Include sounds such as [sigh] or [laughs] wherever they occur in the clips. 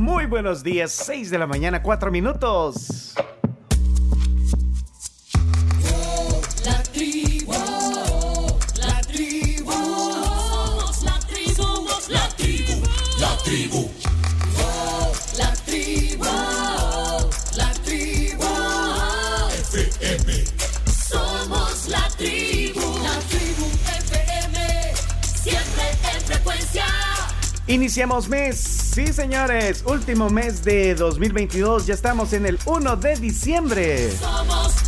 Muy buenos días, 6 de la mañana, 4 minutos. La tribu, la tribu, somos la tribu, somos la tribu, la tribu. La tribu, la tribu, FM. Somos la tribu, la tribu FM, siempre en frecuencia. Iniciamos mes, sí señores, último mes de 2022, ya estamos en el 1 de diciembre. Somos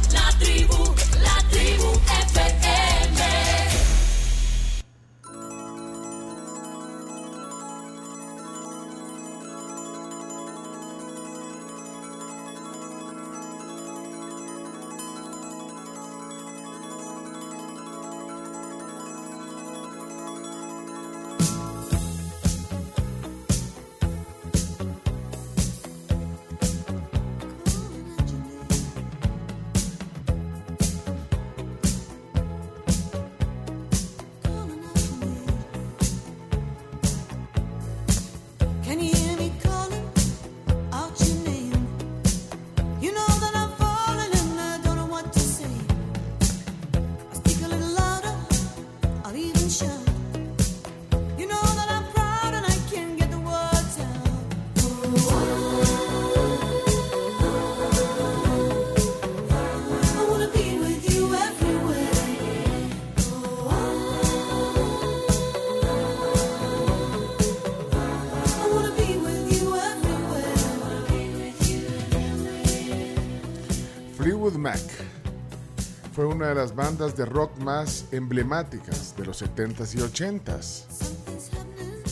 de las bandas de rock más emblemáticas de los 70s y 80s. Something's happening,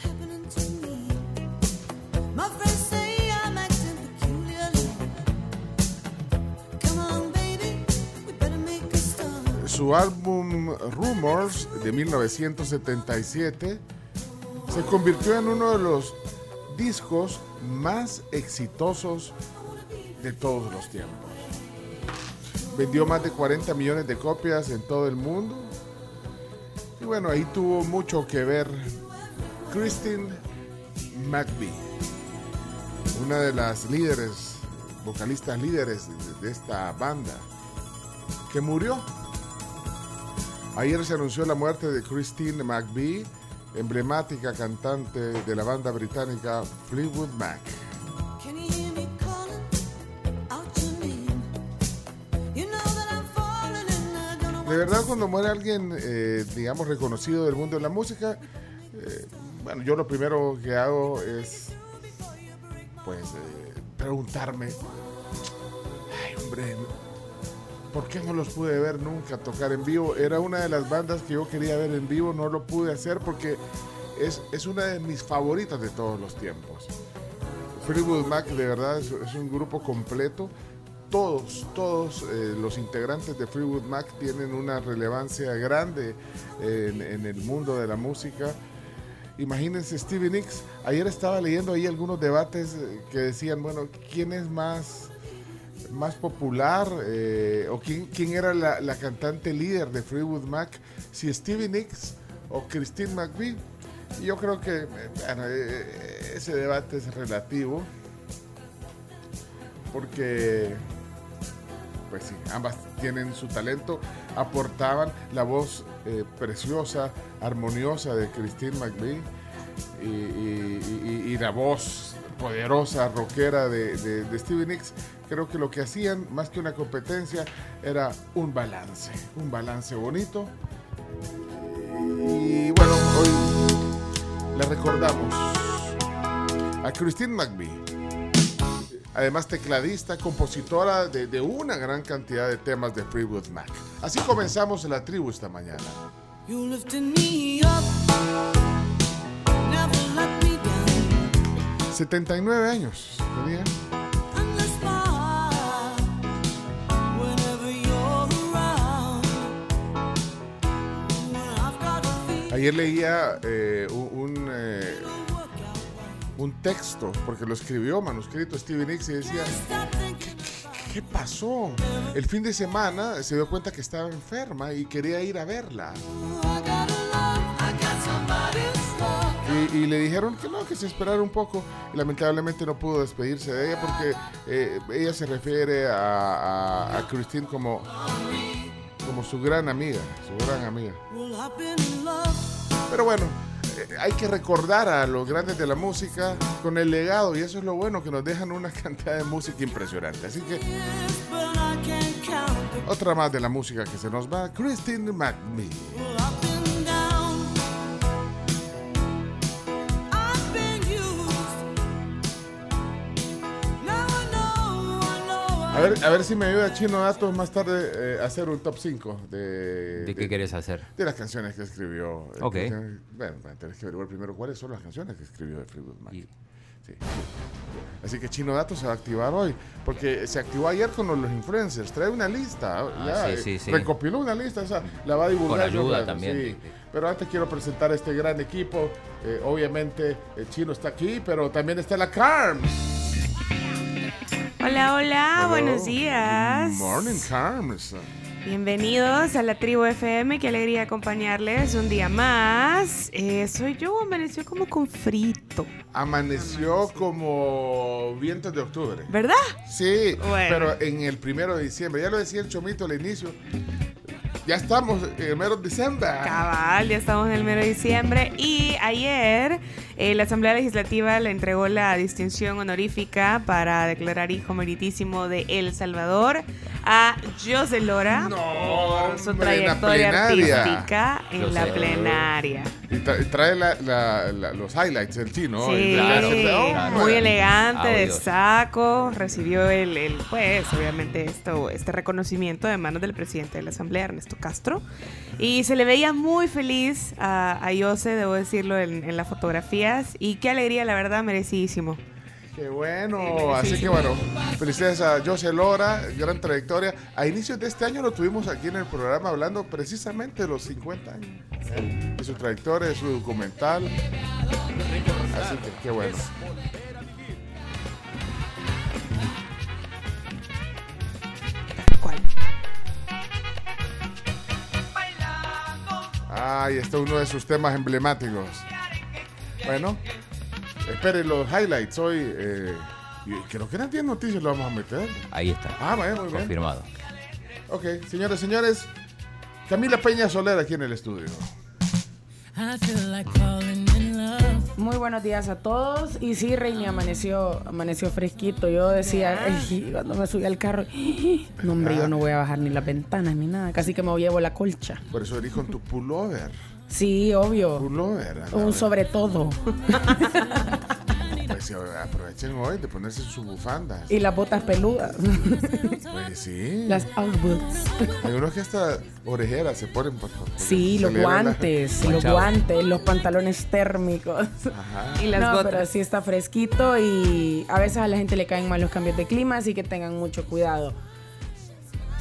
happening to me. My friends say I'm acting peculiarly. Come on, baby, we better make a start. Su álbum Rumors de 1977 se convirtió en uno de los discos más exitosos de todos los tiempos. Vendió más de 40 millones de copias en todo el mundo. Y bueno, ahí tuvo mucho que ver Christine McVie, una de las líderes, vocalistas líderes de- esta banda, que murió Ayer se anunció la muerte de Christine McVie, emblemática cantante de la banda británica Fleetwood Mac. De verdad, cuando muere alguien, eh, digamos, reconocido del mundo de la música, eh, bueno, yo lo primero que hago es, pues, eh, preguntarme, ay, hombre, ¿por qué no los pude ver nunca tocar en vivo? Era una de las bandas que yo quería ver en vivo, no lo pude hacer porque es, es una de mis favoritas de todos los tiempos. Fleetwood Mac de verdad es, es un grupo completo. Todos, todos eh, los integrantes de Fleetwood Mac tienen una relevancia grande en, en el mundo de la música. Imagínense Stevie Nicks. Ayer estaba leyendo ahí algunos debates eh, que decían, bueno, ¿quién es más, más popular? eh, ¿O quién, quién era la, cantante líder de Fleetwood Mac? Si Stevie Nicks o Christine McVie. Yo creo que eh, eh, ese debate es relativo. Porque, pues sí, ambas tienen su talento. Aportaban la voz eh, preciosa, armoniosa de Christine McVie y, la voz poderosa, rockera de, de, Stevie Nicks. Creo que lo que hacían, más que una competencia, era un balance. Un balance bonito. Y bueno, hoy le recordamos a Christine McVie. Además, tecladista, compositora de, de una gran cantidad de temas de Fleetwood Mac. Así comenzamos la tribu esta mañana. You lifted me up, never let me down. 79 años tenía. Ayer leía eh, un, un, eh, un texto, porque lo escribió manuscrito Stevie Nicks y decía, ¿qué pasó? El fin de semana se dio cuenta que estaba enferma y quería ir a verla. Y Y, le dijeron que no, que se esperara un poco. Y lamentablemente no pudo despedirse de ella porque eh, ella se refiere a, a, a Christine como, como su gran amiga, su gran amiga. Pero bueno, hay que recordar a los grandes de la música con el legado y eso es lo bueno, que nos dejan una [laughs] cantidad de música impresionante. Así que otra más de la música que se nos va, Christine McMee. A ver, a ver si me ayuda Chino Datos más tarde eh, a hacer un top 5 de, ¿De qué quieres hacer? de las canciones que escribió. eh, Ok. Christian- Bueno, tenés que averiguar primero cuáles son las canciones que escribió de Fleetwood Mac. Y- Sí. Así que Chino Datos se va a activar hoy, porque se activó ayer con los, influencers. Trae una lista, Ah, ya, sí, eh, sí, sí. recopiló una lista, o sea, la va a divulgar. Con yo ayuda creo, también sí. de- de- Pero antes quiero presentar a este gran equipo. Eh, obviamente, el Chino está aquí, pero también está la Carms. Hola, hola, Hello. buenos días. Good morning, Carms. Bienvenidos a la tribu FM, qué alegría acompañarles un día más. Eh, soy yo, amaneció como con frito, Amaneció como vientos de octubre. ¿verdad? Sí, Bueno. pero en el primero de diciembre. Ya lo decía el Chomito al inicio. Ya estamos en el mero de diciembre. Cabal, ya estamos en el mero de diciembre y ayer eh, la Asamblea Legislativa le entregó la distinción honorífica para declarar hijo meritísimo de El Salvador a José Lora No, por su hombre, en la trayectoria plenaria. artística en la plenaria. Y tra- trae la- la- la- los highlights del chino. Sí, Claro, dice, "Oh, claro. muy bueno". elegante, de saco, recibió el, el, pues, obviamente esto, este reconocimiento de manos del presidente de la Asamblea, Ernesto Castro, y se le veía muy feliz a, a Jose, debo decirlo, en, en las y qué alegría, la verdad, merecidísimo. Qué bueno. Sí, Así sí. que bueno, felicidades a José Lora, gran trayectoria. A inicios de este año lo tuvimos aquí en el programa hablando precisamente de los 50 años. ¿eh? De su trayectoria, de su documental. Así que qué bueno. Ahí está uno de sus temas emblemáticos. Bueno, esperen los highlights hoy. eh, creo que eran 10 noticias lo vamos a meter. Ahí está. Ah, vaya, muy bien. Confirmado. Ok, señores, señores. Camila Peña Soler aquí en el estudio. I feel like falling in love. Muy buenos días a todos. Y sí, Reini, amaneció, amaneció fresquito. Yo decía, "Ay, cuando me subí al carro, [gasps] no, hombre, yo no voy a bajar ni las ventanas ni nada. Casi que me llevo la colcha. Por eso eres con tu pullover. Sí, obvio. Pullover. Un sobre todo. Pues sí, aprovechen hoy de ponerse sus bufandas. Y las botas peludas. Pues sí. Las outboots. Hay unos que hasta orejeras se ponen. por- porque Sí, los la- guantes, los guantes, los pantalones térmicos. Ajá. Y las no, pero sí está fresquito y a veces a la gente le caen mal los cambios de clima, así que tengan mucho cuidado.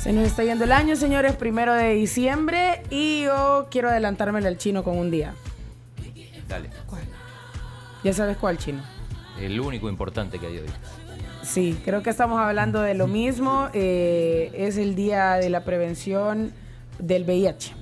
Se nos está yendo el año, señores, primero de diciembre y yo quiero adelantarme al chino con un día. Dale. ¿Ya sabes cuál chino? El único importante que hay hoy. Sí, creo que estamos hablando de lo mismo. eh, es el día de la prevención del VIH.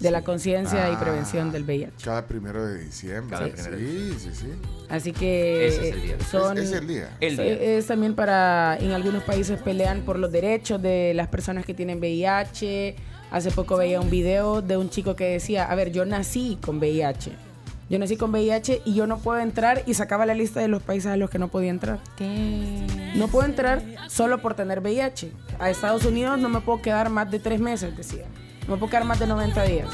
De la conciencia y Ah. prevención del VIH. Cada primero de diciembre. Cada sí, primero sí, sí. Así que Ese es el día. son Es, es el día. El día. Es también para, en algunos países pelean por los derechos de las personas que tienen VIH. Hace poco veía un video de un chico que decía, a ver, yo nací con VIH. Yo nací con VIH y yo no puedo entrar y sacaba la lista de los países a los que no podía entrar. No puedo entrar solo por tener VIH. A Estados Unidos no me puedo quedar más de tres meses, decía. No puedo quedar más de 90 días.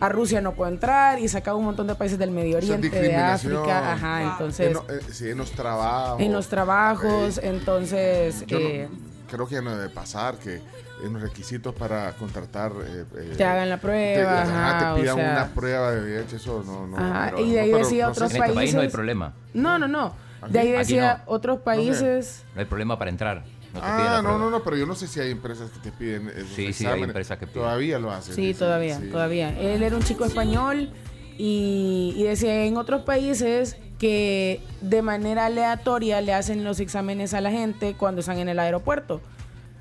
A Rusia no puedo entrar y sacaba un montón de países del Medio Oriente, de. África. Ajá, entonces... En, eh, sí, en los trabajos. En los trabajos, entonces Yo no- eh, creo que ya no debe pasar que en los requisitos para contratar eh, eh, te hagan la te, prueba, ajá, ajá, te o pidan sea- una prueba de VIH, eso no, no. Ajá, pero- y de ahí no, pero decía no sé otros En este país no hay países- problema. no, no, no. Aquí- De ahí decía no. otros países. No hay problema para entrar. No te Ah, no, no, no, pero yo no sé si hay empresas que te piden esos Sí, sí, hay empresas que piden. Todavía lo hacen. Sí, dicen, todavía, sí. todavía. Él era un chico español y, y decía en otros países que de manera aleatoria le hacen los exámenes a la gente cuando están en el aeropuerto.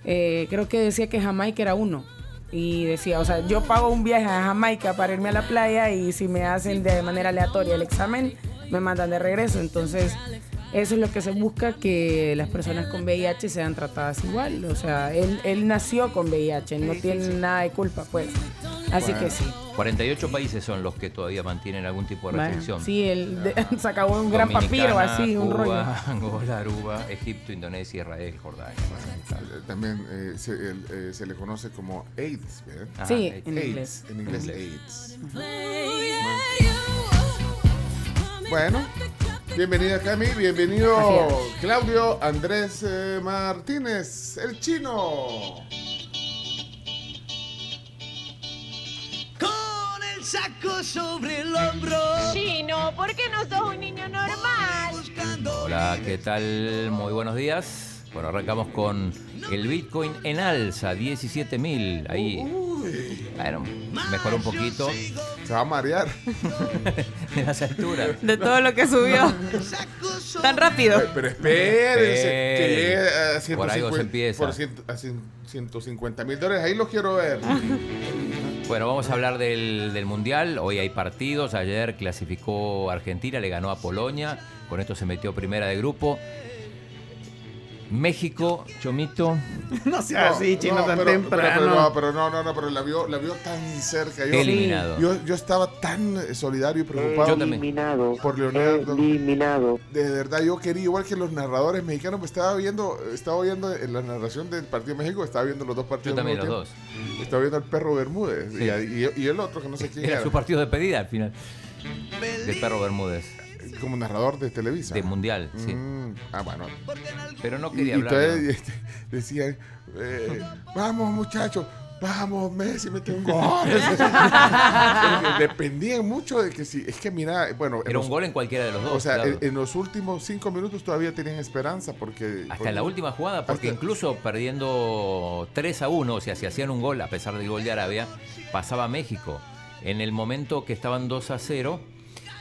Eh, creo que decía que Jamaica era uno. Y decía, o sea, yo pago un viaje a Jamaica para irme a la playa y si me hacen de manera aleatoria el examen, me mandan de regreso. Entonces, eso es lo que se busca, que las personas con VIH sean tratadas igual. O sea, él, él nació con VIH, no tiene nada de culpa, pues. Así que sí. 48 países son los que todavía mantienen algún tipo de Bueno, restricción. sí, él de- [laughs] se acabó un gran papiro así, un rollo. Cuba, [laughs] Angola, Aruba, Egipto, Indonesia, Israel, Jordania. Eh, También eh, se, el, eh, se le conoce como AIDS, ¿verdad? Ajá, Sí, eh, en AIDS, inglés. En inglés, En AIDS. Bueno, bienvenida Cami, bienvenido Gracias. Claudio Andrés eh, Martínez, el chino. Con el saco sobre el hombro. Chino, ¿por qué no sos un niño normal? Hola, ¿qué tal? Muy buenos días. Bueno, arrancamos con el Bitcoin en alza, 17 mil. Ahí, bueno, mejoró un poquito Se va a marear. [laughs] en las alturas. De todo lo que subió. Tan rápido. Pero espérense, que llegue a. Por algo 150 se empieza. por ciento- a cien- 150 mil dólares. Ahí lo quiero ver. Bueno, vamos a hablar del, del Mundial. Hoy hay partidos. Ayer clasificó Argentina, le ganó a Polonia. Con esto se metió primera de grupo. México, Chomito. [laughs] No sea así, chino, no, tan pero, temprano. Pero, pero no, pero no, no, no, pero la vio, la vio tan cerca. Yo, Eliminado. Yo, yo estaba tan solidario y preocupado. Eliminado. por Leonardo. Eliminado. De verdad, yo quería, igual que los narradores mexicanos, me estaba viendo, estaba oyendo en la narración del partido de México, estaba viendo los dos partidos. Yo también, los dos. Estaba viendo al perro Bermúdez Sí. y, y- y el otro que no sé quién Era era, su partido de pedida al final. Del perro Bermúdez. Como narrador de Televisa. De Mundial, sí. Mm, ah, bueno. Pero no Y, quería y hablar. entonces, ¿no? este, decían, eh, vamos muchachos, vamos Messi, mete un gol. [laughs] Dependían mucho de que si, es que mira, bueno, en Era los- un gol en cualquiera de los dos. o sea, claro. en, en los últimos cinco minutos todavía tenían esperanza porque... Hasta porque- en la última jugada, porque Hasta- incluso perdiendo 3 a 1, o sea, si hacían un gol, a pesar del gol de Arabia, pasaba México. En el momento que estaban 2 a 0,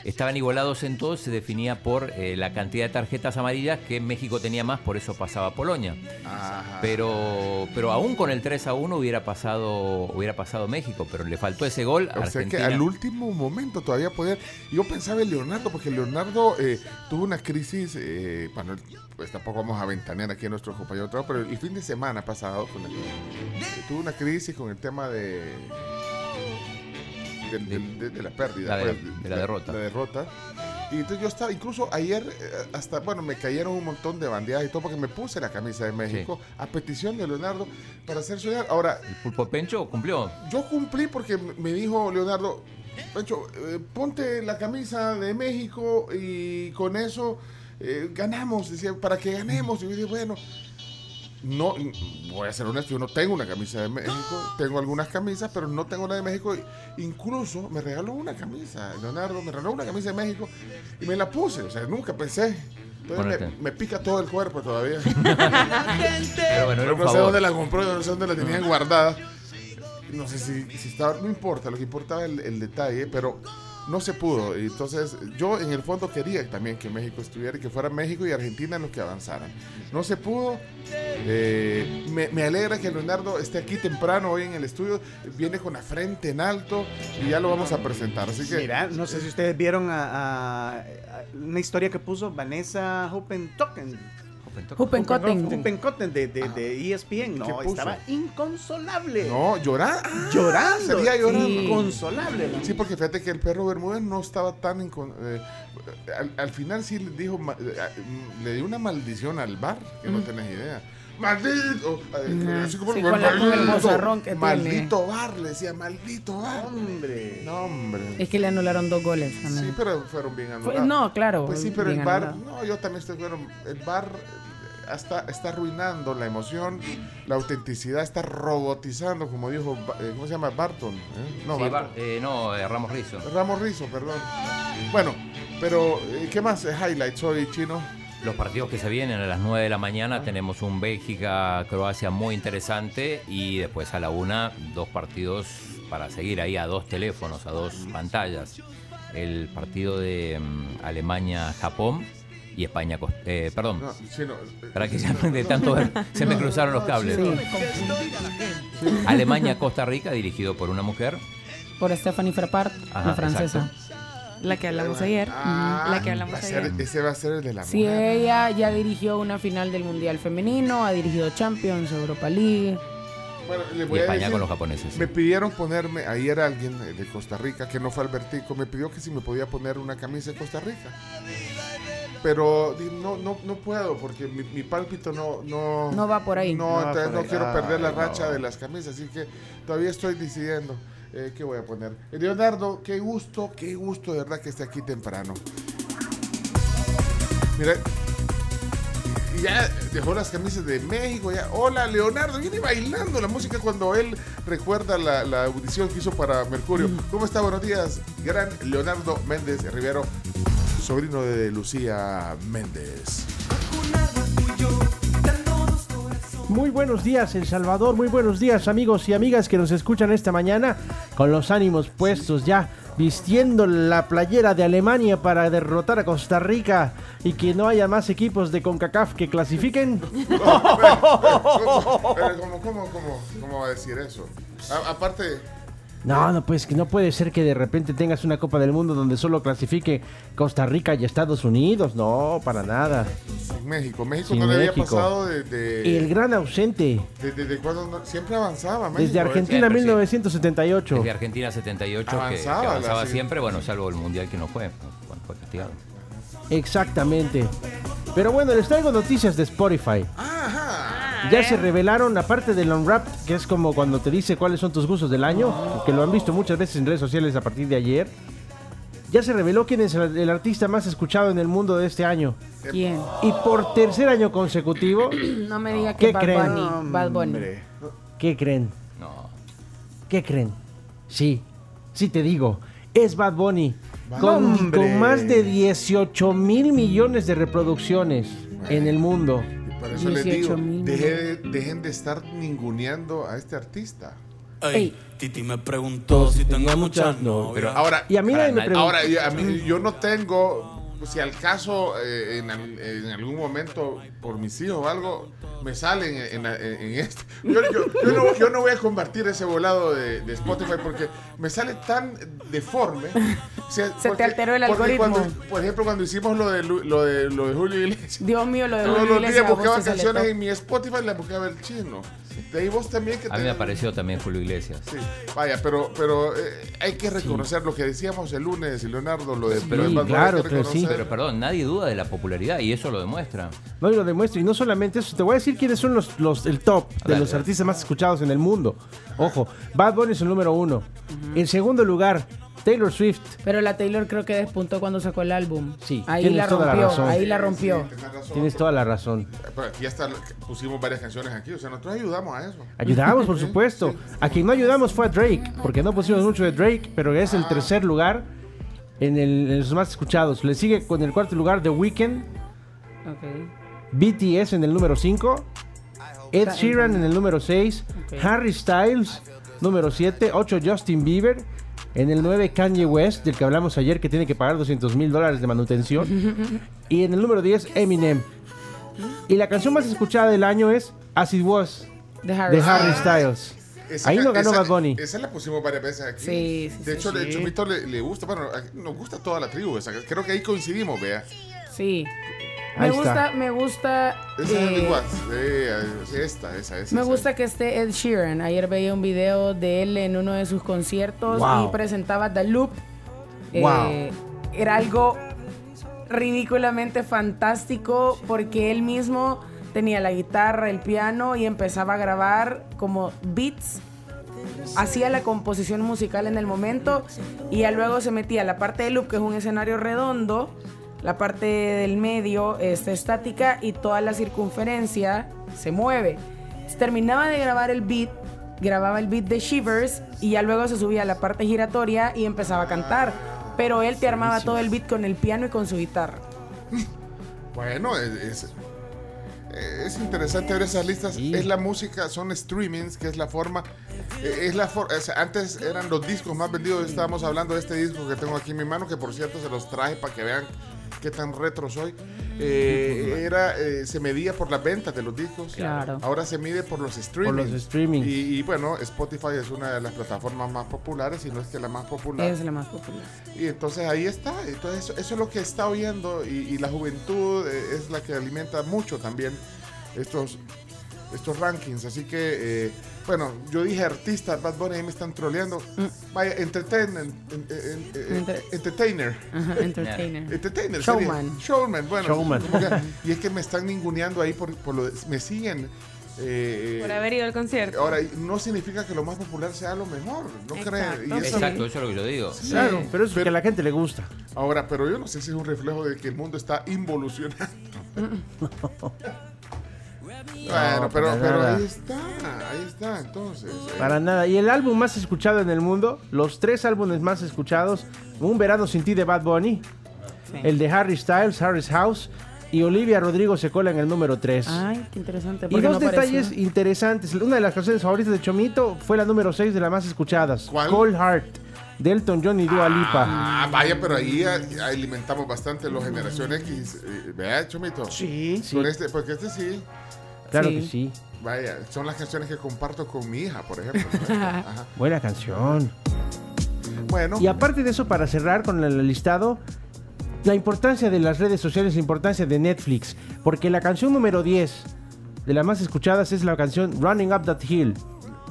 estaban igualados en todo, se definía por eh, la cantidad de tarjetas amarillas que México tenía más, por eso pasaba Polonia. Ajá. Pero, pero aún con el 3 a 1 hubiera pasado, hubiera pasado México, pero le faltó ese gol a O sea que al último momento todavía podía. Yo pensaba en Leonardo, porque Leonardo eh, tuvo una crisis. Eh, bueno, pues tampoco vamos a ventanear aquí a nuestros compañeros de trabajo, pero el fin de semana pasado con el- tuvo una crisis con el tema de. Del- de, de la pérdida, La de pues, de la derrota. La derrota. Y entonces yo estaba, incluso ayer, eh, hasta, bueno, me cayeron un montón de bandeadas y todo porque me puse la camisa de México a petición de Leonardo para hacer soñar. Ahora, El pulpo Pencho cumplió. yo cumplí porque me dijo Leonardo, Pancho, eh, ponte la camisa de México y con eso eh, ganamos, decía, para que ganemos. Y yo dije, bueno, no, voy a ser honesto, yo no tengo una camisa de México, tengo algunas camisas, pero no tengo la de México. Incluso me regaló una camisa, Leonardo me regaló una camisa de México y me la puse, o sea, nunca pensé. Entonces me, pica todo el cuerpo todavía. [laughs] Pero bueno, Pero no sé favor. dónde la compró, no sé dónde la tenían guardada. No sé si, si estaba, no importa, lo que importaba el, el detalle, pero no se pudo. Entonces yo en el fondo quería también que México estuviera y que fuera México y Argentina los que avanzaran. No se pudo. Eh, me, alegra que Leonardo esté aquí temprano hoy en el estudio. Viene con la frente en alto y ya lo vamos a presentar. Así que Mira, no sé si ustedes vieron una historia que puso Vanessa Hoppentoken. Huppenkotten. Hoppenkotten de, de, de ESPN. No, estaba inconsolable. no, llorar. Llorando. Salía llorando. Sí. Inconsolable. ¿no? Sí, porque fíjate que el perro Bermúdez no estaba tan... incon- eh, al, al final sí le dijo, eh, le dio una maldición al bar, que no tenés idea. ¡Maldito! así como, Sí, con la- con el bozarrón que tiene. Maldito bar, le decía, maldito bar. Hombre. No, hombre. Es que le anularon dos goles. Sí, pero fueron bien Fue- anulados. no, claro. Pues sí, pero el bar, anulado. no, yo también estoy bueno. El bar está, está arruinando la emoción, la autenticidad, está robotizando, como dijo, eh, ¿cómo se llama? Barton. ¿eh? No, Sí, Barton. Bar- eh, no, eh, Ramos Rizo. Ramos Rizo, perdón. Bueno, pero ¿qué más highlights hoy, Chino? Los partidos que se vienen a las 9 de la mañana tenemos un Bélgica-Croacia muy interesante y después a la una dos partidos para seguir ahí a dos teléfonos, a dos pantallas. El partido de mm, Alemania-Japón Y España, eh, perdón, No, sí, no, eh, para que ya [laughs] de tanto ver, se me cruzaron los cables. Alemania, Costa Rica, dirigido por una mujer. Por Stephanie Frappart, Ajá, la francesa. La que hablamos ayer. Ah, La que hablamos va a ser- ayer. ese va a ser el de la Sí, mujer. ella ya dirigió una final del Mundial Femenino, ha dirigido Champions, Europa League. Bueno, le Y voy a España decir, con los japoneses. sí. Me pidieron ponerme, ayer alguien de Costa Rica, que no fue Albertico, me pidió que si me podía poner una camisa de Costa Rica. Pero no, no, no puedo porque mi, mi pálpito no, no, No va por ahí. No, entonces no ahí. quiero perder la racha no. de las camisas, así que todavía estoy decidiendo eh, qué voy a poner. Eh, Leonardo, qué gusto, qué gusto de verdad que esté aquí temprano. Mira, ya dejó las camisas de México. Ya. Hola, Leonardo. Viene bailando la música cuando él recuerda la, la audición que hizo para Mercurio. ¿Cómo está? Buenos días, gran Leonardo Méndez Rivero, sobrino de Lucía Méndez. Muy buenos días, El Salvador. Muy buenos días, amigos y amigas que nos escuchan esta mañana con los ánimos puestos ya, vistiendo la playera de Alemania para derrotar a Costa Rica y que no haya más equipos de CONCACAF que clasifiquen. [laughs] Pero, ¿cómo, va a decir eso? Aparte, No, no, pues que no puede ser que de repente tengas una Copa del Mundo donde solo clasifique Costa Rica y Estados Unidos. No, para nada. México. México no le había México. pasado de, de, El gran ausente de- de- de cuando no- siempre avanzaba. México, desde ¿eh? Argentina Siempre, sí. 1978. Desde Argentina 78, que- que, Avanzaba la- avanzaba sí. siempre, bueno, salvo el mundial que no fue, cuando fue castigado. Exactamente. Pero bueno, les traigo noticias de Spotify. Ajá. Ya se revelaron, aparte del Unwrapped, que es como cuando te dice cuáles son tus gustos del año, que lo han visto muchas veces en redes sociales a partir de ayer. Ya se reveló quién es el, el artista más escuchado en el mundo de este año. ¿Quién? Y por tercer año consecutivo, [clears throat] No me diga que ¿Qué Bad creen? Bunny. Bad Bunny. ¿qué creen? No. ¿Qué creen? Sí, sí te digo, es Bad Bunny. Con más de 18 mil millones de reproducciones en el mundo. Por eso les 18 digo, deje- dejen de estar ninguneando a este artista. Ey. Titi me preguntó si tengo muchas novias. Pero ahora, Y a mí nadie me preguntó. ahora y a mí- yo no tengo, si al caso eh, en, al- en algún momento por mis hijos o algo, me salen en, en, en esto. Yo, yo- yo no, yo no voy a compartir ese volado de, de Spotify porque me sale tan deforme. Se te alteró el algoritmo. cuando- por ejemplo, cuando hicimos lo de, Lu- lo de, lo de Julio Iglesias. [laughs] Dios mío, lo de Julio los Iglesias, días a vos buscaba canciones en mi Spotify y las buscaba el chino. De ahí vos también que A mí me apareció también Julio Iglesias. Sí, vaya, pero, pero eh, hay que reconocer lo que decíamos el lunes, y Leonardo, lo de Pero sí, Bad Bunny, claro, pero sí. Pero perdón, nadie duda de la popularidad y eso lo demuestra. No, y lo demuestro. Y no solamente eso, te voy a decir quiénes son los, los el top de Dale, los dale. artistas más escuchados en el mundo. Ojo, Bad Bunny es el número uno. En segundo lugar, Taylor Swift. Pero la Taylor creo que despuntó cuando sacó el álbum. Sí, ahí la rompió, razón. ahí la rompió. sí. Tienes toda la razón. Pero aquí hasta pusimos varias canciones aquí, o sea, nosotros ayudamos a eso. Ayudamos, por supuesto. A quien no ayudamos fue a Drake, porque no pusimos mucho de Drake, pero es el tercer lugar en, el- en los más escuchados. Le sigue con el cuarto lugar The Weeknd, Ok. BTS en el número 5, Ed Sheeran en el número 6, Ok. Harry Styles, número 7, 8 Justin Bieber, en el 9 Kanye West, del que hablamos ayer que tiene que pagar 200 mil dólares de manutención, y en el número 10 Eminem. Y la canción más escuchada del año es As It Was, De Harry. de Harry Styles. Esa Ahí no ganó esa- Bad Bunny. Esa la pusimos varias veces aquí. Sí, sí, De sí, hecho, el sí. Chumito le, le gusta, bueno, a- nos gusta toda la tribu. esa- creo que ahí coincidimos, vea. Sí. Ahí Me gusta, está. me gusta. Esa es eh, Watts. Sí, esta, esa, esa. Me esa. gusta que esté Ed Sheeran. Ayer veía un video de él en uno de sus conciertos Wow. y presentaba The Loop. Eh, Wow. Era algo ridículamente fantástico porque él mismo tenía la guitarra, el piano y empezaba a grabar como beats. Hacía la composición musical en el momento y ya luego se metía a la parte de loop, que es un escenario redondo, la parte del medio está estática y toda la circunferencia se mueve. Terminaba de grabar el beat, grababa el beat de Shivers y ya luego se subía a la parte giratoria y empezaba a cantar. Pero él te armaba todo el beat con el piano y con su guitarra. Bueno, es, es, es interesante ver esas listas. Sí. Es la música, son streamings, que es la forma. eh, Es la for- antes eran los discos más vendidos. Estábamos hablando de este disco que tengo aquí en mi mano, que por cierto se los traje para que vean qué tan retro soy. Eh, era, eh, se medía por las ventas de los discos. Claro. Ahora se mide por los streaming. Por los streamings. Y, y, bueno, Spotify es una de las plataformas más populares, y no es que la más popular. Es la más popular. Y entonces ahí está. Entonces eso, eso es lo que está oyendo y, y la juventud eh, es la que alimenta mucho también estos, estos rankings. Así que, eh, bueno, yo dije artista, Bad Bunny, ahí me están troleando. Vaya, entertain, en- en- en- en- Enter- entertainer. Ajá, entertainer. [laughs] Entertainer. Showman. sería. Showman, bueno. Showman. que- [laughs] y es que me están ninguneando ahí por, por lo de- me siguen. eh, Por haber ido al concierto. Ahora, no significa que lo más popular sea lo mejor, ¿no Exacto. Y eso- Exacto, eso es lo que yo digo. Claro, pero eso es que a la gente le gusta. Ahora, pero yo no sé si es un reflejo de que el mundo está involucionando. [laughs] bueno, pero, para pero nada. ahí está, ahí está, entonces. eh, Para nada. Y el álbum más escuchado en el mundo, los tres álbumes más escuchados, Un verano sin ti de Bad Bunny, el de Harry Styles, Harry's House, y Olivia Rodrigo se cola en el número 3. Ay, qué interesante. Y ¿por qué dos no apareció? detalles interesantes. Una de las canciones favoritas de Chomito fue la número 6 de las más escuchadas. ¿Cuál? Cold Heart, de Elton John y Dua Lipa. Ah, vaya, pero ahí ah, alimentamos bastante los Generación X. eh, Vea, Chomito. Sí. Sí. Este, porque este sí. Claro Sí. que sí. Vaya, son las canciones que comparto con mi hija, por ejemplo. [laughs] Ajá. Buena canción. Bueno, Y aparte de eso, para cerrar con el listado, la importancia de las redes sociales, la importancia de Netflix. Porque la canción número 10 de las más escuchadas es la canción Running Up That Hill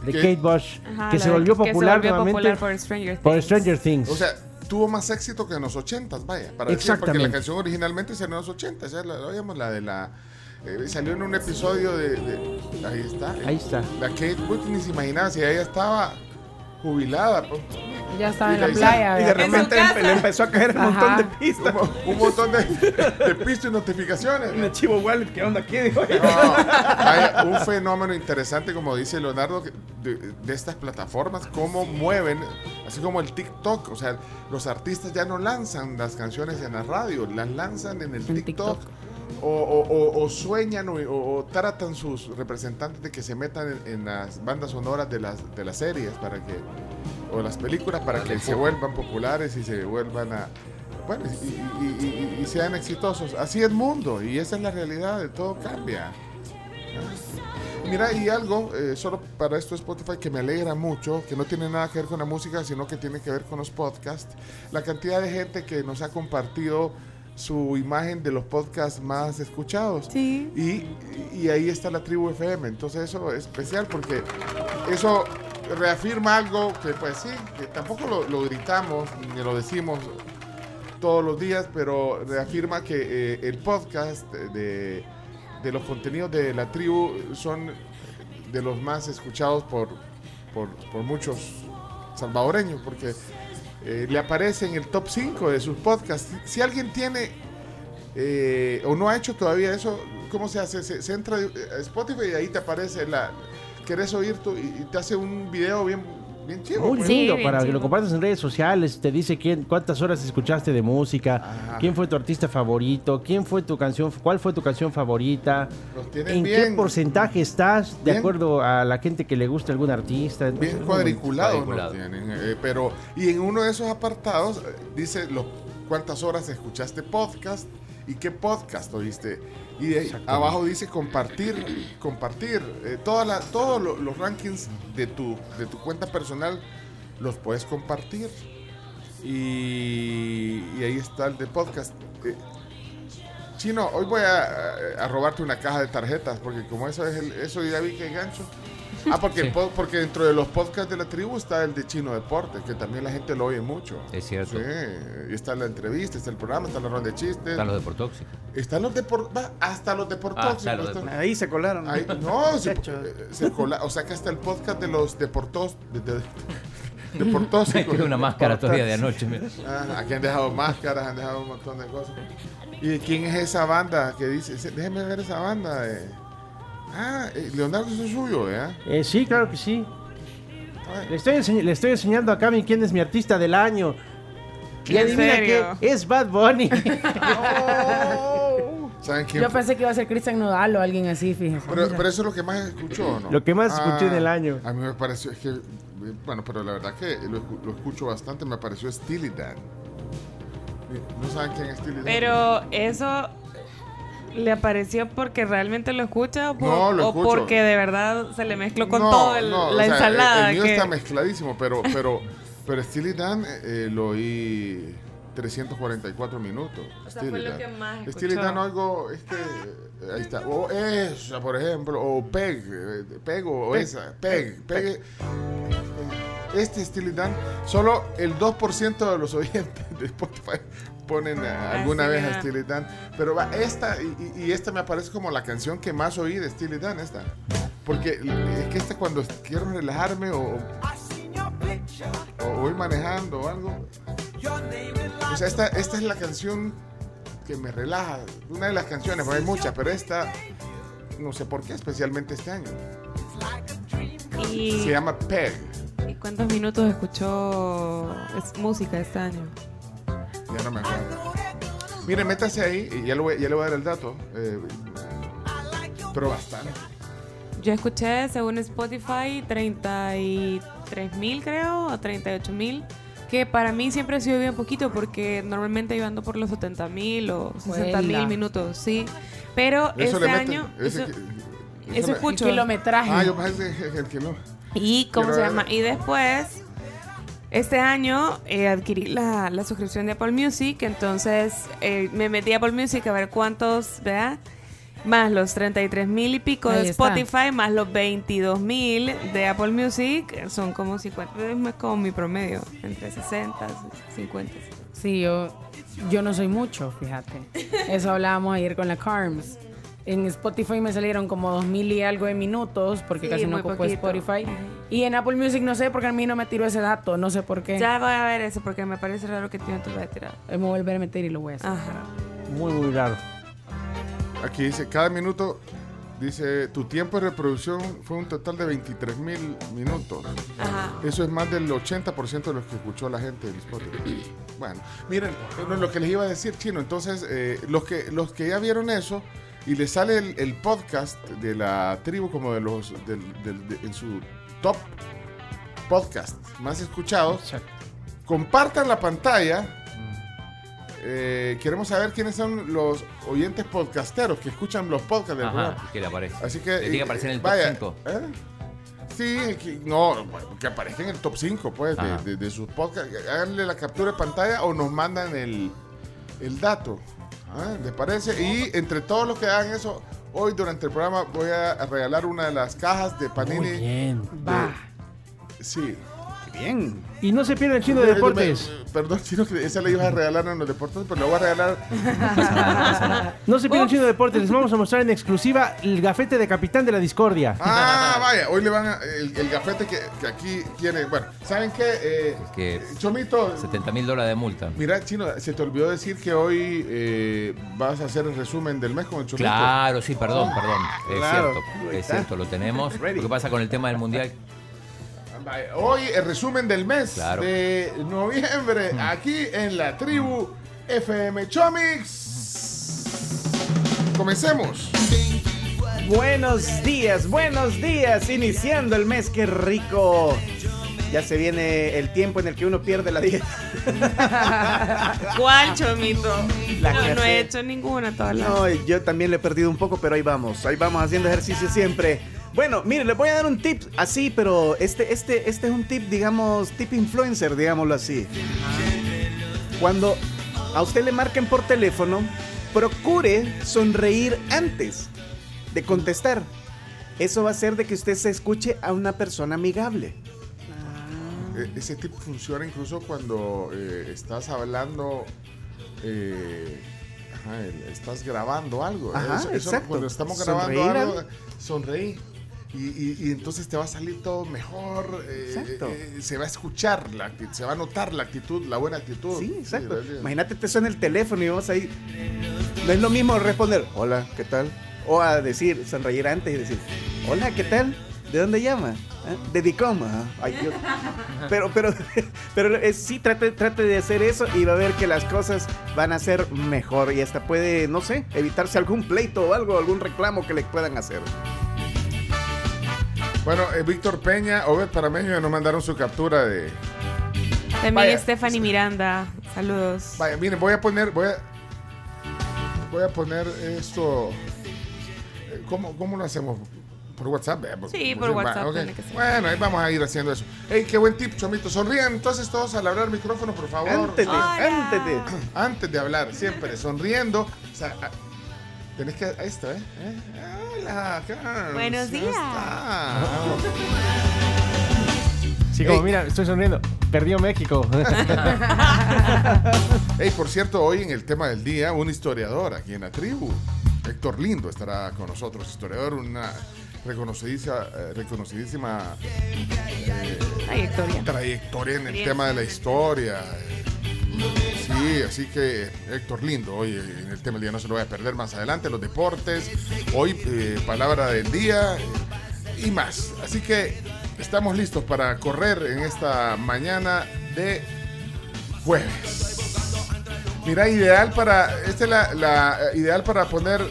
de ¿Qué? Kate Bush, Ajá, que se volvió que se popular volvió nuevamente popular por Stranger por Things. Stranger Things. o sea, tuvo más éxito que en los 80s, vaya. Para decir, porque Exactamente. la canción originalmente salió en los 80s. Ya la, la la de la. Eh, salió en un episodio de. de- ahí está. Ahí está. La Kate Bush ni se imaginaba si ella estaba jubilada. pues. Ya estaba en la playa. Y de repente empe- le empezó a caer un Ajá. montón de pistas. Un, un montón de, de pistas y notificaciones. Me chivo wallet, ¿qué onda aquí? Dijo. No, vaya, un fenómeno interesante, como dice Leonardo, de, de estas plataformas, cómo mueven, así como el TikTok. O sea, los artistas ya no lanzan las canciones en la radio, las lanzan en el En TikTok. TikTok. O, sueñan o, tratan sus representantes de que se metan en, las bandas sonoras de las, de las series para que o las películas para que se vuelvan populares y se vuelvan a bueno y- y sean exitosos así es el mundo y esa es la realidad de todo cambia Mira, y algo, eh, solo para esto Spotify, que me alegra mucho, que no tiene nada que ver con la música, sino que tiene que ver con los podcasts. La cantidad de gente que nos ha compartido su imagen de los podcasts más escuchados. Sí. Y, y ahí está la tribu FM. Entonces eso es especial porque eso reafirma algo que pues sí, que tampoco lo, lo gritamos ni lo decimos todos los días, pero reafirma que eh, el podcast de, de los contenidos de la tribu son de los más escuchados por, por, por muchos salvadoreños, porque eh, le aparece en el top 5 de sus podcasts. Si, alguien tiene eh, o no ha hecho todavía eso, ¿cómo se hace? Se, entra a Spotify y ahí te aparece la... Querés oír tú y te hace un video bien, bien chivo. Muy pues. Sí, lindo bien para que lo compartas en redes sociales, te dice quién, cuántas horas escuchaste de música, Ajá. quién fue tu artista favorito, quién fue tu canción, cuál fue tu canción favorita, Los en bien, qué porcentaje estás de Bien. acuerdo a la gente que le gusta algún artista. Entonces, bien Cuadriculado. tienen. eh, pero, y en uno de esos apartados eh, dice los, cuántas horas escuchaste podcast y qué podcast oíste. Y de abajo dice compartir, compartir. eh, todas las- todos lo- los rankings de tu, de tu cuenta personal los puedes compartir. Y, y ahí está el de podcast. Eh, Chino, hoy voy a, a robarte una caja de tarjetas, porque como eso es el, eso ya vi que hay gancho. Ah, porque, Sí. dentro de los podcasts de la tribu está el de Chino Deportes, que también la gente lo oye mucho. Es cierto. Sí, y está la entrevista, está el programa, está la ronda de chistes. Están los deportóxicos. Están los deportes, hasta los deportóxicos. Ah, están- Ahí se colaron. Ahí- no, se, eh, se cola- o sea que hasta el podcast de los deportos, de, de- deportóxicos. [laughs] una máscara todavía de anoche. mira. Ah, aquí han dejado máscaras, han dejado un montón de cosas. ¿Y de quién es esa banda que dice? Déjeme ver esa banda. eh. Ah, eh, Leonardo eso es suyo, ¿verdad? Eh, sí, claro que sí. Le estoy, le estoy enseñando a Cami quién es mi artista del año. Y ¿En adivina serio? qué, es Bad Bunny. [laughs] ¿Saben quién? Yo pensé que iba a ser Cristian Nodal o alguien así, fíjese. Pero, eso es lo que más escuchó, ¿o ¿no? Lo que más escuché en el año. A mí me pareció, es que, bueno, pero la verdad que lo escucho bastante, me pareció Steely Dan. No saben quién es Steely Dan. Pero eso le apareció porque realmente lo escucha o, por- No, lo o porque de verdad se le mezcló con No, todo el- no, o la sea, ensalada. El, mío que- está mezcladísimo, pero, [laughs] pero, pero Steely Dan eh, eh, lo oí 344 minutos. O sea, Steely fue lo Dan. que más Steely escuchó. Dan oigo, este, eh, ahí está. O esa, por ejemplo, o Peg, eh, Peg o Peg, esa, Peg, Peg, Peg. Este Steely Dan, solo el 2% de los oyentes de Spotify ponen eh, alguna Así vez a Steely Dan. Pero va, esta, y, y- esta me aparece como la canción que más oí de Steely Dan, esta. Porque es que esta cuando quiero relajarme o, o voy manejando o algo. O sea, esta, esta es la canción que me relaja. Una de las canciones, porque hay muchas, pero esta, no sé por qué, especialmente este año. y, Se llama Peg. ¿y cuántos minutos escuchó es música este año? Ya no me acuerdo. Mire, métase ahí y ya le voy, ya le voy a dar el dato. eh, pero bastante. Yo escuché, según Spotify, 33 mil creo, o 38 mil. Que para mí siempre ha sido bien poquito porque normalmente yo ando por los 70 mil o 60 mil minutos, sí. Pero Eso este año... ese eso- eso le- escucho. El kilometraje. Ah, yo pensé que el que no. ¿Y cómo Quiero se ver. llama? Y después, este año eh, adquirí la, la suscripción de Apple Music, entonces eh, me metí a Apple Music a ver cuántos, ¿verdad? Más los 33 mil y pico Ahí de está. Spotify, más los 22 mil de Apple Music, eh, son como 50, es como mi promedio, entre 60 y 50. Sí, yo, yo no soy mucho, fíjate. [laughs] Eso hablábamos ayer con la Carms. En Spotify me salieron como dos mil y algo de minutos, porque Sí, casi no ocupo poquito. Spotify. Y en Apple Music no sé, porque a mí no me tiró ese dato, no sé por qué. Ya voy a ver eso porque me parece raro que tú no te lo hayas tirado. Me voy a volver a meter y lo voy a hacer. Ajá. Muy, muy raro. Aquí dice, cada minuto, dice, tu tiempo de reproducción fue un total de 23 mil minutos. Ajá. Eso es más del 80% de los que escuchó la gente en Spotify. Bueno, miren, eh, lo que les iba a decir, Chino, entonces, eh, los, que, los que ya vieron eso y les sale el, el podcast de la tribu como de los, del- del- de- en su top podcast más escuchados, compartan la pantalla. Eh, queremos saber quiénes son los oyentes podcasteros que escuchan los podcasts del programa. Ajá, que le aparece. Así que. Le tiene que eh, aparecer en el vaya, top 5. ¿eh? Sí, que- no, bueno, que aparezca en el top 5, pues, de, de- de sus podcasts. Háganle la captura de pantalla o nos mandan el, el dato. ¿Ah? ¿Les parece? Y entre todos los que hagan eso, hoy durante el programa voy a regalar una de las cajas de Panini. Muy bien. Sí. Qué bien. Y no se pierda el chino de deportes. Me- Perdón, [laughs] chino, que esa le ibas a regalar en los deportes, pero le voy a regalar. No se pierda el chino de deportes. Les vamos a mostrar en exclusiva el gafete de capitán de la discordia. Ah, vaya, hoy le van a. El, el gafete que, que aquí tiene. Bueno, ¿saben qué? Eh, Que Chomito, 70 mil dólares de multa. Mira, Chino, se te olvidó decir que hoy eh, vas a hacer el resumen del mes con el Chomito. Claro, sí, perdón, perdón. Es Claro. cierto, es cierto, lo tenemos. Lo que pasa con el tema del mundial, Hoy el resumen del mes Claro. de noviembre aquí en la tribu FM Chomix. Comencemos. Buenos días, buenos días. Iniciando el mes, qué rico. Ya se viene el tiempo en el que uno pierde la dieta. [laughs] ¿Cuál, Chomito? La no, no he hecho ninguna todas las... No, yo también le he perdido un poco, pero ahí vamos. Ahí vamos haciendo ejercicio siempre. Bueno, mire, les voy a dar un tip así, pero este, este, este es un tip, digamos, tip influencer, digámoslo así. Cuando a usted le marquen por teléfono, procure sonreír antes de contestar. Eso va a hacer de que usted se escuche a una persona amigable. Eh, ese tip funciona incluso cuando eh, estás hablando. eh, ajá, estás grabando algo. Ajá, Eso-. Cuando estamos grabando Sonreír algo, al- sonreí. Y, y- y entonces te va a salir todo mejor. eh, Exacto. eh, se va a escuchar, la actitud, se va a notar la actitud, la buena actitud. Sí, exacto. gracias. Imagínate, te suena el teléfono y vamos ahí. No es lo mismo responder, hola, ¿qué tal? O a decir, sonreír antes y decir, hola, ¿qué tal? ¿De dónde llama? ¿Ah? De Dicoma. Ay, Dios. Pero, pero, [laughs] pero eh, sí, trate, trate de hacer eso y va a ver que las cosas van a ser mejor y hasta puede, no sé, evitarse algún pleito o algo, algún reclamo que le puedan hacer. Bueno, eh, Víctor Peña, Obed Parameño ya nos mandaron su captura de. También Vaya. Stephanie Miranda Saludos. Vaya, miren, voy a poner, voy a, voy a poner esto. eh, ¿Cómo, cómo lo hacemos? Por WhatsApp, veamos. Sí, por WhatsApp tiene que ser. Bueno, ahí vamos a ir haciendo eso. Ey, qué buen tip, Chomito. Sonrían entonces todos al hablar micrófono, por favor. Antes de, antes de. Antes de hablar, siempre sonriendo. O sea, tenés que. Esto, ¿eh? ¿Eh? Hola. Buenos ¿cómo días. Sí, como Ey. mira, estoy sonriendo. Perdió México. [laughs] Hey, por cierto, hoy en el tema del día, un historiador aquí en la tribu, Héctor Lindo, estará con nosotros. Historiador, una reconocidísima, eh, reconocidísima eh, Trayectoria. trayectoria en el tema de la historia. Sí, así que Héctor Lindo, hoy en el tema del día no se lo voy a perder más adelante, los deportes, hoy eh, palabra del día eh, y más. Así que estamos listos para correr en esta mañana de jueves. Mira, ideal para, esta es la, la, eh, ideal para poner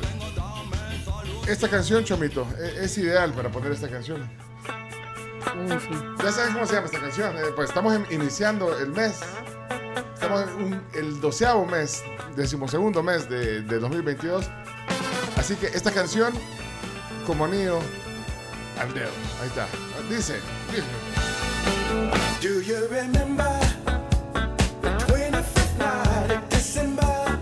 esta canción, Chomito. E- Es, ideal para poner esta canción. Sí. Ya saben cómo se llama esta canción. Eh, pues estamos iniciando el mes. Estamos en un- el doceavo mes, decimosegundo mes de, de 2022. Así que esta canción, como anillo al dedo. Ahí está. Dice, dice. Do you remember the 25th night of December?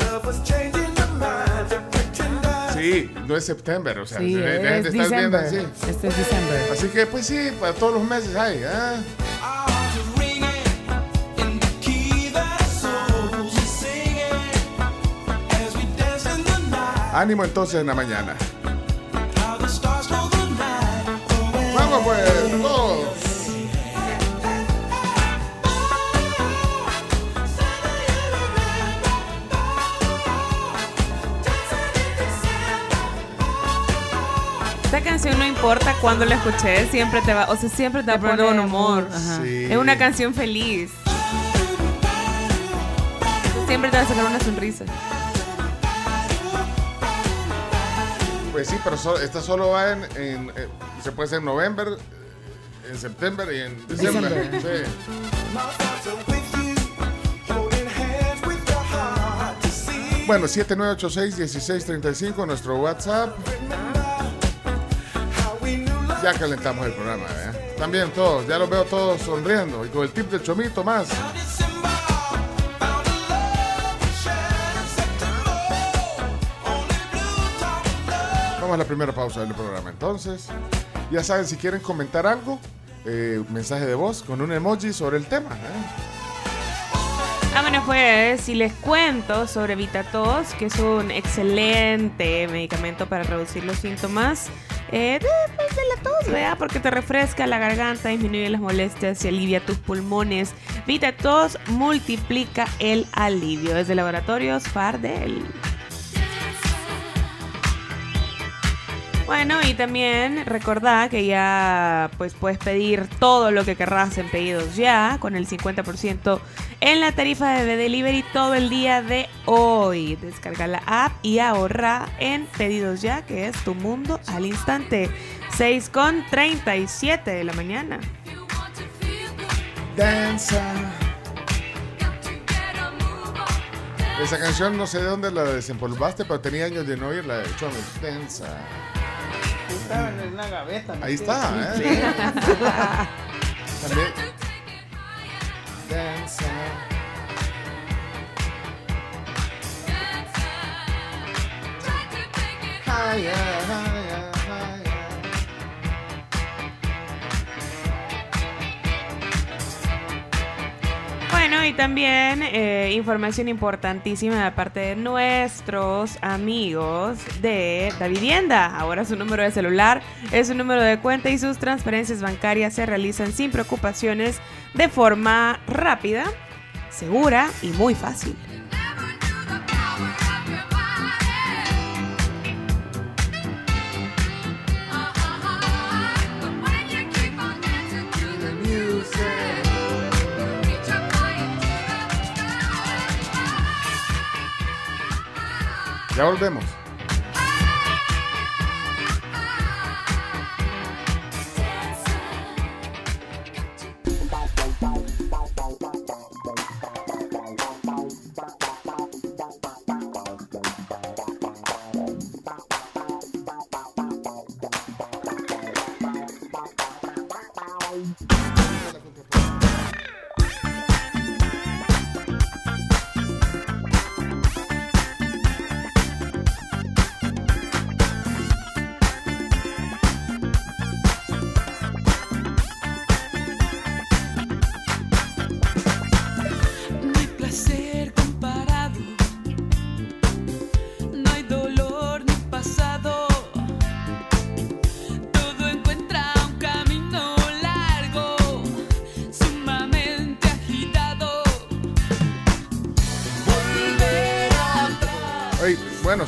Love was changing the minds of pretenders. Sí, no es septiembre, o sea, Sí, de- es de estar viendo así. Este es diciembre. Así que, pues sí, para todos los meses hay. ¿ah? Ánimo entonces en la mañana. Vamos pues, todos. Esta canción no importa cuándo la escuché, siempre te va, o sea, siempre te va a poner un pone humor. Sí. Es una canción feliz. Siempre te va a sacar una sonrisa. Pues sí, pero so- esta solo va en, en- eh, se puede hacer en noviembre, eh, en septiembre y en diciembre. Diciembre. Sí. Bueno, 7986-1635, nuestro WhatsApp. Ya calentamos el programa, ¿eh? También todos, ya los veo todos sonriendo. Y con el tip del chomito más. Vamos la primera pausa del programa. Entonces, ya saben, si quieren comentar algo, eh, mensaje de voz con un emoji sobre el tema. ¿eh? Vámonos pues, y les cuento sobre Vitatos, que es un excelente medicamento para reducir los síntomas eh, de, la tos. Porque te refresca la garganta, disminuye las molestias y alivia tus pulmones. Vitatos multiplica el alivio. Desde Laboratorios Fardel. Bueno, y también recordá que ya pues puedes pedir todo lo que querrás en pedidos ya, con el 50% en la tarifa de delivery todo el día de hoy. Descarga la app y ahorra en pedidos ya, que es tu mundo al instante. 6 con 37 de la mañana. Danza. Esa canción no sé de dónde la desempolvaste, pero tenía años de no oírla de Chomito. Danza. en la gaveta. Ahí está, ¿eh? También. Danza. Higher, higher, higher. Bueno, y también eh, información importantísima de parte de nuestros amigos de la vivienda. Ahora su número de celular es su número de cuenta y sus transferencias bancarias se realizan sin preocupaciones de forma rápida, segura y muy fácil. Ya volvemos.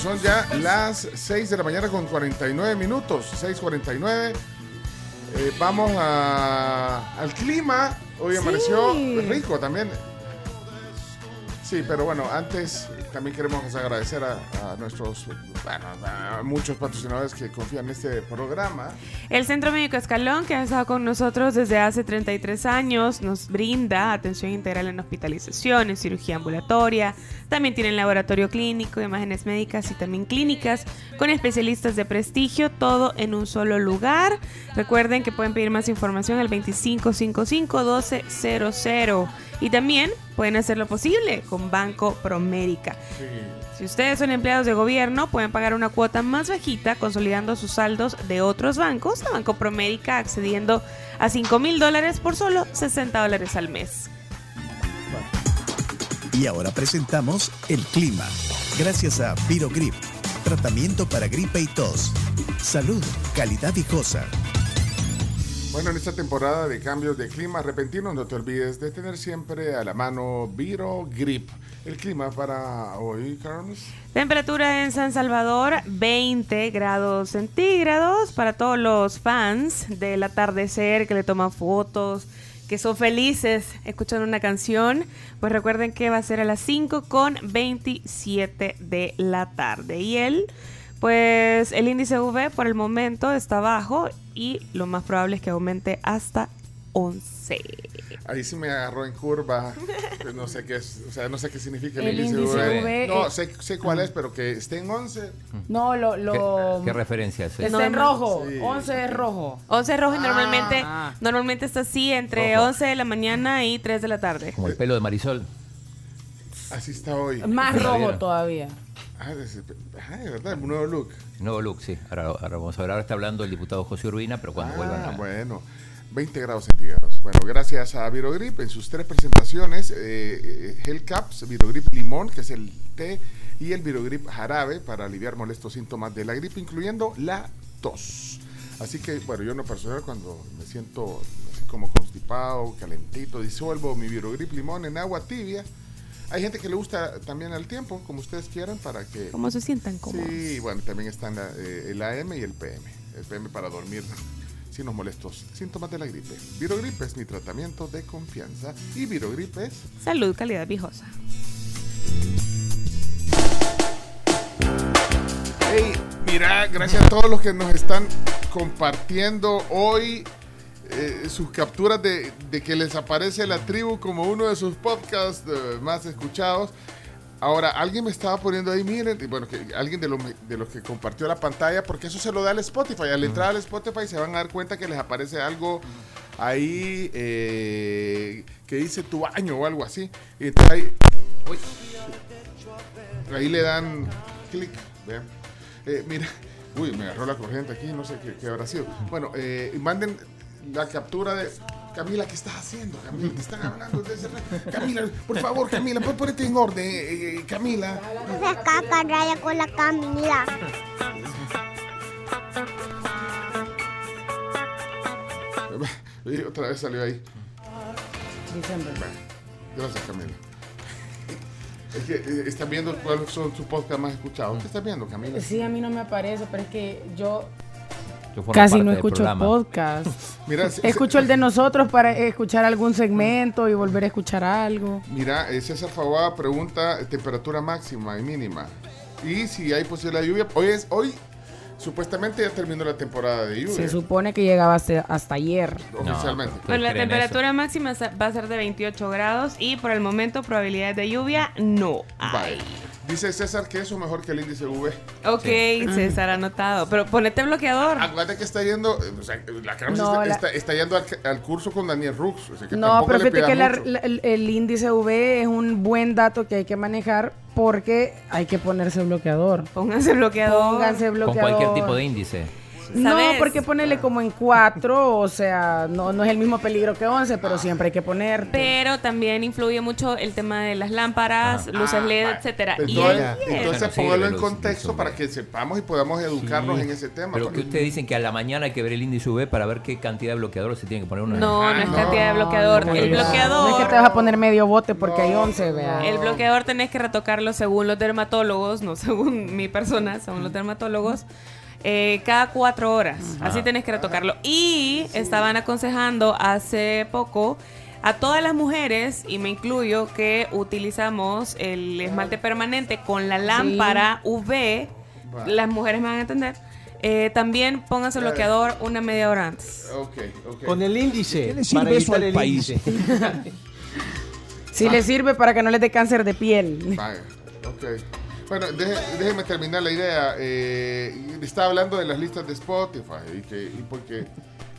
Son ya las 6 de la mañana con 49 minutos. 6:49. Eh, vamos a- al clima. Hoy Sí. amaneció rico también. Sí, pero bueno, antes también queremos agradecer a, nuestros, bueno, a muchos patrocinadores que confían en este programa. El Centro Médico Escalón, que ha estado con nosotros desde hace 33 años, nos brinda atención integral en hospitalización, en cirugía ambulatoria. También tienen laboratorio clínico, imágenes médicas y también clínicas con especialistas de prestigio, todo en un solo lugar. Recuerden que pueden pedir más información al 2555-1200 y también pueden hacer lo posible con Banco Promérica. Si ustedes son empleados de gobierno, pueden pagar una cuota más bajita consolidando sus saldos de otros bancos a Banco Promérica accediendo a 5 mil dólares por solo 60 dólares al mes. Y ahora presentamos el clima. Gracias a Virogrip, tratamiento para gripe y tos. Salud, calidad viejosa. Bueno, en esta temporada de cambios de clima repentinos, no te olvides de tener siempre a la mano Viro Grip. El clima para hoy, Carlos. Temperatura en San Salvador, 20 grados centígrados para todos los fans del atardecer que le toman fotos, que son felices escuchando una canción. Pues recuerden que va a ser a las 5 con 27 de la tarde. Y él, pues el índice UV por el momento está bajo y lo más probable es que aumente hasta 11. Ahí sí me agarró en curva. Pues [laughs] no sé qué es, o sea, no sé qué significa el, El índice. UV, No, sé, sé cuál es, pero que esté en 11. No, lo, lo ¿Qué, qué referencia es está en rojo. Sí. 11 es rojo. 11 rojo y Ah. normalmente, Ah. normalmente está así entre Rojo. 11 de la mañana y 3 de la tarde. Como el pelo de Marisol. Así está hoy. Más ¿La rojo todavía. Ah, es, ah, de verdad, un nuevo look. Nuevo look, sí. Ahora, ahora vamos a ver. Ahora está hablando el diputado José Urbina, pero cuando vuelvan Ah, a... bueno. 20 grados centígrados. Bueno, gracias a Virogrip en sus tres presentaciones, eh, eh, Hellcaps, Virogrip Limón, que es el té, y el Virogrip Jarabe para aliviar molestos síntomas de la gripe, incluyendo la tos. Así que, bueno, yo en lo personal cuando me siento así como constipado, calentito, disuelvo mi Virogrip Limón en agua tibia. Hay gente que le gusta también al tiempo, como ustedes quieran, para que... Como se sientan cómodos. Sí, bueno, también están la- eh, el AM y el PM. El PM para dormir sin los molestos síntomas de la gripe. Virogrip es mi tratamiento de confianza y Virogrip es... Salud, calidad viejosa. Hey, mira, gracias a todos los que nos están compartiendo hoy eh, sus capturas de, de que les aparece la tribu como uno de sus podcasts eh, más escuchados. Ahora, alguien me estaba poniendo ahí, miren, bueno, que alguien de los, de los que compartió la pantalla, porque eso se lo da al Spotify. Al entrar al Spotify se van a dar cuenta que les aparece algo ahí eh, que dice tu año o algo así. Y entonces ahí, uy, ahí le dan clic, vean. Eh, mira, uy, me agarró la corriente aquí, no sé qué, qué habrá sido. Bueno, eh, manden la captura de Camila, ¿qué estás haciendo? Camila, te están hablando Camila, por favor, Camila, pon- ponete en orden, eh, eh, Camila. Se caca raya con la Camila. Y [laughs] otra vez salió ahí. Bueno, gracias, Camila. [laughs] Es que eh, están viendo cuáles son sus podcasts más escuchados. ¿Qué estás viendo, Camila? Sí, a mí no me aparece, pero es que yo casi no escucho programa. podcast. [laughs] Mira, Escucho el de nosotros para escuchar algún segmento y volver a escuchar algo. Mira, César Fawada pregunta temperatura máxima y mínima. Y si hay posibilidad de lluvia. Hoy es, hoy supuestamente ya terminó la temporada de lluvia. Se supone que llegaba hasta, hasta ayer. Oficialmente. Pues la temperatura máxima va a ser de 28 grados y por el momento probabilidades de lluvia no hay. Vale. Dice César que eso mejor que el índice V. Ok, César anotado. Pero ponete bloqueador. Acuérdate que está yendo, o sea, la Carlos No, está, la- está- está yendo al, al curso con Daniel Rux. o sea, que No, pero fíjate que la- mucho. la- el, el índice V es un buen dato que hay que manejar porque hay que ponerse bloqueador. Pónganse bloqueador. Pónganse Con bloqueador. cualquier tipo de índice. No, porque ponerle como en cuatro, o sea, no, no es el mismo peligro que 11, pero siempre hay que poner. Pero también influye mucho el tema de las lámparas, luces LED, etcétera. Y Entonces, ahí es- entonces no póngalo en los- contexto para que sepamos y podamos educarnos en ese tema. Pero que ustedes dicen que a la mañana hay que ver el índice UV para ver qué cantidad de bloqueador se tiene que poner uno. No, no es cantidad de bloqueador. No, el no, bloqueador. No es que te vas a poner medio bote porque hay 11, vea. El bloqueador tenés que retocarlo según los dermatólogos, no según mi persona, según los dermatólogos, eh, cada cuatro horas. Así tenés que retocarlo. Y estaban aconsejando hace poco a todas las mujeres, y me incluyo, que utilizamos el esmalte permanente con la lámpara UV. Va. Las mujeres me van a entender. eh, también pónganse bloqueador una media hora antes. Ok, ok. Con el índice. ¿Qué le sirve para eso al el país? índice. [laughs] Si le sirve para que no les dé cáncer de piel. Vaya, ok. Bueno, deje- déjeme terminar la idea. Eh, estaba hablando de las listas de Spotify y, que, y porque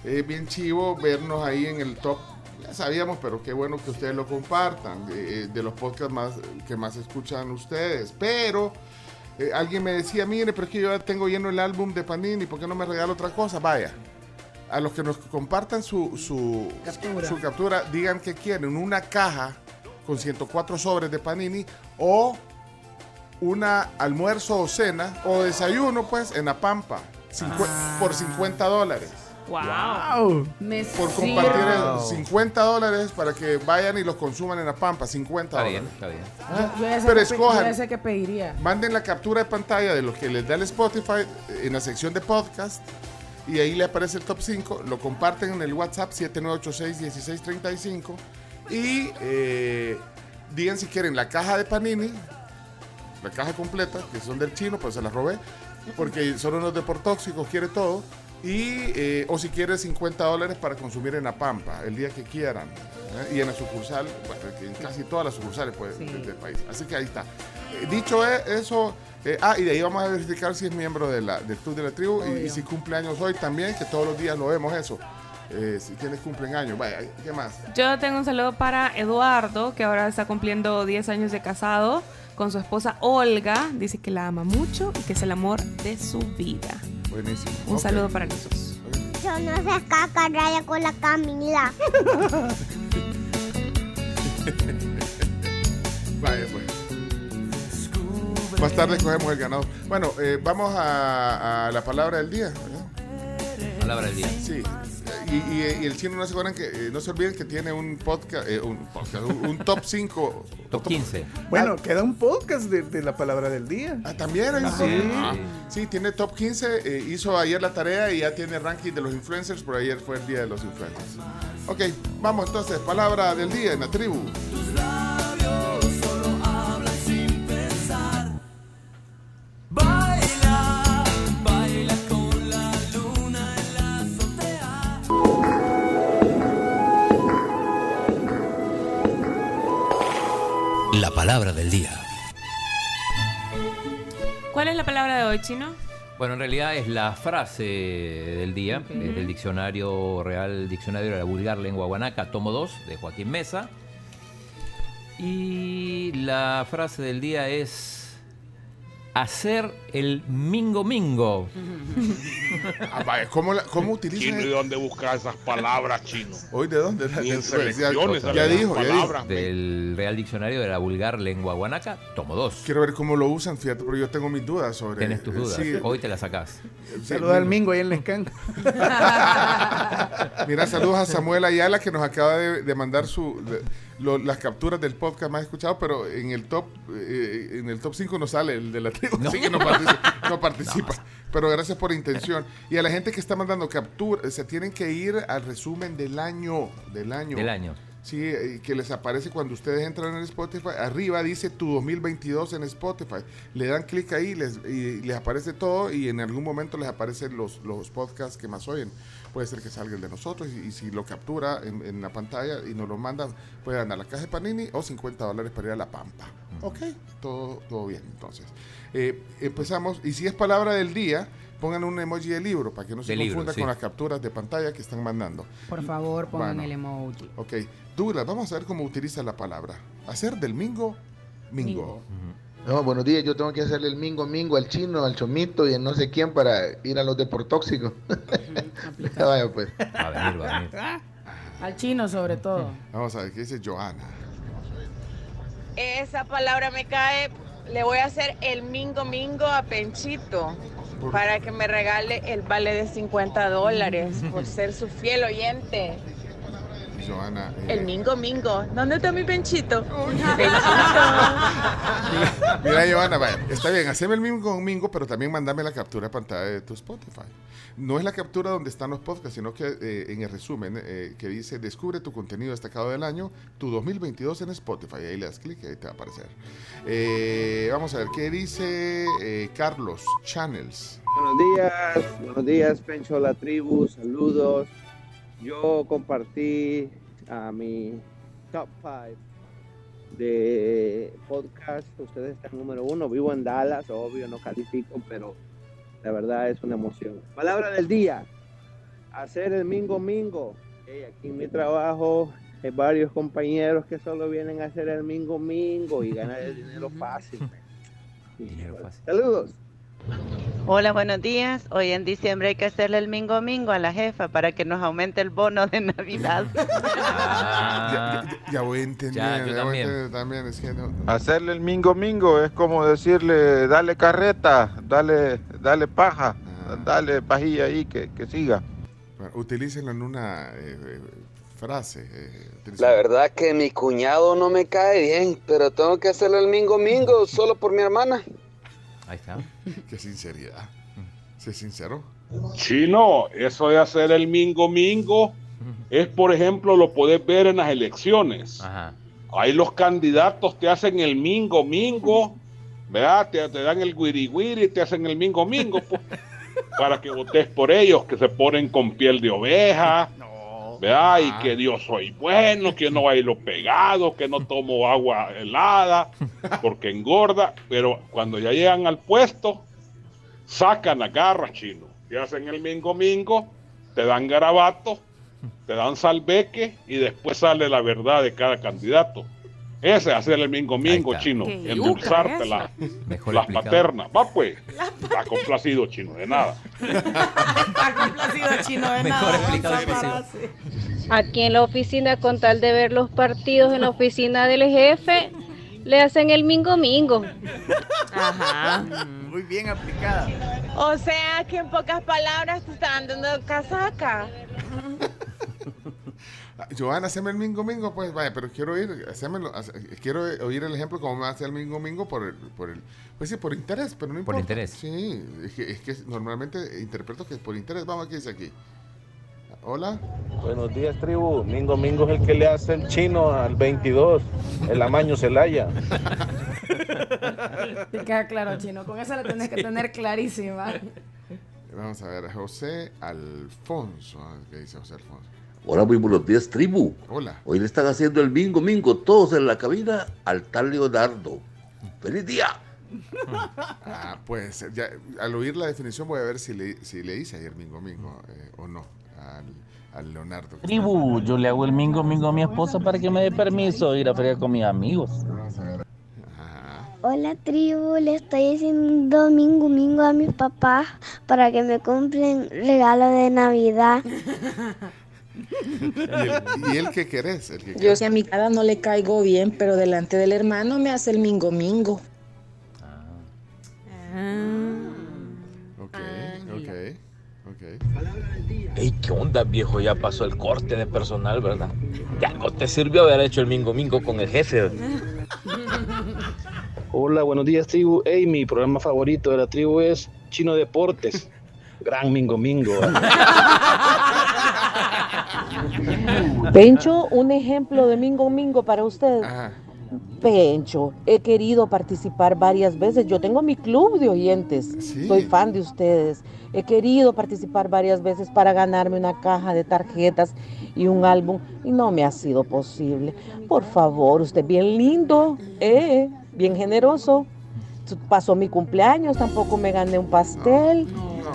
es bien chivo vernos ahí en el top. Ya sabíamos, pero qué bueno que ustedes lo compartan. eh, de los podcasts más, que más escuchan ustedes. Pero eh, alguien me decía, mire, pero es que yo ya tengo lleno el álbum de Panini, ¿por qué no me regala otra cosa? Vaya. A los que nos compartan su, su, Captura. su captura, digan que quieren una caja con 104 sobres de Panini o una almuerzo o cena o desayuno, pues, en la Pampa Ah. por 50 dólares. ¡Wow! Me Por compartir el 50 dólares para que vayan y los consuman en la Pampa, 50 Está dólares. bien, está bien. Yo, yo ya sé Pero que escojan. yo ya sé que pediría. Manden la captura de pantalla de lo que les da el Spotify eh, en la sección de podcast y ahí le aparece el top 5. Lo comparten en el WhatsApp 7986-1635 y eh, digan si quieren la caja de Panini, la caja completa, que son del chino, pues se la robé, porque son unos deportóxicos, quiere todo. Y, eh, o si quiere 50 dólares para consumir en la Pampa, el día que quieran. ¿eh? Y en la sucursal, bueno, en casi todas las sucursales pues, Sí. del, país. Así que ahí está. Eh, dicho e- eso, eh, ah, y de ahí vamos a verificar si es miembro de la, del Club de la Tribu y, y si cumple años hoy también, que todos los días lo vemos eso. Eh, si tienes cumpleaños, vaya, ¿qué más? Yo tengo un saludo para Eduardo, que ahora está cumpliendo 10 años de casado con su esposa Olga. Dice que la ama mucho y que es el amor de su vida. Buenísimo. Un saludo para los dos. Yo no sé caca raya con la Camila. [laughs] Vaya, pues. Más tarde cogemos el ganado. Bueno, eh, vamos a, a la palabra del día. ¿verdad? Palabra del día. Sí. Y, y- y el chino no se acuerdan que eh, no se olviden que tiene un podcast, eh, un, podcast, un, un top 5. [laughs] Top 15. Bueno, queda un podcast de, de la palabra del día. Ah, también hay un Sí. Ah, sí, tiene top 15. eh, hizo ayer la tarea y ya tiene ranking de los influencers. Por ayer fue el día de los influencers. Ok, vamos entonces. Palabra del día en la tribu. Palabra del día. ¿Cuál es la palabra de hoy, Chino? Bueno, en realidad es la frase del día, Ok. eh, del diccionario Real Diccionario de la Vulgar Lengua Guanaca, tomo 2, de Joaquín Mesa. Y la frase del día es hacer el mingo mingo. Ah, vaya, ¿cómo, la- cómo utiliza? Chino, ¿y dónde buscar esas palabras, chino? ¿Hoy de dónde? Ni en Ya- selecciones ya, ya dijo. palabras. Del Real Diccionario de la Vulgar Lengua Guanaca, tomo 2. Quiero ver cómo lo usan, fíjate, pero yo tengo mis dudas sobre. Tienes tus dudas. sí, Hoy te las sacás. sí, Saluda al. Mingo ahí en Lescan. Mira, saludos a Samuel Ayala que nos acaba de, de mandar su de- lo- las capturas del podcast más escuchado, pero en el top eh, en el top 5 no sale el de la tribu, así que no participa. no [laughs] participa. Pero gracias por la intención. Y a la gente que está mandando capturas, se tienen que ir al resumen del año, del año. Del año. Sí, eh, que les aparece cuando ustedes entran en Spotify. Arriba dice tu 2022 en Spotify. Le dan clic ahí les, y les aparece todo y en algún momento les aparecen los, los podcasts que más oyen. Puede ser que salga el de nosotros y, y si lo captura en, en la pantalla y nos lo mandan, puede andar a la caja de Panini o 50 dólares para ir a La Pampa. Ok, todo, todo bien entonces. Eh, empezamos, y si es palabra del día, pongan un emoji de libro para que no se De libro, confunda sí. con las capturas de pantalla que están mandando. Por favor, pongan Bueno. el emoji. Ok, Douglas, vamos a ver cómo utiliza la palabra. Hacer del mingo, mingo. Mingo. No, buenos días, yo tengo que hacerle el mingo mingo al chino, al chomito y a no sé quién para ir a los deportóxicos. [laughs] Vaya pues. Va a venir, va a venir. Al chino sobre todo. Vamos a ver, ¿qué dice Joana? Esa palabra me cae. Le voy a hacer el mingo mingo a Penchito para que me regale el vale de 50 dólares por [laughs] ser su fiel oyente. Joana. eh, El mingo mingo. ¿Dónde está mi Penchito? Mira, Joana, vaya, está bien, haceme el mingo mingo, pero también mandame la captura de pantalla de tu Spotify. No es la captura donde están los podcasts, sino que eh, en el resumen eh, que dice descubre tu contenido destacado del año, tu 2022 en Spotify. Ahí le das clic y ahí te va a aparecer. Eh, vamos a ver, ¿qué dice eh, Carlos Channels? Buenos días, buenos días, Pencho La Tribu, saludos. Yo compartí a mi top 5 de podcast. Ustedes están número uno. Vivo en Dallas, obvio, no califico, pero la verdad es una emoción. Palabra del día: hacer el mingo mingo. Hey, aquí en mi trabajo hay varios compañeros que solo vienen a hacer el mingo mingo y ganar el dinero fácil. Dinero fácil. Saludos. Hola, buenos días. Hoy en diciembre hay que hacerle el mingo mingo a la jefa para que nos aumente el bono de Navidad. Ya, [laughs] ya- ya voy a entender, Ya, yo ya voy a también. entender también. Es que no- Hacerle el mingo mingo es como decirle, dale carreta, dale, dale paja, dale pajilla ahí que, que siga. Bueno, utilícenlo en una eh, eh, frase. eh, La verdad que mi cuñado no me cae bien, pero tengo que hacerle el mingo mingo solo por mi hermana. Ahí está. [laughs] Qué sinceridad. Sé sincero. Chino, eso de hacer el mingo mingo es, por ejemplo, lo puedes ver en las elecciones. Ahí los candidatos te hacen el mingo mingo, ¿verdad? Te, te dan el guiri guiri, te hacen el mingo mingo, pues, [laughs] para que votes por ellos, que se ponen con piel de oveja, ¿verdad? Y que Dios soy bueno, que no bailo pegado, que no tomo agua helada, porque engorda, pero cuando ya llegan al puesto, sacan las garras, chino, te hacen el mingo mingo, te dan garabato, te dan salveque y después sale la verdad de cada candidato. Ese es hacer el mingo mingo, chino, endulzarte la- explicado. paternas. Va pues, está complacido, chino, de nada. Está complacido chino de Mejor nada. explicado. Aquí en la oficina, con tal de ver los partidos en la oficina del jefe, le hacen el mingo mingo. Ajá. Muy bien aplicada. O sea que en pocas palabras te están dando casaca. [laughs] Joana, haceme el mingo mingo, pues vaya, pero quiero oír, hacémelo, hace- quiero oír el ejemplo cómo me hace el mingo mingo por el, por el, pues sí, por interés, pero no importa. interés. Sí, es que, es que normalmente interpreto que es por interés. Vamos, ¿qué dice aquí? Hola. Buenos días, tribu. Mingo Mingo es el que le hace el chino al 22, el amaño Celaya. [laughs] Te queda claro, chino. Con esa la tenés que tener clarísima. Vamos a ver, José Alfonso, ah, ¿qué dice José Alfonso? Hola, muy buenos días, tribu. Hola. Hoy le están haciendo el mingo mingo todos en la cabina al tal Leonardo. ¡Feliz día! [laughs] Ah, pues ya, al oír la definición voy a ver si le, si le hice ayer mingo mingo eh, o no al, al Leonardo. está- Tribu, yo le hago el mingo mingo a mi esposa para que me dé permiso de ir a feria con mis amigos. Hola tribu, le estoy haciendo mingo mingo a mis papás para que me compren regalo de Navidad. [laughs] [laughs] ¿Y el, que querés? El que Yo querés. si a mi cara no le caigo bien, pero delante del hermano me hace el mingo mingo. Ok, ok, ok. Ey, ¿qué onda, viejo? Ya pasó el corte de personal, ¿verdad? Ya no te sirvió haber hecho el mingo mingo con el jefe. Hola, buenos días, tribu. Hey, mi programa favorito de la tribu es Chino Deportes. Gran Mingo Mingo. [laughs] Pencho, un ejemplo de Mingo Mingo para usted. Pencho, he querido participar varias veces. Yo tengo mi club de oyentes. Soy fan de ustedes. He querido participar varias veces para ganarme una caja de tarjetas y un álbum y no me ha sido posible. Por favor, usted bien lindo, eh, bien generoso. Pasó mi cumpleaños, tampoco me gané un pastel.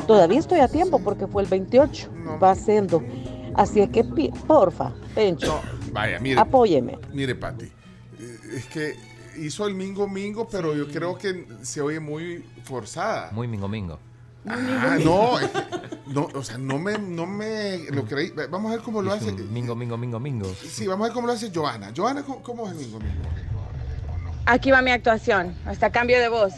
Todavía estoy a tiempo porque fue el 28. Va siendo. Así es que, porfa, Pencho, Vaya, mire. apóyeme. Mire, Pati, eh, es que hizo el Mingo Mingo, pero yo creo que se oye muy forzada. Muy mingo mingo. Ah, no, que- no, o sea, no me, no me lo creí. Vamos a ver cómo lo hace. Mingo, mingo, mingo, mingo. Sí, vamos a ver cómo lo hace Joana. Joana, ¿cómo, cómo es el Mingo Mingo? Aquí va mi actuación, hasta cambio de voz.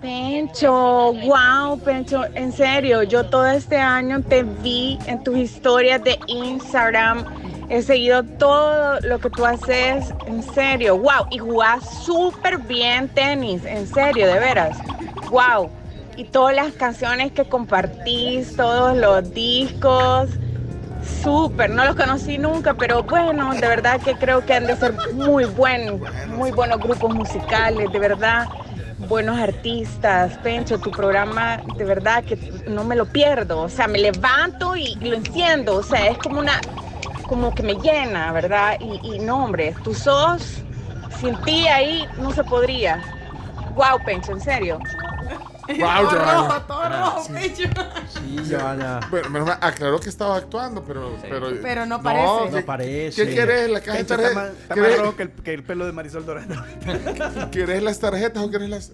Pencho, wow, Pencho, en serio, yo todo este año te vi en tus historias de Instagram, he seguido todo lo que tú haces, en serio, wow, y jugás súper bien tenis, en serio, de veras, wow. Y todas las canciones que compartís, todos los discos, súper, no los conocí nunca, pero bueno, de verdad que creo que han de ser muy buenos, muy buenos grupos musicales, de verdad, buenos artistas. Pencho, tu programa, de verdad que no me lo pierdo, o sea, me levanto y, lo enciendo, o sea, es como una, como que me llena, ¿verdad? Y, y no, hombre, tú sos, sin ti ahí no se podría. Wow, Pencho, en serio. Wow, Todo rojo, todo rojo, Sí. Pencho. Sí, Joana. Bueno, menos mal, aclaró que estaba actuando, pero. Pero, Pero no parece. ¿qué- No parece. ¿Qué querés? ¿La caja de Pencho está más, tarjetas? está más rojo que el, que el pelo de Marisol Dorado. [laughs] ¿Querés las tarjetas o querés las.?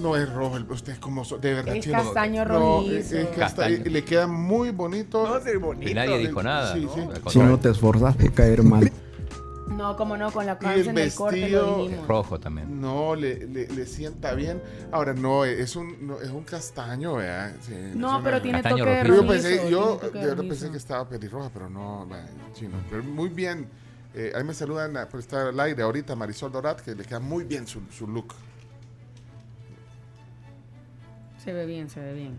No es rojo, usted es como. so- De verdad, Es chino. castaño No, rojizo. es- es casta- Castaño. y le queda muy bonito. No, sí, bonito. Y nadie dijo nada. Sí, ¿no? sí. Si no te esforzas de caer mal. [laughs] No, como no, con la Y el canción del corte lo vestido- dijimos. Rojo también. No, le, le, le sienta bien. Ahora, no, es un, no, es un castaño, ¿verdad? Sí, No, pero tiene Castaño toque de. Yo pensé, yo tiene toque de pensé que estaba pelirroja, pero no, chino. Pero muy bien. Eh, ahí me saludan por estar al aire ahorita Marisol Dorat, que le queda muy bien su, su look. Se ve bien, se ve bien.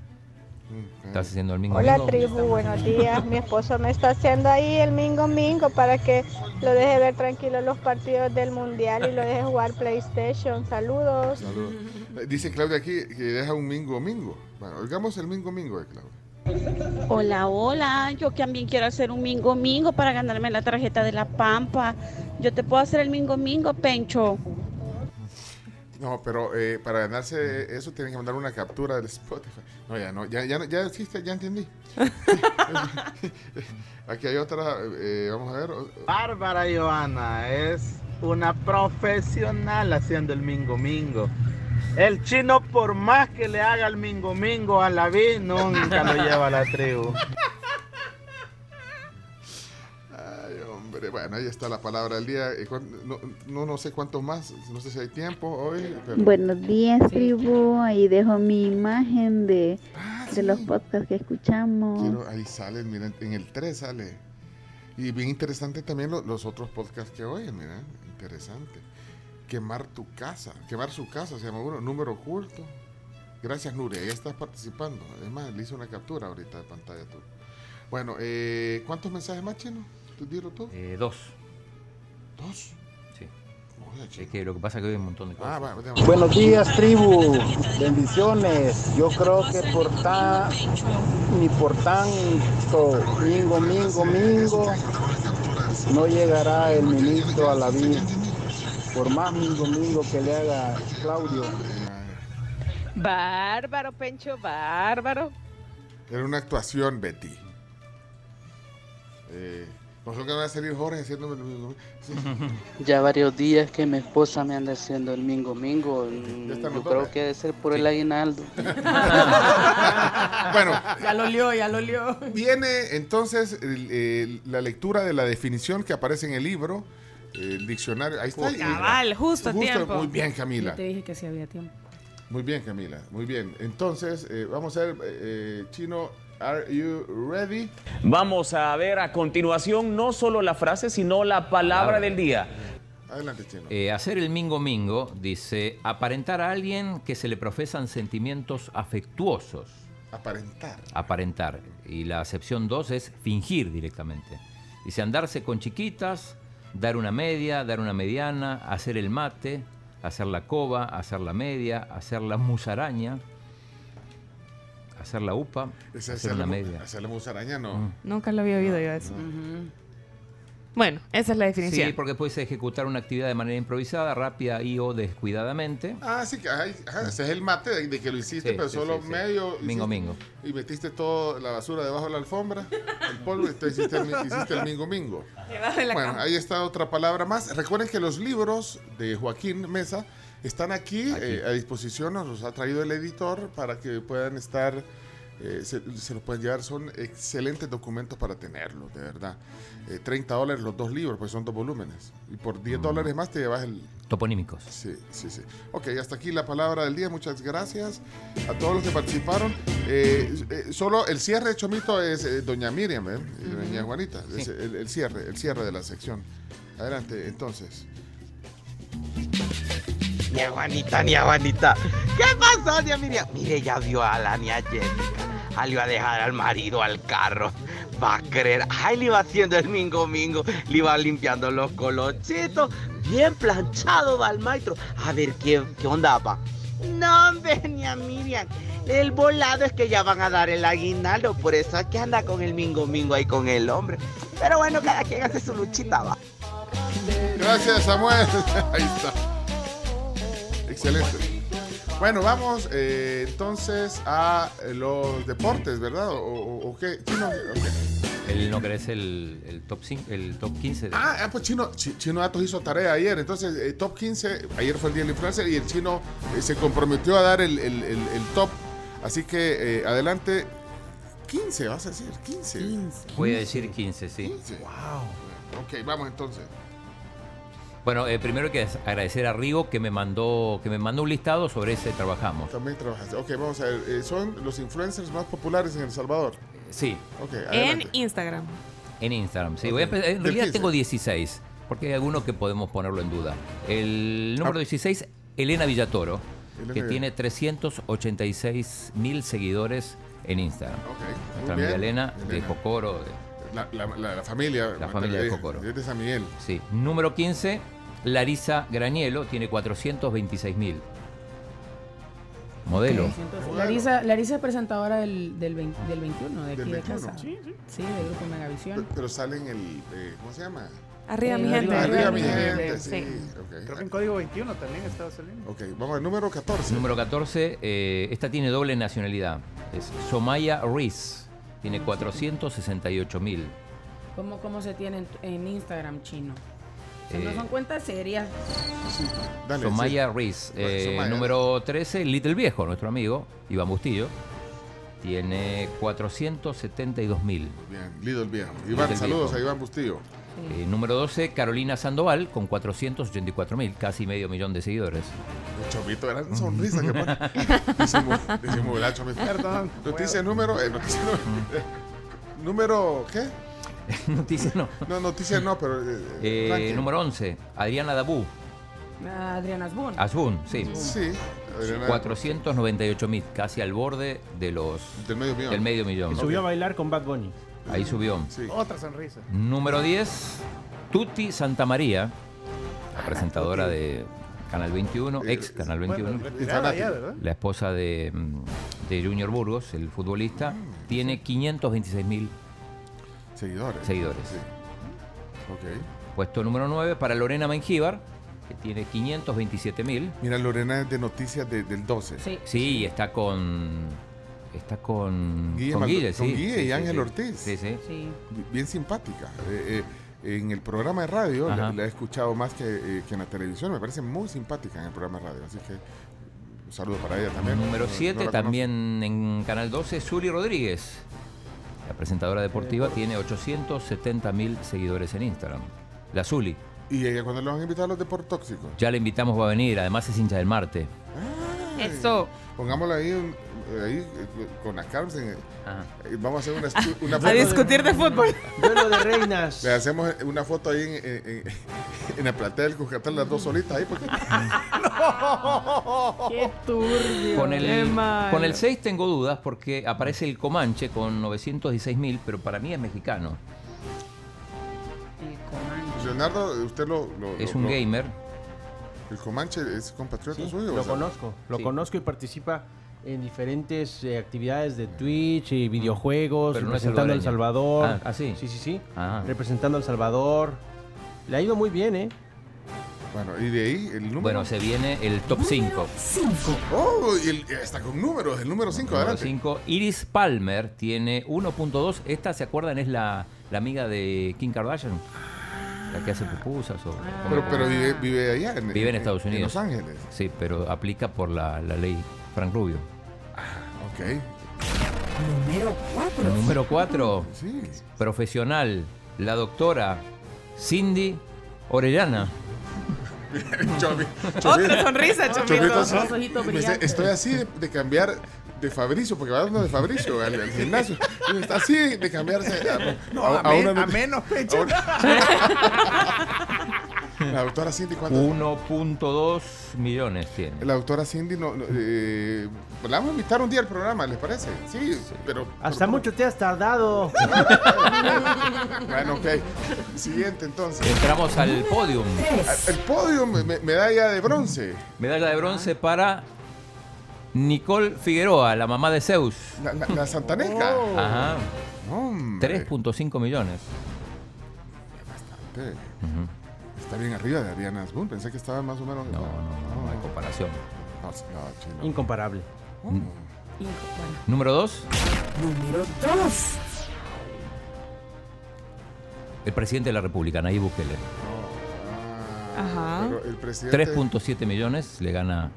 Estás haciendo el mingo Hola mingo. tribu, buenos días. Mi esposo me está haciendo ahí el mingo mingo para que lo deje ver tranquilo los partidos del mundial y lo deje jugar PlayStation. Saludos. Saludos. Eh, Dice Claudia aquí que deja un mingo mingo. Bueno, oigamos el mingo mingo de Claudia. Hola, hola. Yo también quiero hacer un mingo mingo para ganarme la tarjeta de la Pampa. Yo te puedo hacer el mingo mingo, Pencho. No, pero eh, para ganarse eso tienen que mandar una captura del Spotify. No, ya no, ya, ya, no- ya existe, ya entendí. [laughs] [laughs] Aquí hay otra, eh, vamos a ver. Bárbara Joana es una profesional haciendo el mingo mingo. El chino, por más que le haga el mingo mingo a la vi, nunca lo lleva a la tribu. [laughs] Bueno, ahí está la palabra del día. No, no, no sé cuántos más, no sé si hay tiempo hoy. pero- Buenos días, tribu. Ahí dejo mi imagen de, de los podcasts que escuchamos. Quiero- ahí sale, miren, en el 3 sale. Y bien interesante también lo- los otros podcasts que oyen, mira, interesante. Quemar tu casa, quemar su casa, se llama uno, número oculto. Gracias, Nuria, ya estás participando. Además, le hice una captura ahorita de pantalla tú. Bueno, eh, ¿cuántos mensajes más, Chino? Eh, dos. ¿Dos? Sí. Es que lo que pasa es que hay un montón de cosas. Ah, va, déjame- Buenos días, tribu. Bendiciones. Yo creo que por tan, ni por tanto, mingo, mingo, mingo, no llegará el ministro a la vida. Por más mingo, mingo que le haga Claudio. Bárbaro, Pencho, bárbaro. Era una actuación, Betty. Eh, no sé que va a salir Jorge haciendo... Sí. [laughs] Ya varios días que mi esposa me anda haciendo el mingo mingo. Yo creo que debe ser por el aguinaldo. [laughs] bueno, Ya lo lió, ya lo lió. Viene entonces el- el- la lectura de la definición que aparece en el libro, el diccionario. Ahí está. Cabal, justo a tiempo. Muy bien, Yo Camila. te dije que sí había tiempo. Muy bien, Camila. Muy bien. Entonces, eh, vamos a ver, eh, Chino, ¿are you ready? Vamos a ver a continuación no solo la frase, sino la palabra del día. Adelante, Chino. Eh, hacer el mingo mingo dice aparentar a alguien que se le profesan sentimientos afectuosos. Aparentar. Aparentar. Y la acepción 2 es fingir directamente. Dice andarse con chiquitas, dar una media, dar una mediana, hacer el mate, hacer la cova, hacer la media, hacer la musaraña, hacer la upa, hacer una mu- media. Hacerle musaraña, no. Mm. Nunca lo había oído yo eso. Bueno, esa es la definición. Sí, porque puedes ejecutar una actividad de manera improvisada, rápida y o descuidadamente. Ah, sí, que ay, ajá, ese es el mate de, de que lo hiciste, Sí, pero sí, solo sí, sí. medio. Mingo, hiciste- mingo. Y metiste toda la basura debajo de la alfombra, el polvo, y entonces hiciste hiciste el mingo mingo. Debajo de la Bueno, cama. ahí está otra palabra más. Recuerden que los libros de Joaquín Mesa están aquí, eh, a disposición, nos los ha traído el editor para que puedan estar, eh, se, se los pueden llevar, son excelentes documentos para tenerlos, de verdad. Eh, 30 dólares los dos libros, pues son dos volúmenes. Y por 10 dólares más te llevas el... Toponímicos. Sí, sí, sí. Ok, hasta aquí la palabra del día. Muchas gracias a todos los que participaron. Eh, solo el cierre de Chomito es doña Miriam, doña Juanita. Es el, el cierre, el cierre de la sección. Adelante, entonces. Ni Juanita, ni Juanita. ¿Qué pasó, Dios Miriam? Mire, ya vio a la niña Jessica. Ah, le iba a dejar al marido al carro. Va a creer. Ay, le iba haciendo el mingo mingo. Le iba limpiando los colochitos. Bien planchado va el maestro. A ver, ¿qué, qué onda va? No, hombre, ni a Miriam. El volado es que ya van a dar el aguinaldo. Por eso es que anda con el mingo mingo ahí con el hombre. Pero bueno, cada quien hace su luchita, va. Gracias, Samuel. [laughs] Ahí está. Excelente. Bueno, vamos eh, entonces a los deportes, ¿verdad? ¿O, o- o qué? Chino, ok. El no querés el, el top 5, el top 15 de- Ah, ah, pues Chino, Chi- Chino Datos hizo tarea ayer. Entonces, eh, top 15, ayer fue el día del influencer y el chino eh, se comprometió a dar el, el- el- el top. Así que eh, adelante. 15, vas a decir, 15. Voy a decir 15, sí. Wow. Ok, vamos entonces. Bueno, eh, primero hay que agradecer a Rigo que me mandó que me mandó un listado sobre ese trabajamos. También trabajaste. Ok, vamos a ver. eh, son los influencers más populares en El Salvador. Sí, Ok, En. Instagram. en Instagram. Sí, Ok. voy a empezar- en realidad 15. tengo 16, porque hay algunos que podemos ponerlo en duda. El número Ah. 16, Elena Villatoro, Elena que tiene 386 mil seguidores en Instagram. muy Nuestra amiga bien. Elena, de Elena. Jocoro. de- La, la- la- la familia. La familia de Cocoro. Es de San Miguel. Sí. Número 15, Larisa Grañelo, tiene 426 mil. Modelo. Larisa, Larisa es presentadora del, del, 20 del 21, de aquí Del de 21. casa. Sí, Sí, del grupo Megavisión. Pero sale en el. eh, ¿Cómo se llama? Arriba, mi Eh, gente. Arriba, mi Arriba, gente. sí. Sí. ok. Creo que en código 21 también estaba saliendo. Ok, vamos al número 14. Número 14, eh, esta tiene doble nacionalidad. Es Somaya Riz, tiene 468 mil. ¿Cómo, ¿Cómo se tiene en, en Instagram chino? O sea, Eh, no son cuentas serias. Dale, Somaya sí. Riz. Eh, Somaya. número 13, Little Viejo, nuestro amigo, Iván Bustillo. Tiene 472 mil. Bien, Lidl Viejo. Iván, Little saludos Viejo. a Iván Bustillo. Eh, número 12, Carolina Sandoval, con 484 mil, casi medio millón de seguidores. El chomito, gran sonrisa que pone. [laughs] Disimula, chomito. Perdón. Noticia número. eh, noticia número. número. ¿Qué? [laughs] Noticia no. No, noticia no, pero. eh, Eh, número 11, Adriana Dabú, Adriana Asbun. Asbun, sí. Sí. Adriana- 498 mil, casi al borde de los Del medio millón. del medio millón. Y subió a bailar con Bad Bunny. Ahí subió. Sí. Otra sonrisa. Número 10, Tuti Santamaría, la presentadora de Canal 21, ex Canal 21, Bueno, retirada ya, ¿verdad? la esposa de, mm, de Junior Burgos, el futbolista, tiene 526 mil Seguidores. seguidores. Sí. Ok. Puesto número 9 para Lorena Mengíbar, que tiene 527 mil. Mira, Lorena es de noticias de- del 12. Sí. Sí, está con. Está con. Guille con Guille, con sí. Guille Sí, y sí, Ángel sí. Ortiz. Sí, sí. Sí. Bien simpática. Eh, eh, en el programa de radio la, he escuchado más que, eh, que en la televisión. Me parece muy simpática en el programa de radio. Así que un saludo para ella también. Número No- no 7, la también en Canal 12, Zuli Rodríguez. La presentadora deportiva tiene 870 mil seguidores en Instagram. La Zuli. Y ella cuando le van a invitar a los deportóxicos. Ya la invitamos, va a venir. Además es hincha del Marte. Eso. Pongámosla ahí, un- ahí con las Carms. eh, Vamos a hacer una, una [laughs] A foto. discutir de fútbol. Duelo de reinas. Le hacemos una foto ahí en, en, en- [laughs] en la platea del Cucatal, las dos solitas ahí. Porque... [laughs] Qué turbio. Con Qué el, mal. con el 6 tengo dudas porque aparece el Comanche con 916 mil, pero para mí es mexicano. El Comanche. Leonardo, usted lo. lo- Es lo- un lo- gamer. El Comanche es compatriota Sí, suyo. o lo sea, conozco, lo Sí. conozco y participa en diferentes eh, actividades de Twitch y videojuegos, Pero no es representando a El. Salvador. Ah, ¿ah, sí? Sí, sí, sí. Ah. Representando a El Salvador. Le ha ido muy bien, ¿eh? Bueno, y de ahí el número. Bueno, se viene el top 5. Oh, y el- está con números, el número 5, Número adelante. 5. Iris Palmer tiene 1.2. Esta, ¿se acuerdan? Es la, la amiga de Kim Kardashian. La que hace pupusas. O, Pero, pero vive, vive allá. En, Vive en Estados Unidos. Los Ángeles. Sí, pero aplica por la, la ley Frank Rubio. Ok. Número 4. Número 4. Sí. Profesional. La doctora Cindy Orellana. [laughs] Otra sonrisa, Chomito. Estoy así de, de cambiar de Fabricio, porque va uno de Fabricio al, al gimnasio. Está así de cambiarse a, No, a- a, a men- una- a menos pecho. [laughs] La doctora Cindy, ¿cuánto? 1.2 millones tiene. La doctora Cindy, no, no, eh, la vamos a invitar un día al programa, ¿les parece? Sí, pero... Hasta mucho te has tardado. Bueno, ok. Siguiente, entonces. Entramos al podium. El me- me- medalla de bronce. Medalla de bronce para Nicole Figueroa, la mamá de Zeus. La, la- la santaneca. Ajá. Hombre. 3.5 millones. Bastante. Está bien arriba de Ariana Asbun. Pensé que estaba más o menos. No, no, no, no hay comparación. No, no, chino. Incomparable. Número 2. Número 2. El presidente de la República, Nayib Bukele. Ajá. Pero el presidente 3.7 millones le gana.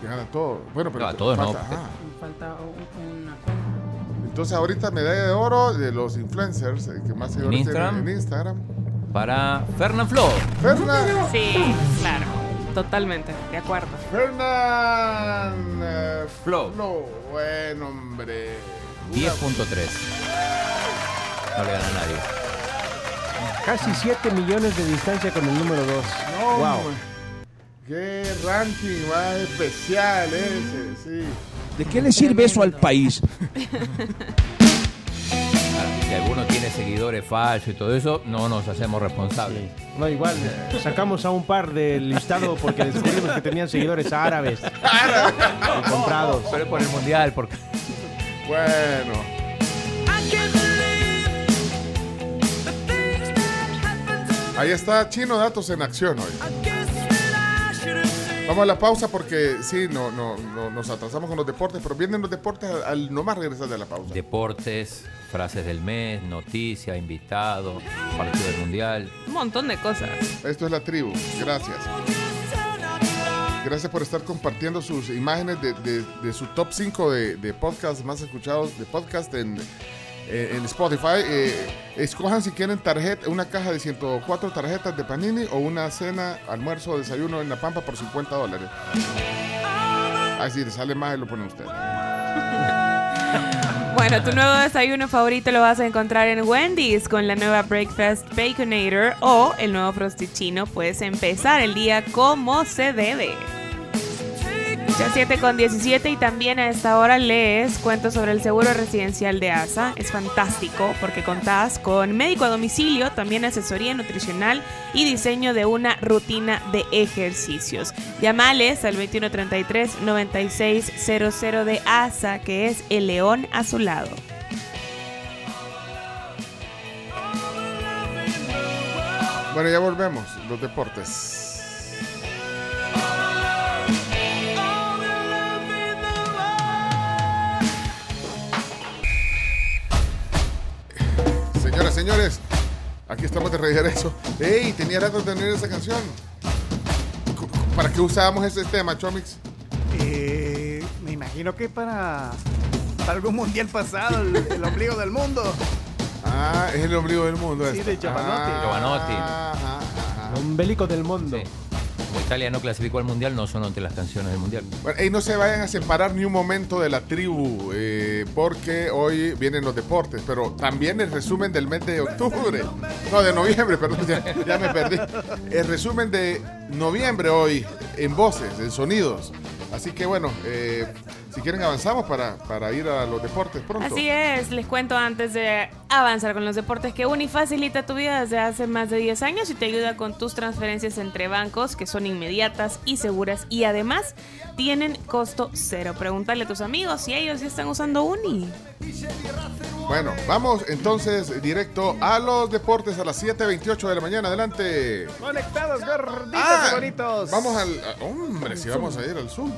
le gana todo. Bueno, pero No, a todos no. falta- ajá. Falta un- una Entonces, ahorita medalla de oro de los influencers que más seguidores Instagram? tienen en Instagram. Para Fernán Flo. Fernán. Sí, claro. Totalmente, de acuerdo. Fernán. eh, Flo. Flo. Bueno, hombre. 10.3. No le gana a nadie. Casi 7 millones de distancia con el número 2. No, wow. Qué ranking más especial ese, sí. ¿De qué le sirve eso al país? [laughs] Si alguno tiene seguidores falsos y todo eso, no nos hacemos responsables. No, igual, sacamos a un par del listado porque descubrimos que tenían seguidores árabes. Y comprados. Pero por el mundial, porque. Bueno. Ahí está Chino Datos en acción hoy. Vamos a la pausa porque sí, no, no, no, nos atrasamos con los deportes, pero vienen los deportes al, al nomás regresar de la pausa. Deportes, frases del mes, noticias, invitados, partido del mundial. Un montón de cosas. Esto es la tribu. Gracias. Gracias por estar compartiendo sus imágenes de, de- de su top 5 de, de podcasts más escuchados de podcast en, eh, en Spotify. Eh, escojan si quieren tarjeta, una caja de 104 tarjetas de Panini o una cena, almuerzo o desayuno en La Pampa por 50 dólares. Ahí sí, le sale más y lo pone usted. [laughs] Bueno, tu nuevo desayuno favorito lo vas a encontrar en Wendy's con la nueva Breakfast Baconator o el nuevo Frosty Chino. Puedes empezar el día como se debe. Ya 7 con 17 y también a esta hora lees cuentos sobre el seguro residencial de ASA. Es fantástico porque contás con médico a domicilio, también asesoría nutricional y diseño de una rutina de ejercicios. Llamales al 2133-9600 de ASA, que es el león a su lado. Bueno, ya volvemos. Los deportes. Señores, aquí estamos de regreso. ¡Ey! Tenía rato de tener esa canción. ¿Para qué usábamos ese tema, Chomix? Eh, me imagino que para, para algún mundial pasado, el, el ombligo del mundo. Ah, es el ombligo del mundo. Sí, de Giovanotti. Ah, Giovanotti. ajá, ajá. Ombelico del mundo. Italia no clasificó al mundial, no son entre las canciones del mundial. Bueno, ey, no se vayan a separar ni un momento de la tribu, eh, porque hoy vienen los deportes, pero también el resumen del mes de octubre, no, de noviembre, [laughs] perdón, ya me perdí. El resumen de noviembre hoy, en voces, en sonidos. Así que bueno, eh, si quieren avanzamos para, para ir a los deportes pronto. Así es, les cuento antes de avanzar con los deportes que Uni facilita tu vida desde hace más de 10 años y te ayuda con tus transferencias entre bancos que son inmediatas y seguras y además tienen costo cero. Pregúntale a tus amigos si ellos ya están usando Uni. Bueno, vamos entonces directo a los deportes a las 7.28 de la mañana. Adelante. Conectados, gorditos Ah, y bonitos. Vamos al. hombre, si vamos a ir al Zoom.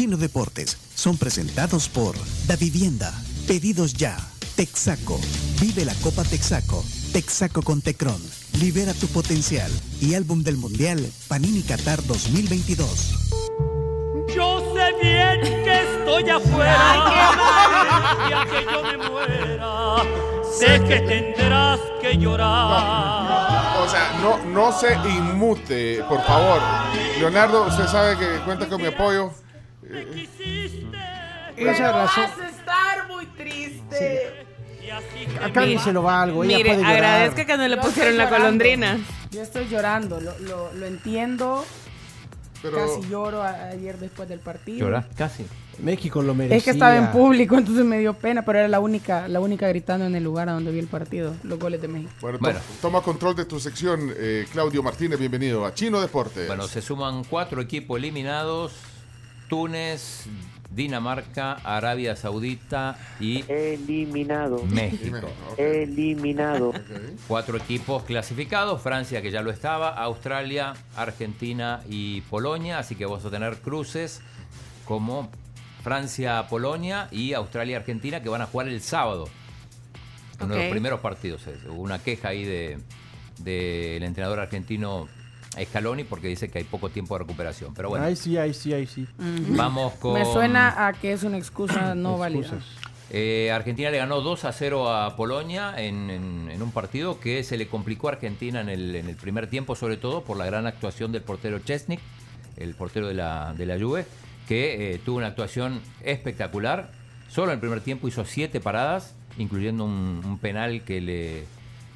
Chino Deportes son presentados por Da Vivienda, Pedidos Ya, Texaco, Vive la Copa Texaco, Texaco con Tecron, Libera tu potencial y álbum del Mundial Panini Qatar 2022. Yo sé bien que estoy afuera. Y a que yo me muera, sé que tendrás que llorar. O sea, no, no se inmute, por favor. Leonardo, usted sabe que cuenta con mi apoyo. Esa razón. Vas a estar muy triste. Acá se lo va algo. Ella Mire, puede llorar. agradezca que no le Yo pusieron la llorando. golondrina. Yo estoy llorando, lo, lo- lo entiendo. Pero- Casi lloro a- ayer después del partido. ¿Lloras? Casi. México lo merecía. Es que estaba en público, entonces me dio pena, pero era la única, la única gritando en el lugar a donde vi el partido, los goles de México. Bueno, to- toma control de tu sección, eh, Claudio Martínez. Bienvenido a Chino Deportes. Bueno, se suman cuatro equipos eliminados. Túnez, Dinamarca, Arabia Saudita y Eliminado. México. Eliminado. Cuatro equipos clasificados, Francia que ya lo estaba, Australia, Argentina y Polonia, así que vamos a tener cruces como Francia, Polonia y Australia, Argentina que van a jugar el sábado. Uno de los primeros partidos. es. Hubo una queja ahí de del entrenador argentino Scaloni porque dice que hay poco tiempo de recuperación. Pero bueno, Ahí sí, ahí sí, ahí sí. vamos con... Me suena a que es una excusa no válida. Eh, Argentina le ganó 2 a 0 a Polonia en, en- en un partido que se le complicó a Argentina en el, en el primer tiempo, sobre todo por la gran actuación del portero Chesnik, el portero de la, de la Juve, que eh, tuvo una actuación espectacular. Solo en el primer tiempo hizo siete paradas, incluyendo un, un penal que le,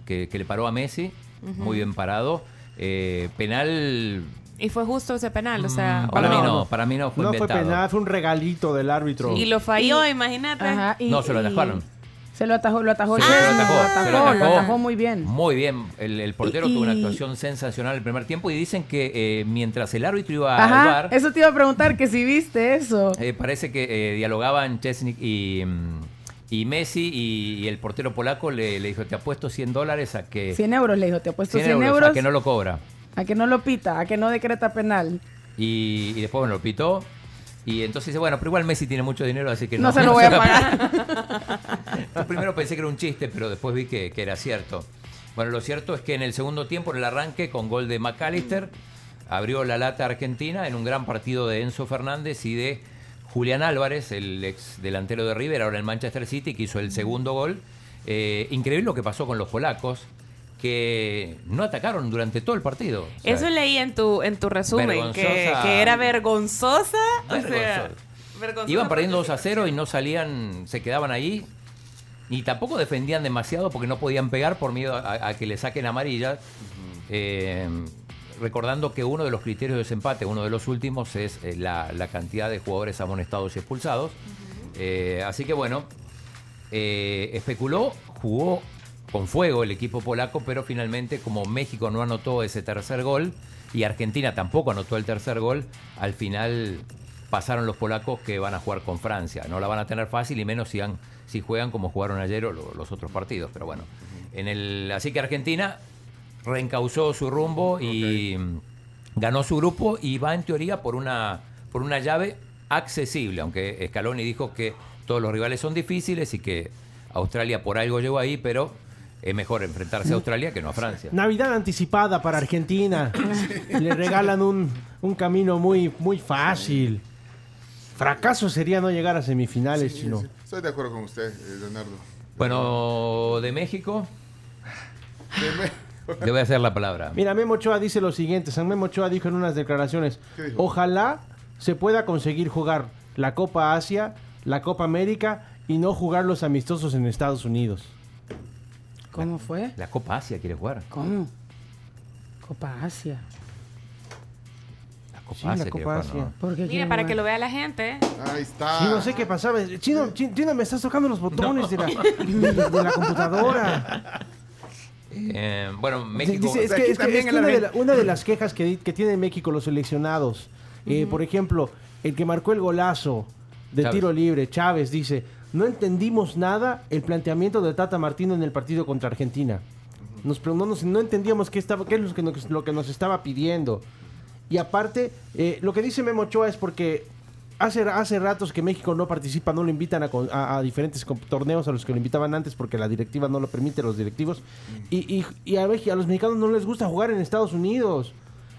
que, que le paró a Messi, muy bien parado. Eh, penal Y fue justo ese penal, o sea, Mm, para ¿o mí no? para mí no fue No fue inventado. penal, fue un regalito del árbitro. Y lo falló, imagínate. Ajá, y- No, se lo atajaron. Se lo atajó, lo atajó, Sí, lo atajó, lo se lo atajó, lo atajó. muy bien. Muy bien, el, el portero Y- tuvo una actuación sensacional el primer tiempo y dicen que eh, mientras el árbitro iba al Ajá, bar, eso te iba a preguntar que si viste eso. eh, parece que eh, dialogaban Chesnik y, mm, y Messi y, y el portero polaco le, le dijo, te apuesto 100 dólares a que... 100 euros le dijo, te apuesto 100 100 euros, euros, a que no lo cobra. a que no lo pita, a que no decreta penal. Y, y después bueno, lo pitó. Y entonces dice, bueno, pero igual Messi tiene mucho dinero, así que no, No se [laughs] lo voy a pagar. Yo primero pensé que era un chiste, pero después vi que, que era cierto. Bueno, lo cierto es que en el segundo tiempo, en el arranque, con gol de McAllister, abrió la lata Argentina en un gran partido de Enzo Fernández y de Julián Álvarez, el ex delantero de River, ahora en Manchester City, que hizo el segundo gol. Eh, increíble lo que pasó con los polacos, que no atacaron durante todo el partido. O sea, Eso leí en tu, en tu resumen, que, era vergonzosa. O sea, Vergonzoso. vergonzosa Iban perdiendo 2 a 0 y no salían, se quedaban ahí. Y tampoco defendían demasiado porque no podían pegar por miedo a, a que le saquen amarilla. Eh, recordando que uno de los criterios de desempate, uno de los últimos, es eh, la, la cantidad de jugadores amonestados y expulsados. Eh, así que bueno, eh, especuló, jugó con fuego el equipo polaco, pero finalmente como México no anotó ese tercer gol y Argentina tampoco anotó el tercer gol, al final pasaron los polacos que van a jugar con Francia. No la van a tener fácil y menos si, han- si juegan como jugaron ayer o lo- los otros partidos. Pero bueno, en el, así que Argentina reencauzó su rumbo y mm, ganó su grupo y va en teoría por una, por una llave accesible, aunque Scaloni dijo que todos los rivales son difíciles y que Australia por algo llegó ahí, pero es mejor enfrentarse a Australia que no a Francia. Navidad anticipada para Argentina. [coughs] Le regalan un, un camino muy, muy fácil. Fracaso sería no llegar a semifinales, Sí, chino. sí. Estoy de acuerdo con usted, eh, Leonardo. Bueno, de México. Le voy a hacer la palabra. Mira, Memo Ochoa dice lo siguiente. San Memo Ochoa dijo en unas declaraciones, ojalá se pueda conseguir jugar la Copa Asia, la Copa América y no jugar los amistosos en Estados Unidos. ¿Cómo fue? La Copa Asia quiere jugar. ¿Cómo? Copa Asia. La Copa Sí, la Asia Copa jugar, Asia. ¿no? ¿Por qué Mira, para jugar? que lo vea la gente. Ahí está. Sí, no sé qué pasaba. Chino, Chino, Chino, me estás tocando los botones de, la, [laughs] de- de la computadora. Eh, bueno, México. Dice, es que, es que- es una, de ven- la- una de las quejas que, que tiene México los seleccionados, eh, por ejemplo, el que marcó el golazo de Chávez. tiro libre, Chávez, dice, no entendimos nada el planteamiento de Tata Martino en el partido contra Argentina. Nos, no, nos- no entendíamos qué, estaba, qué es lo que, nos, lo que nos estaba pidiendo. Y aparte, eh, lo que dice Memo Ochoa es porque hace, hace ratos que México no participa, no lo invitan a, a- a diferentes torneos a los que lo invitaban antes porque la directiva no lo permite, los directivos. Y, y- y a, los mexicanos no les gusta jugar en Estados Unidos.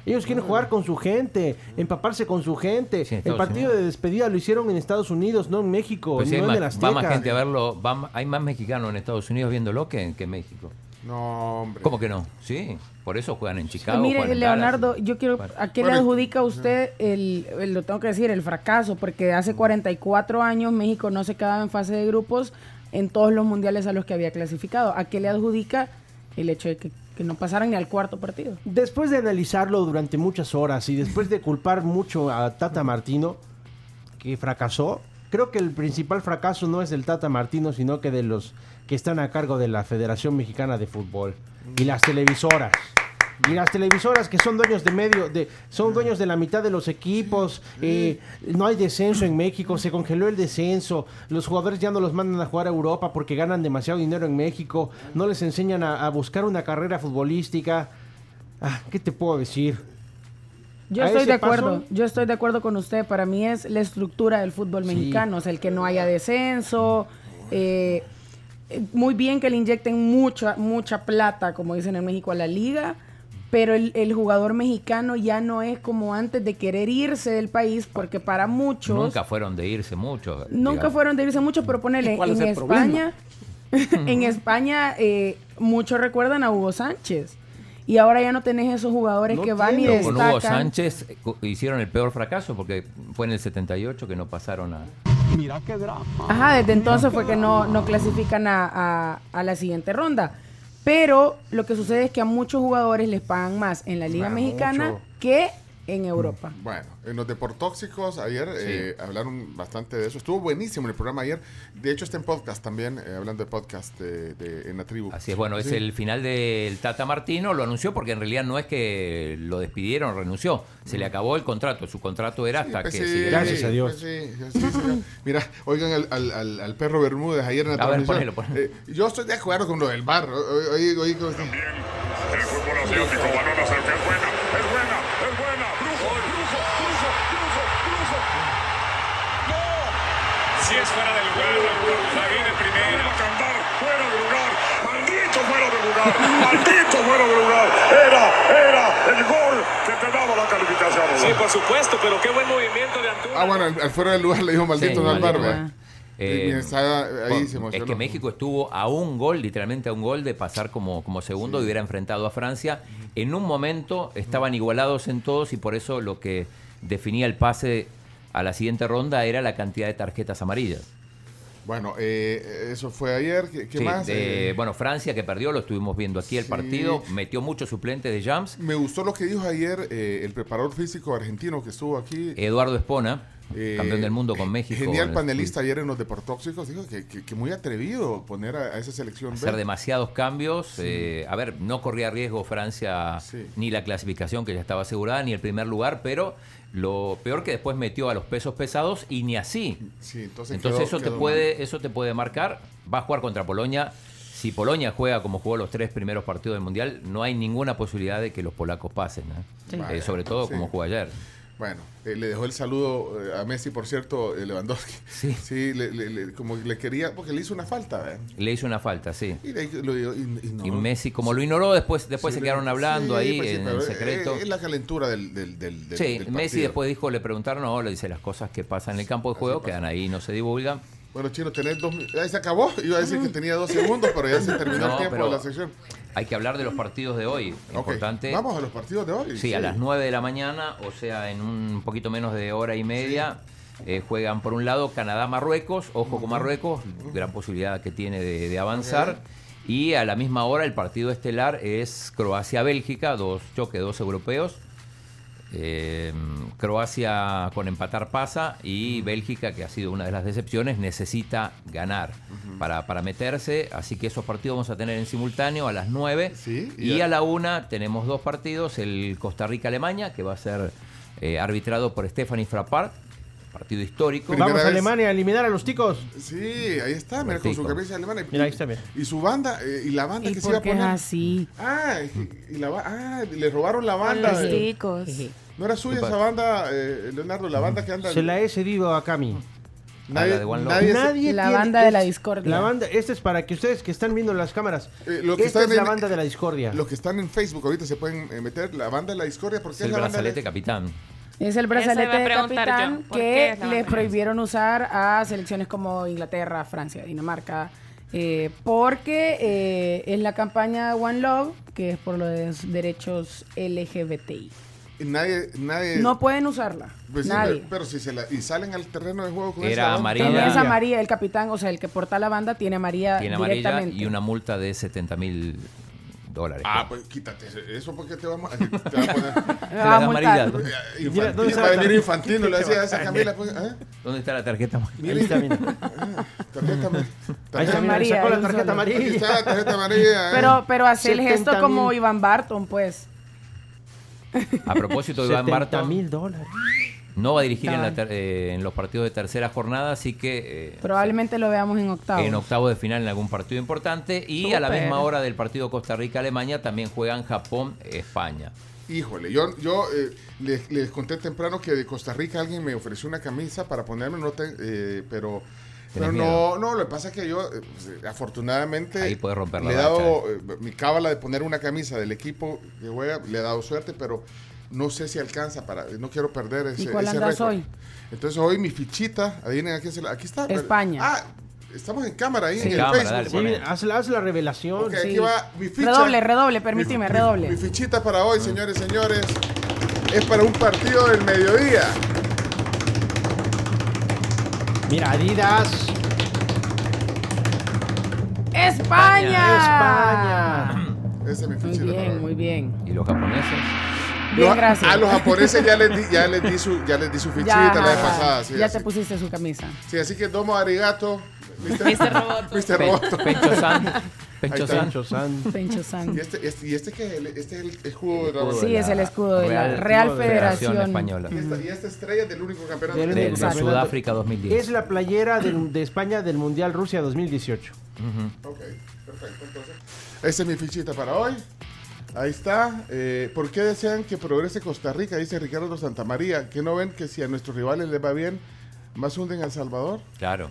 Ellos quieren jugar con su gente, empaparse con su gente. Sí, en el partido de despedida lo hicieron en Estados Unidos, no en México, Pues no más, en el va más Azteca. gente a verlo. va hay más mexicanos en Estados Unidos viéndolo que, que en México. No, hombre. ¿Cómo que no? Sí, por eso juegan en Chicago. Mire. Leonardo, yo quiero, ¿a qué le adjudica a usted el, el- lo tengo que decir, el fracaso? Porque hace 44 años México no se quedaba en fase de grupos en todos los mundiales a los que había clasificado. ¿A qué le adjudica el hecho de que, que no pasaran ni al cuarto partido? Después de analizarlo durante muchas horas y después de culpar mucho a Tata Martino, que fracasó, creo que el principal fracaso no es del Tata Martino, sino que de los que están a cargo de la Federación Mexicana de Fútbol y las televisoras. Y las televisoras que son dueños de medio, de, son dueños de la mitad de los equipos, eh, no hay descenso en México, se congeló el descenso, los jugadores ya no los mandan a jugar a Europa porque ganan demasiado dinero en México, no les enseñan a, a buscar una carrera futbolística. Ah, ¿Qué te puedo decir? Yo A estoy de acuerdo, paso- yo estoy de acuerdo con usted. Para mí es la estructura del fútbol mexicano, o sea, el que no haya descenso. eh, muy bien que le inyecten mucha, mucha plata, como dicen en México, a la liga, pero el, el jugador mexicano ya no es como antes de querer irse del país, porque para muchos Nunca fueron de irse mucho. nunca digamos. fueron de irse mucho, pero ponele ¿Cuál es en? España, [laughs] en España eh, muchos recuerdan a Hugo Sánchez. Y ahora ya no tenés esos jugadores No que van y entiendo. Con destacan. Hugo Sánchez eh, hicieron el peor fracaso porque fue en el 78 que no pasaron a. Mira qué drama. Ajá, desde entonces fue que no, no clasifican a, a- a la siguiente ronda. Pero lo que sucede es que a muchos jugadores les pagan más en la Liga Ah, Mexicana mucho. que en Europa. Bueno, en los deportóxicos ayer eh, hablaron bastante de eso. Estuvo buenísimo el programa ayer. De hecho, está en podcast también, eh, hablando de podcast de, de- en la tribu. Así es, bueno, es Sí. el final del Tata Martino, lo anunció porque en realidad no es que lo despidieron, renunció, se le acabó el contrato, su contrato era hasta Pues que sí, Gracias a Dios. pues sí, sí, señor. Mira, oigan al, al- al- al perro Bermúdez ayer en la A ver, ponelo, ponelo. Eh, yo estoy de acuerdo con lo del bar. Oye, oye, ¿cómo está? El fútbol asiático, que es buena, es buena, es buena. Brujo, brujo, brujo, brujo, brujo. ¡No! Si es fuera de lugar, la viene primera. Cantar, fuera de lugar. Maldito fuera de lugar. Maldito fuera de lugar. Era, era el gol que te daba la calificación. Sí, por supuesto, pero qué buen movimiento de Antuna. Ah, bueno, al, al fuera del lugar le dijo maldito Sí. Eh, ahí bueno, se es que México estuvo a un gol, literalmente a un gol de pasar como, como segundo y hubiera enfrentado a Francia. En un momento estaban igualados en todos y por eso lo que definía el pase a la siguiente ronda era la cantidad de tarjetas amarillas. Bueno, eh, eso fue ayer. ¿Qué, qué Sí, más? de- Eh, bueno, Francia que perdió, lo estuvimos viendo aquí el Sí. partido, metió muchos suplentes de Jams. me gustó lo que dijo ayer eh, el preparador físico argentino que estuvo aquí. Eduardo Espona, campeón del mundo con México. Genial en el- panelista ayer en los deportóxicos. Dijo que, que- que muy atrevido poner a, a esa selección. B. hacer demasiados cambios. a ver, no corría riesgo Francia Sí. ni la clasificación que ya estaba asegurada, ni el primer lugar, pero lo peor que después metió a los pesos pesados y ni así. Sí, entonces, Entonces quedó- eso te puede, eso te puede marcar. Va a jugar contra Polonia. Si Polonia juega como jugó los tres primeros partidos del Mundial, no hay ninguna posibilidad de que los polacos pasen. ¿eh? Sí. Eh, sobre todo Sí. como jugó ayer. Bueno, eh, le dejó el saludo eh, a Messi, por cierto, eh, Lewandowski. [laughs] Sí. Sí, le- le- le- como le quería, porque le hizo una falta, ¿eh? Le hizo una falta, sí. Y, le- lo- Messi, como lo ignoró, después, después Sí, se quedaron hablando sí, ahí pues sí, en eh, secreto. Es la calentura del, del, del, del- Sí, del Messi después dijo, le preguntaron, no, le dice las cosas que pasan en el campo de juego, quedan ahí, no se divulgan. Bueno, Chino, tenés dos... Ahí se acabó. Iba a decir que tenía dos segundos, pero ya se [laughs] terminó No, el tiempo de la sección. Hay que hablar de los partidos de hoy. Importante. Vamos a los partidos de hoy. Sí, a las 9 de la mañana, o sea, en un poquito menos de hora y media, eh, juegan por un lado Canadá-Marruecos, ojo con Marruecos, gran posibilidad que tiene de, de avanzar. Y a la misma hora el partido estelar es Croacia-Bélgica, dos choques, dos europeos. Eh, Croacia con empatar pasa y Bélgica, que ha sido una de las decepciones, necesita ganar para, para meterse. Así que esos partidos vamos a tener en simultáneo a las 9. y y a- a la 1 tenemos dos partidos, el Costa Rica-Alemania, que va a ser eh, arbitrado por Stephanie Frappart, partido histórico. Vamos a Alemania a eliminar a los ticos. Sí, ahí está, mira, con su camisa alemana. Y, Mira, ahí está, mira. Y su banda, eh, y la banda ¿Y que se iba a es poner. así? Ah, y, y la, ah, le robaron la banda. Los eh. No era suya esa banda, eh, Leonardo, la banda que anda. Se la he cedido a Cami. Nadie- Ah, nadie La tiene- banda de la discordia. La banda, este es para que ustedes que están viendo las cámaras. Eh, lo que esta están es la banda de la discordia. Los que están en Facebook ahorita se pueden eh, meter la banda de la discordia porque Es es el la banda de brazalete capitán. Es el brazalete de capitán yo, ¿por qué que banda? prohibieron usar a selecciones como Inglaterra, Francia, Dinamarca, eh, porque eh, es la campaña One Love, que es por los derechos LGBTI. Nadie, nadie. No pueden usarla, Pues nadie. pero, pero si se la, y salen al terreno de juego con Era esa banda. amarilla. Tiene Amarilla. María, el capitán, o sea, el que porta la banda, tiene a María Tiene amarilla directamente. y una multa de 70 mil dólares. Ah, pues quítate eso porque te vamos a, te [laughs] va a poner. La amarilla. ¿dónde está va a la venir infantino, le decía a esa Camila. Pues, ¿eh? ¿Dónde está la tarjeta? Ahí está, mira. Tarjeta, ma- Ahí está, tarjeta- mira, le María, sacó la ahí tarjeta solo. Aquí amarilla. está la tarjeta amarilla. ¿eh? Pero, pero hace el 70 gesto como. Iván Barton, pues. [laughs] A propósito de Iván 70 Barton, mil dólares. no va a dirigir en, la Ay. ter- eh, en los partidos de tercera jornada, así que eh, Probablemente lo veamos en octavos. en octavos de final en algún partido importante. Y a la misma hora del partido Costa Rica-Alemania también juegan Japón-España. Híjole, yo, yo eh, les, les conté temprano que de Costa Rica alguien me ofreció una camisa para ponerme, no te- eh, pero, pero ¿Tienes no, no, lo que pasa es que yo, eh, pues, eh, afortunadamente, Ahí puede romper la le he dado eh, mi cábala de poner una camisa del equipo que juega, le he dado suerte, pero no sé si alcanza para, no quiero perder ese, ¿Y cuál ese andas récord. hoy? Entonces hoy mi fichita, adivinen a quién se la, aquí está. España. Ah, estamos en cámara ahí Sí, en el cámara, Facebook. dale, Sí, haz, la- haz la revelación. Ok, Sí. aquí va mi ficha. Redoble, redoble, permíteme, redoble. Mi fichita para hoy, señores, señores, es para un partido del mediodía. Mira, Adidas. ¡España! España. Esa es mi Muy bien, muy bien. ¿Y los japoneses? Bien, Los- gracias. A los japoneses ya les di, ya [laughs] les di su, ya les di su fichita Ya, la vez pasada. Sí, ya así, te pusiste su camisa. sí, así que domo arigato. Mr. Roboto. Mr. Roboto. Pencho San. Pencho. San. Pencho San. Pencho San. Y este, este, y este que es el, este es el escudo de la Sí, de es la el escudo de la Real- Real Federación Federación Española. y esta, y esta estrella es del único campeonato Del De, de. Sudáfrica 2010. Es la playera del- de España del Mundial Rusia 2018. Ujú. Ok, perfecto. Entonces, esa es mi fichita para hoy. Ahí está. Eh, ¿Por qué desean que progrese Costa Rica? Dice Ricardo Santamaría. ¿Que no ven que si a nuestros rivales les va bien, más hunden a El Salvador? Claro.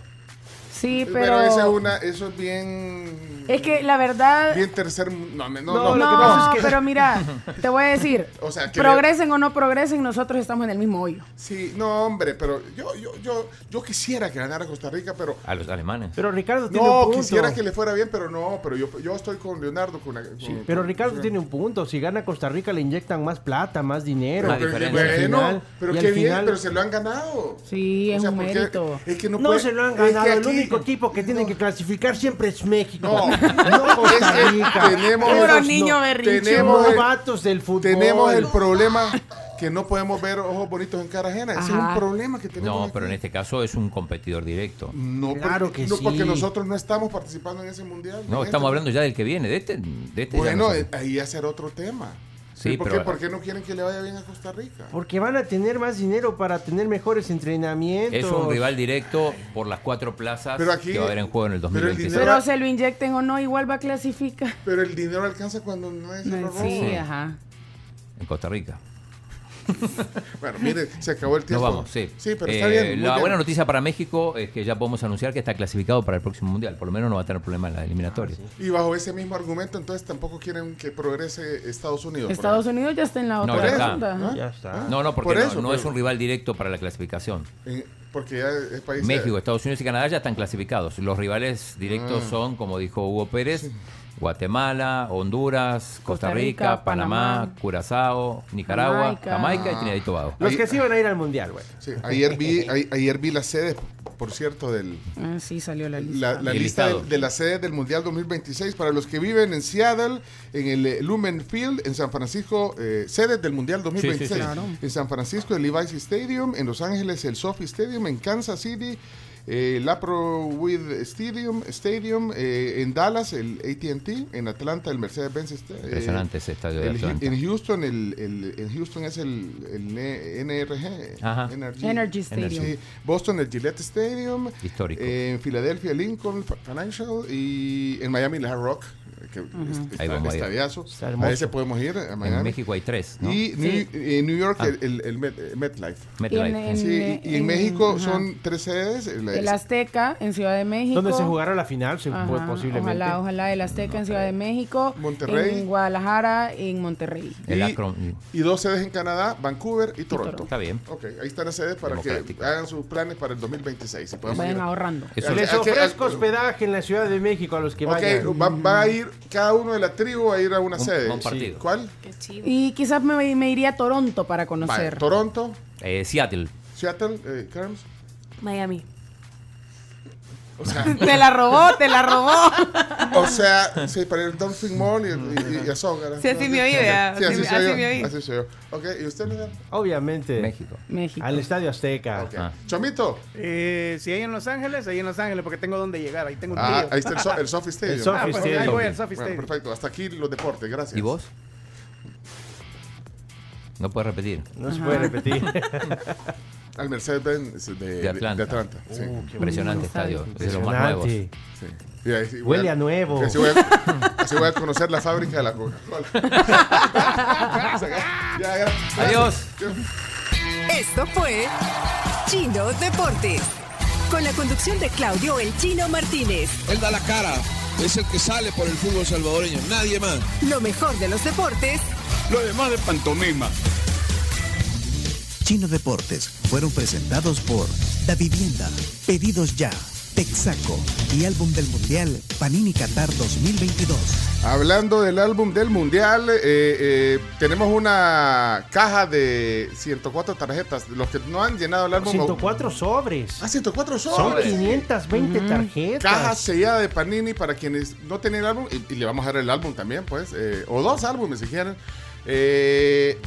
Sí, Pero, pero. esa es una, eso es bien. Es que la verdad. Bien tercer. No, no, No, es que- pero mira, te voy a decir, [laughs] O sea, que- progresen o no progresen, nosotros estamos en el mismo hoyo. Sí, no, hombre, pero yo, yo, yo, yo quisiera que ganara Costa Rica, pero. A los alemanes. Pero Ricardo tiene No, un punto. quisiera que le fuera bien, pero no, pero yo, yo estoy con Leonardo. Con, con- Sí, pero con- Ricardo con- tiene un punto. Si gana Costa Rica le inyectan más plata, más dinero. Pero, bueno, final- pero qué bien, pero se lo han ganado. Sí, es O sea, un mérito. Es que no, No puede- se lo han es que ganado. El aquí- único equipo que tiene que clasificar siempre es México. No, no Costa Rica. tenemos- Puro niño no- berrinchudo. tenemos el- novatos del fútbol. Tenemos el problema que no podemos ver ojos bonitos en cara ajena. Ese es Ajá. un problema que tenemos. No, pero en aquí. este caso es un competidor directo. No, Claro porque, que no, sí. porque nosotros no estamos participando en ese mundial. No, En estamos este- hablando ya del que viene, de este, de este ya Bueno, no eh, ahí ya será otro tema. Sí, ¿Por, pero- qué, ¿Por qué no quieren que le vaya bien a Costa Rica? Porque van a tener más dinero para tener mejores entrenamientos. Es un rival directo por las cuatro plazas Pero aquí- que va a haber en juego en el pero el 2026. dinero- Pero se lo inyecten o no, igual va a clasificar. Pero el dinero alcanza cuando no es el Sí, robo. Sí. ajá. En Costa Rica. [laughs] Bueno, mire, se acabó el Nos tiempo. vamos, sí. Sí, pero Eh, está bien. muy La bien. buena noticia para México es que ya podemos anunciar que está clasificado para el próximo mundial. Por lo menos no va a tener problema en la eliminatoria. Y bajo ese mismo argumento, entonces tampoco quieren que progrese Estados Unidos. Estados Unidos ya está en la No, otra ya está. ronda. ¿no? Ya está. No, no, porque Por eso, no, pero- es un rival directo para la clasificación. En- porque ya es país. México, Estados Unidos y Canadá ya están clasificados. Los rivales directos Ah. son, como dijo Hugo Pérez, Guatemala, Honduras, Costa, Costa Rica, Rica, Panamá, Panamá, Curazao, Nicaragua, Jamaica. Jamaica, y Trinidad y Tobago. Los Ahí- que sí van a ir al mundial, güey. Sí, ayer vi, a- ayer vi las sedes, por cierto, del, Ah, sí, salió la lista. la, la El lista listado. de, de las sedes del Mundial 2026 para los que viven en Seattle, en el eh, Lumen Field, en San Francisco, eh, sedes del Mundial 2026. sí. Claro. En San Francisco, el Levi's Stadium, en Los Ángeles, el Sophie Stadium, en Kansas City, el With Stadium, Stadium eh, en Dallas, el AT&T, en Atlanta, el Mercedes-Benz eh, Impresionante ese estadio de el- Atlanta. en Houston, el, el- en Houston es el, el NRG, Ajá. Energy Stadium. Sí. Boston, el Gillette Stadium. Histórico. Eh, en Filadelfia, Lincoln Financial. Y en Miami, el Hard Rock. Que es- está Ahí el vamos a ir. estadiazo. Está. A ese podemos ir a Miami. En México hay tres, ¿no? Y New, en New York, Ah. el, el, el Met- eh, MetLife. En- Sí, y, y en en- México ajá. son tres sedes. El, El Azteca en Ciudad de México. ¿Dónde se jugará la final? Se- Ajá, posiblemente. Ojalá, ojalá. El Azteca en Ciudad de México. Monterrey. En Guadalajara y en Monterrey. El y, y dos sedes en Canadá, Vancouver y Toronto. Está bien. Ok, ahí están las sedes para que hagan sus planes para el 2026. Si podemos Vayan ir. ahorrando. Eso Ok, Les ok, ofrezco ok. hospedaje en la Ciudad de México a los que Ok, vayan. va, va a ir cada uno de la tribu a ir a una Un- sede. un partido. ¿Cuál? Qué chido. Y quizás me, me iría a Toronto para Vale, conocer. Toronto, Eh, Seattle. Seattle, eh, Carms. Miami. O sea, [laughs] Te la robó, te la robó. o sea, sí, para ir al Dolphin Mall y, y, y a Songara. Sí, así me oí. Sí, así Así- soy así yo. me oí. Así soy yo. Ok, ¿y usted, Miguel? Obviamente. México. México. Al Estadio Azteca. Ok. Ah. Chomito. Eh, si hay en Los Ángeles, ahí en Los Ángeles, porque tengo donde llegar. Ahí tengo un Ah, tío. ahí está el, so- el Sophie Stadium. El Sophie Ah, pues Stadium. ahí voy al Sophie Bueno, Stadium. perfecto. Hasta aquí los deportes. Gracias. ¿Y vos? No puedes repetir. No se puede repetir. [laughs] Al Mercedes-Benz de, De Atlanta. Atlanta, sí. Impresionante estadio. Es de los más nuevos. Sí. Y ahí Huele a nuevo. Así voy a, así voy a conocer la fábrica de la Coca-Cola. [laughs] Ya, ya. Adiós. Esto fue Chino Deportes. Con la conducción de Claudio El Chino Martínez. Él da la cara, es el que sale por el fútbol salvadoreño, nadie más. Lo mejor de los deportes Lo demás de pantomima. Chino Deportes fueron presentados por Da Vivienda, Pedidos Ya, Texaco y Álbum del Mundial Panini Qatar 2022. Hablando del álbum del Mundial, eh, eh, tenemos una caja de 104 tarjetas. Los que no han llenado el álbum. 104 sobres. Ah, 104 Son sobres. 520 tarjetas. Caja sellada de Panini para quienes no tienen el álbum. Y, y le vamos a dar el álbum también, pues. eh, o dos álbumes si quieren. Eh,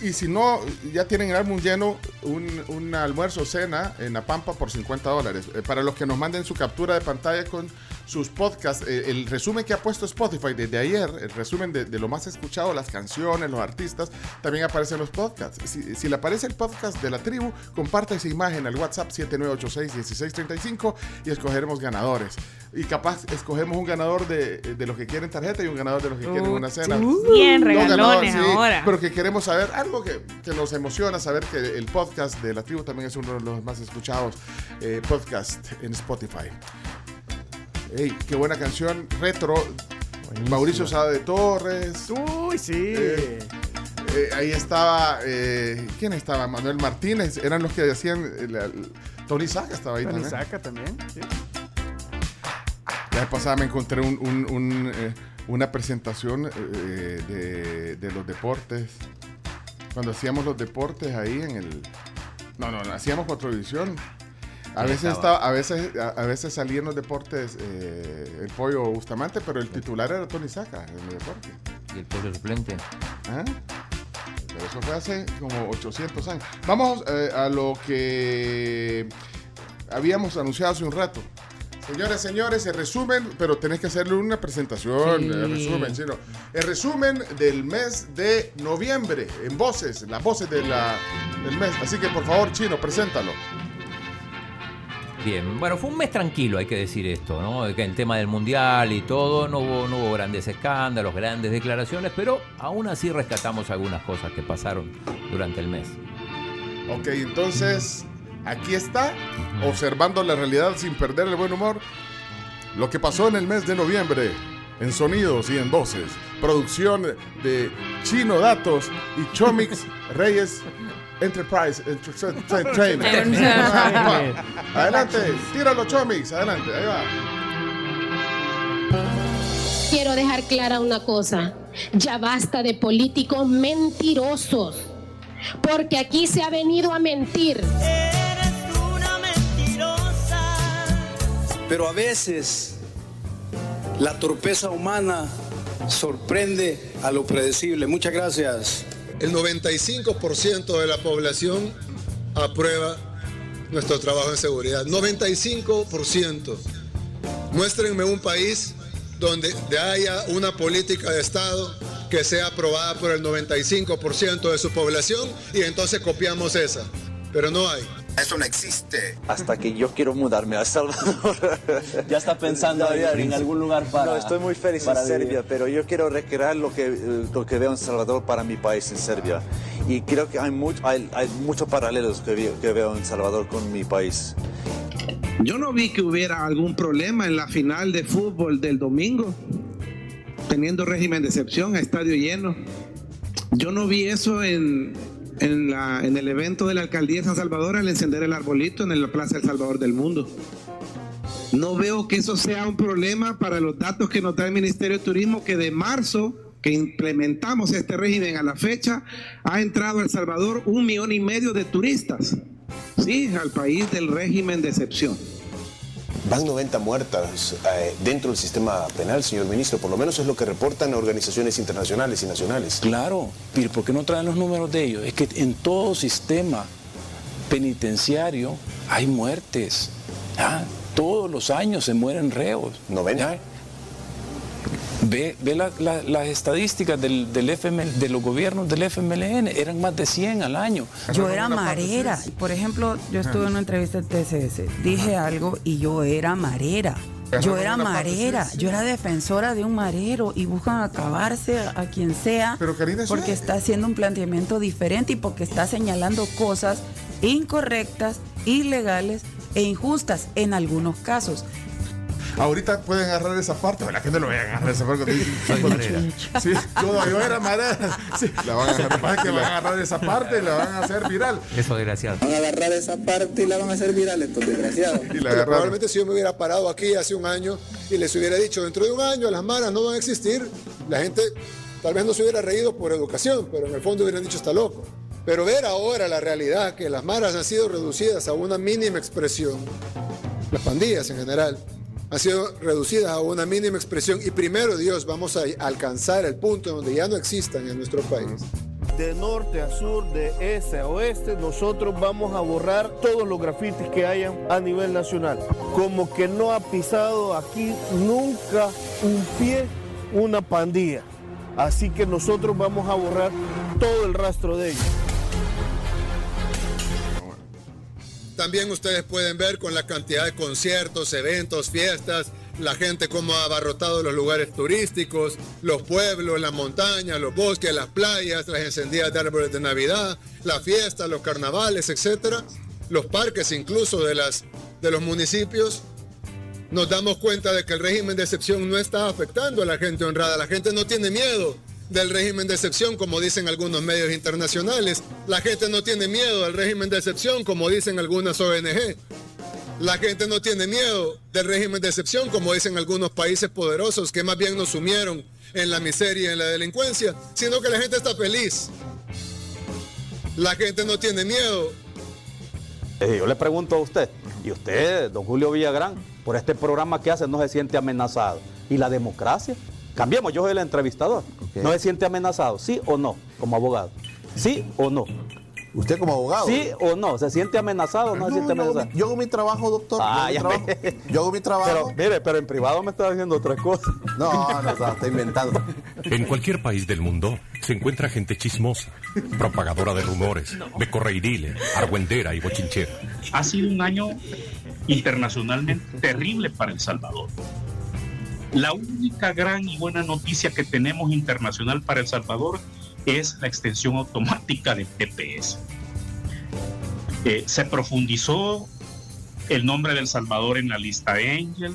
y si no, ya tienen el álbum lleno, un, un almuerzo o cena en La Pampa por 50 dólares. Eh, para los que nos manden su captura de pantalla con sus podcasts, eh, el resumen que ha puesto Spotify desde ayer, el resumen de, de lo más escuchado, las canciones, los artistas, también aparecen los podcasts. Si, si le aparece el podcast de la tribu, comparte esa imagen al WhatsApp 7986-1635 y escogeremos ganadores. Y capaz escogemos un ganador de, de los que quieren tarjeta y un ganador de los que quieren una cena. Bien No regalones ganador, sí, ahora. Pero que queremos saber algo que, que nos emociona, saber que el podcast de la tribu también es uno de los más escuchados eh, podcast en Spotify. Ey, qué buena canción, retro. Mauricio Sada de Torres. Uy, sí. Eh, eh, ahí estaba, ¿quién estaba? Manuel Martínez, eran los que hacían, Tony Saca estaba ahí Tony también. Saca también. sí. La vez pasada me encontré un- un- un, una presentación eh, de, de los deportes. Cuando hacíamos los deportes ahí en el... No, no, no hacíamos Cuatrovisión. A veces, estaba. estaba, a, veces, a, a veces salían los deportes eh, el pollo Bustamante, pero el titular era Tony Saca en los deportes. ¿Y el pollo suplente? ¿Ah? Pero eso fue hace como 800 años. Vamos eh, a lo que habíamos anunciado hace un rato. Señores, señores, el resumen, pero tenés que hacerle una presentación, Sí. el resumen, sí, no. El resumen del mes de noviembre, en voces, las voces de la, del mes. Así que por favor, Chino, preséntalo. Bien, bueno, fue un mes tranquilo, hay que decir esto, ¿no? Que el tema del mundial y todo, no hubo, no hubo grandes escándalos, grandes declaraciones, pero aún así rescatamos algunas cosas que pasaron durante el mes. Ok, entonces aquí está, observando la realidad sin perder el buen humor, lo que pasó en el mes de noviembre, en sonidos y en voces. Producción de Chino Datos y Chomix [laughs] Reyes Enterprise Entertainment. [laughs] [laughs] Adelante, tíralo Chomix, adelante, ahí va. Quiero dejar clara una cosa. Ya basta de políticos mentirosos. Porque aquí se ha venido a mentir. Pero a veces la torpeza humana sorprende a lo predecible. Muchas gracias. El 95% de la población aprueba nuestro trabajo en seguridad. 95%. Muéstrenme un país donde haya una política de Estado que sea aprobada por el 95% de su población y entonces copiamos esa. Pero no hay. Eso no existe. Hasta que yo quiero mudarme a El Salvador. Ya está pensando en, en algún lugar para. No, estoy muy feliz en vivir. Serbia, pero yo quiero recrear lo que, eh, lo que veo en Salvador para mi país, en Serbia. Y creo que hay, mucho, hay, hay muchos paralelos que, vi- que veo en Salvador con mi país. Yo no vi que hubiera algún problema en la final de fútbol del domingo, teniendo régimen de excepción a estadio lleno. Yo no vi eso en, en, la- en el evento de la alcaldía de San Salvador al encender el arbolito en la Plaza del Salvador del Mundo. No veo que eso sea un problema para los datos que nos da el Ministerio de Turismo, que de marzo que implementamos este régimen a la fecha, ha entrado a El Salvador un millón y medio de turistas, sí, al país del régimen de excepción. Van 90 muertas eh, dentro del sistema penal, señor ministro. Por lo menos es lo que reportan organizaciones internacionales y nacionales. Claro, pero ¿por qué no traen los números de ellos? Es que en todo sistema penitenciario hay muertes. ¿ah? Todos los años se mueren reos. 90. Ve, ve la- la- las estadísticas del, del FML de los gobiernos del FMLN, eran más de 100 al año. Yo era marera. Por ejemplo, yo estuve en una entrevista de TCS, dije algo y yo era marera. Yo era marera, yo era defensora de un marero y buscan acabarse a, a quien sea Pero, Karina, porque es- está haciendo un planteamiento diferente y porque está señalando cosas incorrectas, ilegales e injustas en algunos casos. Ahorita pueden agarrar esa parte, la gente lo vaya a agarrar esa parte. Sí, yo, yo era marera. Sí, la van a agarrar, que van a agarrar esa parte y la van a hacer viral. Eso desgraciado. Van a agarrar esa parte y la van a hacer viral, estos desgraciados. Y la Pero agarraron. probablemente si yo me hubiera parado aquí hace un año y les hubiera dicho, dentro de un año las maras no van a existir, la gente tal vez no se hubiera reído por educación, pero en el fondo hubieran dicho está loco. Pero ver ahora la realidad, que las maras han sido reducidas a una mínima expresión, las pandillas en general, han sido reducidas a una mínima expresión y primero Dios vamos a alcanzar el punto donde ya no existan en nuestro país. De norte a sur, de este a oeste, nosotros vamos a borrar todos los grafitis que hayan a nivel nacional. Como que no ha pisado aquí nunca un pie una pandilla. Así que nosotros vamos a borrar todo el rastro de ellos. También ustedes pueden ver con la cantidad de conciertos, eventos, fiestas, la gente cómo ha abarrotado los lugares turísticos, los pueblos, las montañas, los bosques, las playas, las encendidas de árboles de Navidad, las fiestas, los carnavales, etcétera, los parques incluso de, las, de los municipios. Nos damos cuenta de que el régimen de excepción no está afectando a la gente honrada. La gente no tiene miedo del régimen de excepción, como dicen algunos medios internacionales. La gente no tiene miedo del régimen de excepción, como dicen algunas ONG. La gente no tiene miedo del régimen de excepción, como dicen algunos países poderosos que más bien nos sumieron en la miseria y en la delincuencia, sino que la gente está feliz. La gente no tiene miedo Eh, yo le pregunto a usted, ¿y usted, don Julio Villagrán, por este programa que hace, no se siente amenazado? ¿Y la democracia? Cambiemos, yo soy el entrevistador. ¿No se siente amenazado? ¿Sí o no? Como abogado. ¿Sí o no? ¿Usted como abogado? ¿Sí o no? ¿Se siente amenazado o no, se siente yo hago amenazado? mi- yo hago mi trabajo, doctor. Ah, yo, ya hago mi trabajo. [laughs] yo hago mi trabajo. Pero, mire, pero en privado me está diciendo otra cosa. No, no, está, está inventando. En cualquier país del mundo se encuentra gente chismosa, propagadora de rumores, becorreidile, argüendera y bochinchera. Ha sido un año internacionalmente terrible para El Salvador. La única gran y buena noticia que tenemos internacional para El Salvador es la extensión automática del TPS. Eh, se profundizó el nombre de El Salvador en la lista Angel.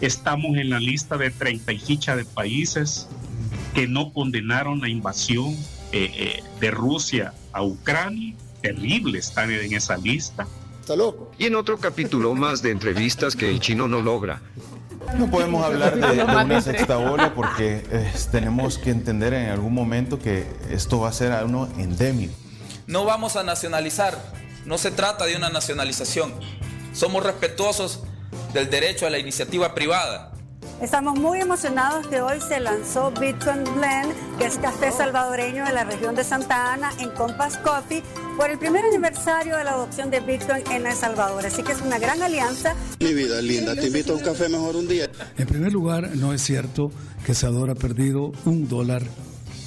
Estamos en la lista de 30 y ficha de países que no condenaron la invasión eh, eh, de Rusia a Ucrania. Terrible estar en esa lista. Está loco. Y en otro capítulo más de entrevistas que el chino no logra. No podemos hablar de, de una sexta ola porque eh, tenemos que entender en algún momento que esto va a ser algo endémico. No vamos a nacionalizar, no se trata de una nacionalización. Somos respetuosos del derecho a la iniciativa privada. Estamos muy emocionados que hoy se lanzó Bitcoin Blend, que es café salvadoreño de la región de Santa Ana en Compass Coffee, por el primer aniversario de la adopción de Bitcoin en El Salvador. Así que es una gran alianza. Mi vida linda, te invito a un café mejor un día. En primer lugar, no es cierto que Salvador ha perdido un dólar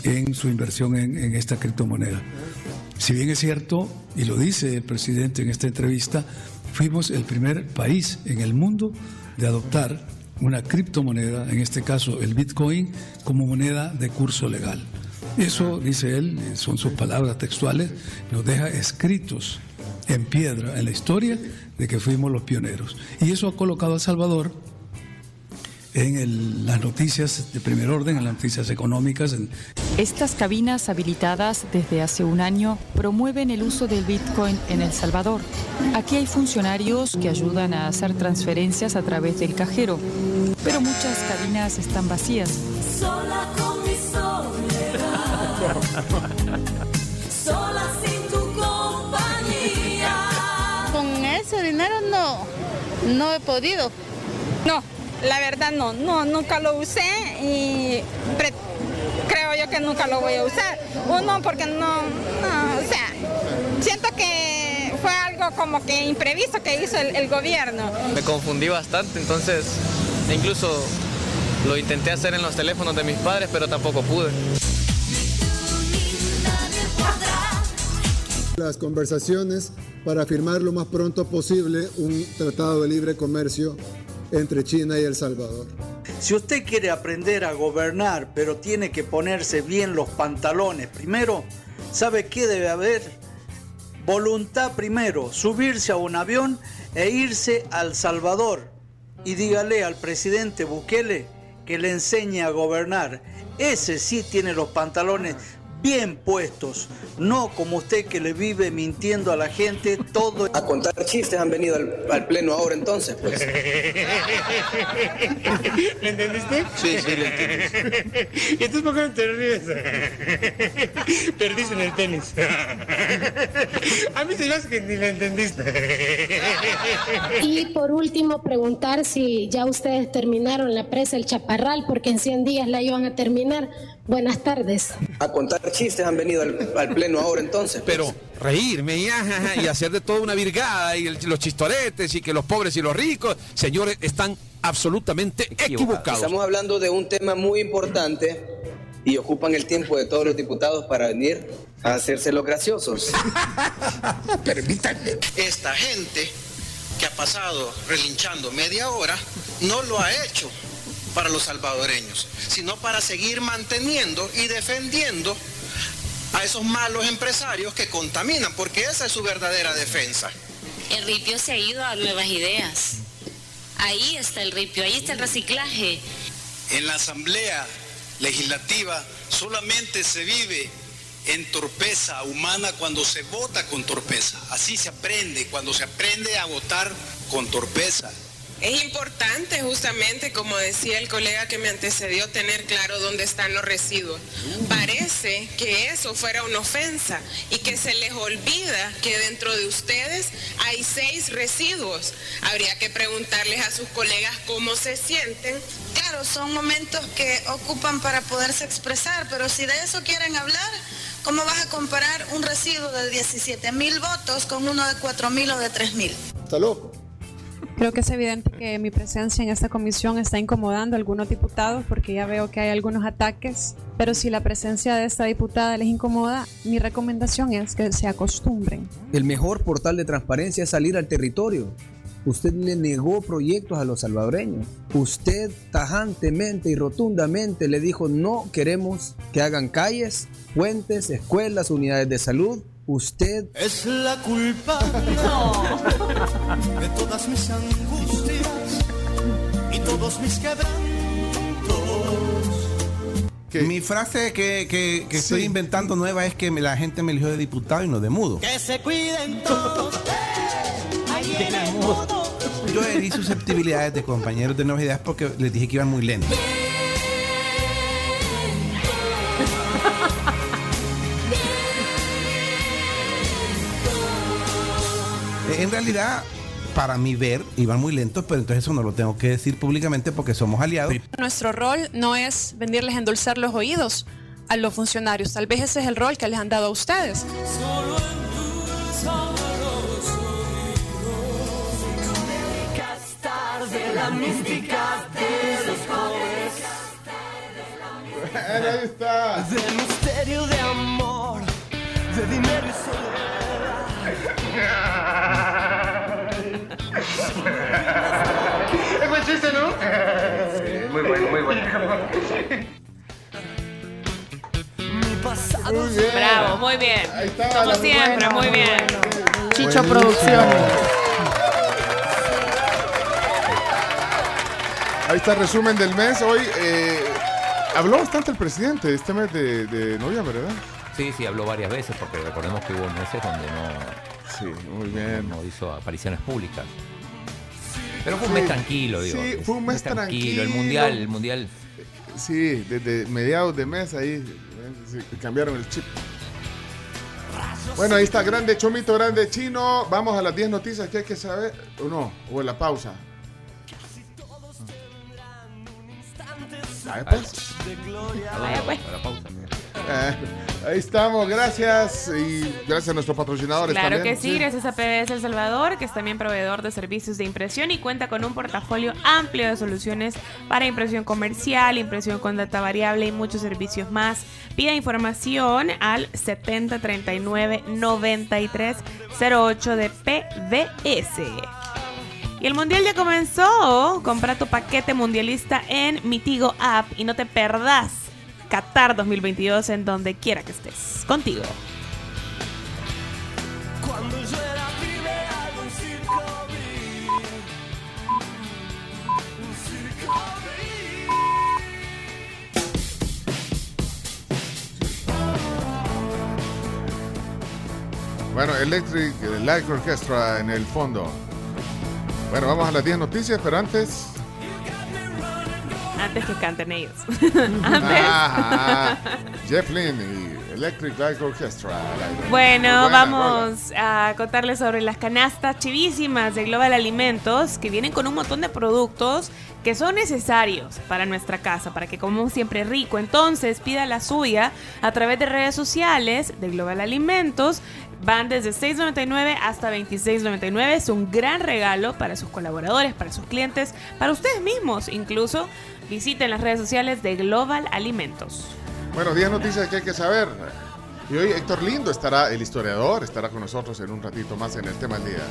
en su inversión en, en esta criptomoneda. Si bien es cierto, y lo dice el presidente en esta entrevista, fuimos el primer país en el mundo de adoptar una criptomoneda, en este caso el Bitcoin, como moneda de curso legal. Eso, dice él, son sus palabras textuales, nos deja escritos en piedra en la historia de que fuimos los pioneros. Y eso ha colocado a Salvador en el- las noticias de primer orden, en las noticias económicas, en, Estas cabinas habilitadas desde hace un año promueven el uso del Bitcoin en El Salvador. Aquí hay funcionarios que ayudan a hacer transferencias a través del cajero, pero muchas cabinas están vacías. Sola con mi soledad. Sola sin tu compañía. Con ese dinero no, no he podido. No, la verdad no, no, nunca lo usé y pre- creo yo que nunca lo voy a usar. Uno porque no, no, o sea, siento que fue algo como que imprevisto que hizo el, el gobierno. Me confundí bastante, entonces incluso lo intenté hacer en los teléfonos de mis padres, pero tampoco pude. Las conversaciones para firmar lo más pronto posible un tratado de libre comercio entre China y El Salvador. Si usted quiere aprender a gobernar, pero tiene que ponerse bien los pantalones primero, ¿sabe qué debe haber? Voluntad primero, subirse a un avión e irse al Salvador y dígale al presidente Bukele que le enseñe a gobernar. Ese sí tiene los pantalones bien puestos, no como usted que le vive mintiendo a la gente todo. A contar chistes han venido al, al pleno ahora entonces, pues. ¿Le entendiste? Sí, sí, le entendí. ¿Y entonces por qué no te ríes? Perdiste en el tenis. A mí se me hace que ni le entendiste. Y por último, preguntar si ya ustedes terminaron la presa El Chaparral, porque en 100 días la iban a terminar. Buenas tardes. A contar chistes han venido al, al pleno ahora entonces. pues. Pero reírme y, hacer de todo una virgada y el- los chistoretes y que los pobres y los ricos, señores, están absolutamente equivocados. Estamos hablando de un tema muy importante y ocupan el tiempo de todos los diputados para venir a hacerse los graciosos. [laughs] Permítanme. Esta gente que ha pasado relinchando media hora no lo ha hecho para los salvadoreños, sino para seguir manteniendo y defendiendo a esos malos empresarios que contaminan, porque esa es su verdadera defensa. El ripio se ha ido a nuevas ideas. Ahí está el ripio, ahí está el reciclaje. En la Asamblea Legislativa solamente se vive en torpeza humana cuando se vota con torpeza. Así se aprende, cuando se aprende a votar con torpeza. Es importante justamente, como decía el colega que me antecedió, tener claro dónde están los residuos. Parece que eso fuera una ofensa y que se les olvida que dentro de ustedes hay seis residuos. Habría que preguntarles a sus colegas cómo se sienten. Claro, son momentos que ocupan para poderse expresar, pero si de eso quieren hablar, ¿cómo vas a comparar un residuo de 17 mil votos con uno de 4 mil o de 3 mil? Está loco. Creo que es evidente que mi presencia en esta comisión está incomodando a algunos diputados porque ya veo que hay algunos ataques, pero si la presencia de esta diputada les incomoda, mi recomendación es que se acostumbren. El mejor portal de transparencia es salir al territorio. Usted le negó proyectos a los salvadoreños. Usted tajantemente y rotundamente le dijo no queremos que hagan calles, puentes, escuelas, unidades de salud. Usted Es la culpa de todas mis angustias y todos mis quebrantos. Mi frase que, que- que estoy inventando nueva es que la gente me eligió de diputado y no de mudo. Que se cuiden todos. [laughs] Yo herí susceptibilidades de compañeros de nuevas ideas porque les dije que iban muy lento. En realidad, para mi ver, iban muy lentos, pero entonces eso no lo tengo que decir públicamente porque somos aliados. Nuestro rol no es venirles a endulzar los oídos a los funcionarios. Tal vez ese es el rol que les han dado a ustedes. de la mística de los jóvenes. Ahí está. De misterio de amor, de dinero y soledad. [laughs] [laughs] Es buen chiste, ¿no? muy bueno, muy bueno. Mi pasado Muy bien. Bravo, muy bien. Ahí está, Como siempre, buena. muy bien. Chicho Producciones. Ahí está el resumen del mes. Hoy eh, habló bastante el presidente este mes de, de noviembre, ¿verdad? Sí, sí, habló varias veces porque recordemos que hubo meses donde no, Sí, muy bien. no hizo apariciones públicas. Pero fue un Sí, mes tranquilo, digo. sí, fue un mes El tranquilo. mundial, el mundial. Sí, desde mediados de mes ahí cambiaron el chip. Bueno, ahí está, grande chomito, grande chino. Vamos a las 10 noticias que hay que saber. ¿O no? O en la pausa. Vaya, pues. Vaya, pues. A la pausa. Ahí estamos, gracias. Y gracias a nuestros patrocinadores Claro también. que sí, gracias a PBS El Salvador, que es también proveedor de servicios de impresión y cuenta con un portafolio amplio de soluciones para impresión comercial, impresión con data variable y muchos servicios más. Pida información al 7039 9308 de PBS. Y el mundial ya comenzó. Compra tu paquete mundialista en Mitigo App y no te perdás Qatar 2022 en donde quiera que estés. Contigo. Cuando yo era pibe algo un circo vi. Un circo Bueno, Electric Light Orchestra en el fondo. Bueno, vamos a las 10 noticias, pero antes. Antes que canten ellos. [laughs] Antes. Ah, Jeff Lynne y Electric Light Orchestra. Bueno, vamos a contarles sobre las canastas chivísimas de Global Alimentos que vienen con un montón de productos que son necesarios para nuestra casa, para que comamos siempre rico. Entonces, pida la suya a través de redes sociales de Global Alimentos. Van desde 6.99 hasta 26.99. Es un gran regalo para sus colaboradores, para sus clientes, para ustedes mismos. Incluso visiten las redes sociales de Global Alimentos. Bueno, 10 noticias que hay que saber. Y hoy Héctor Lindo estará, el historiador, estará con nosotros en un ratito más en el tema del día.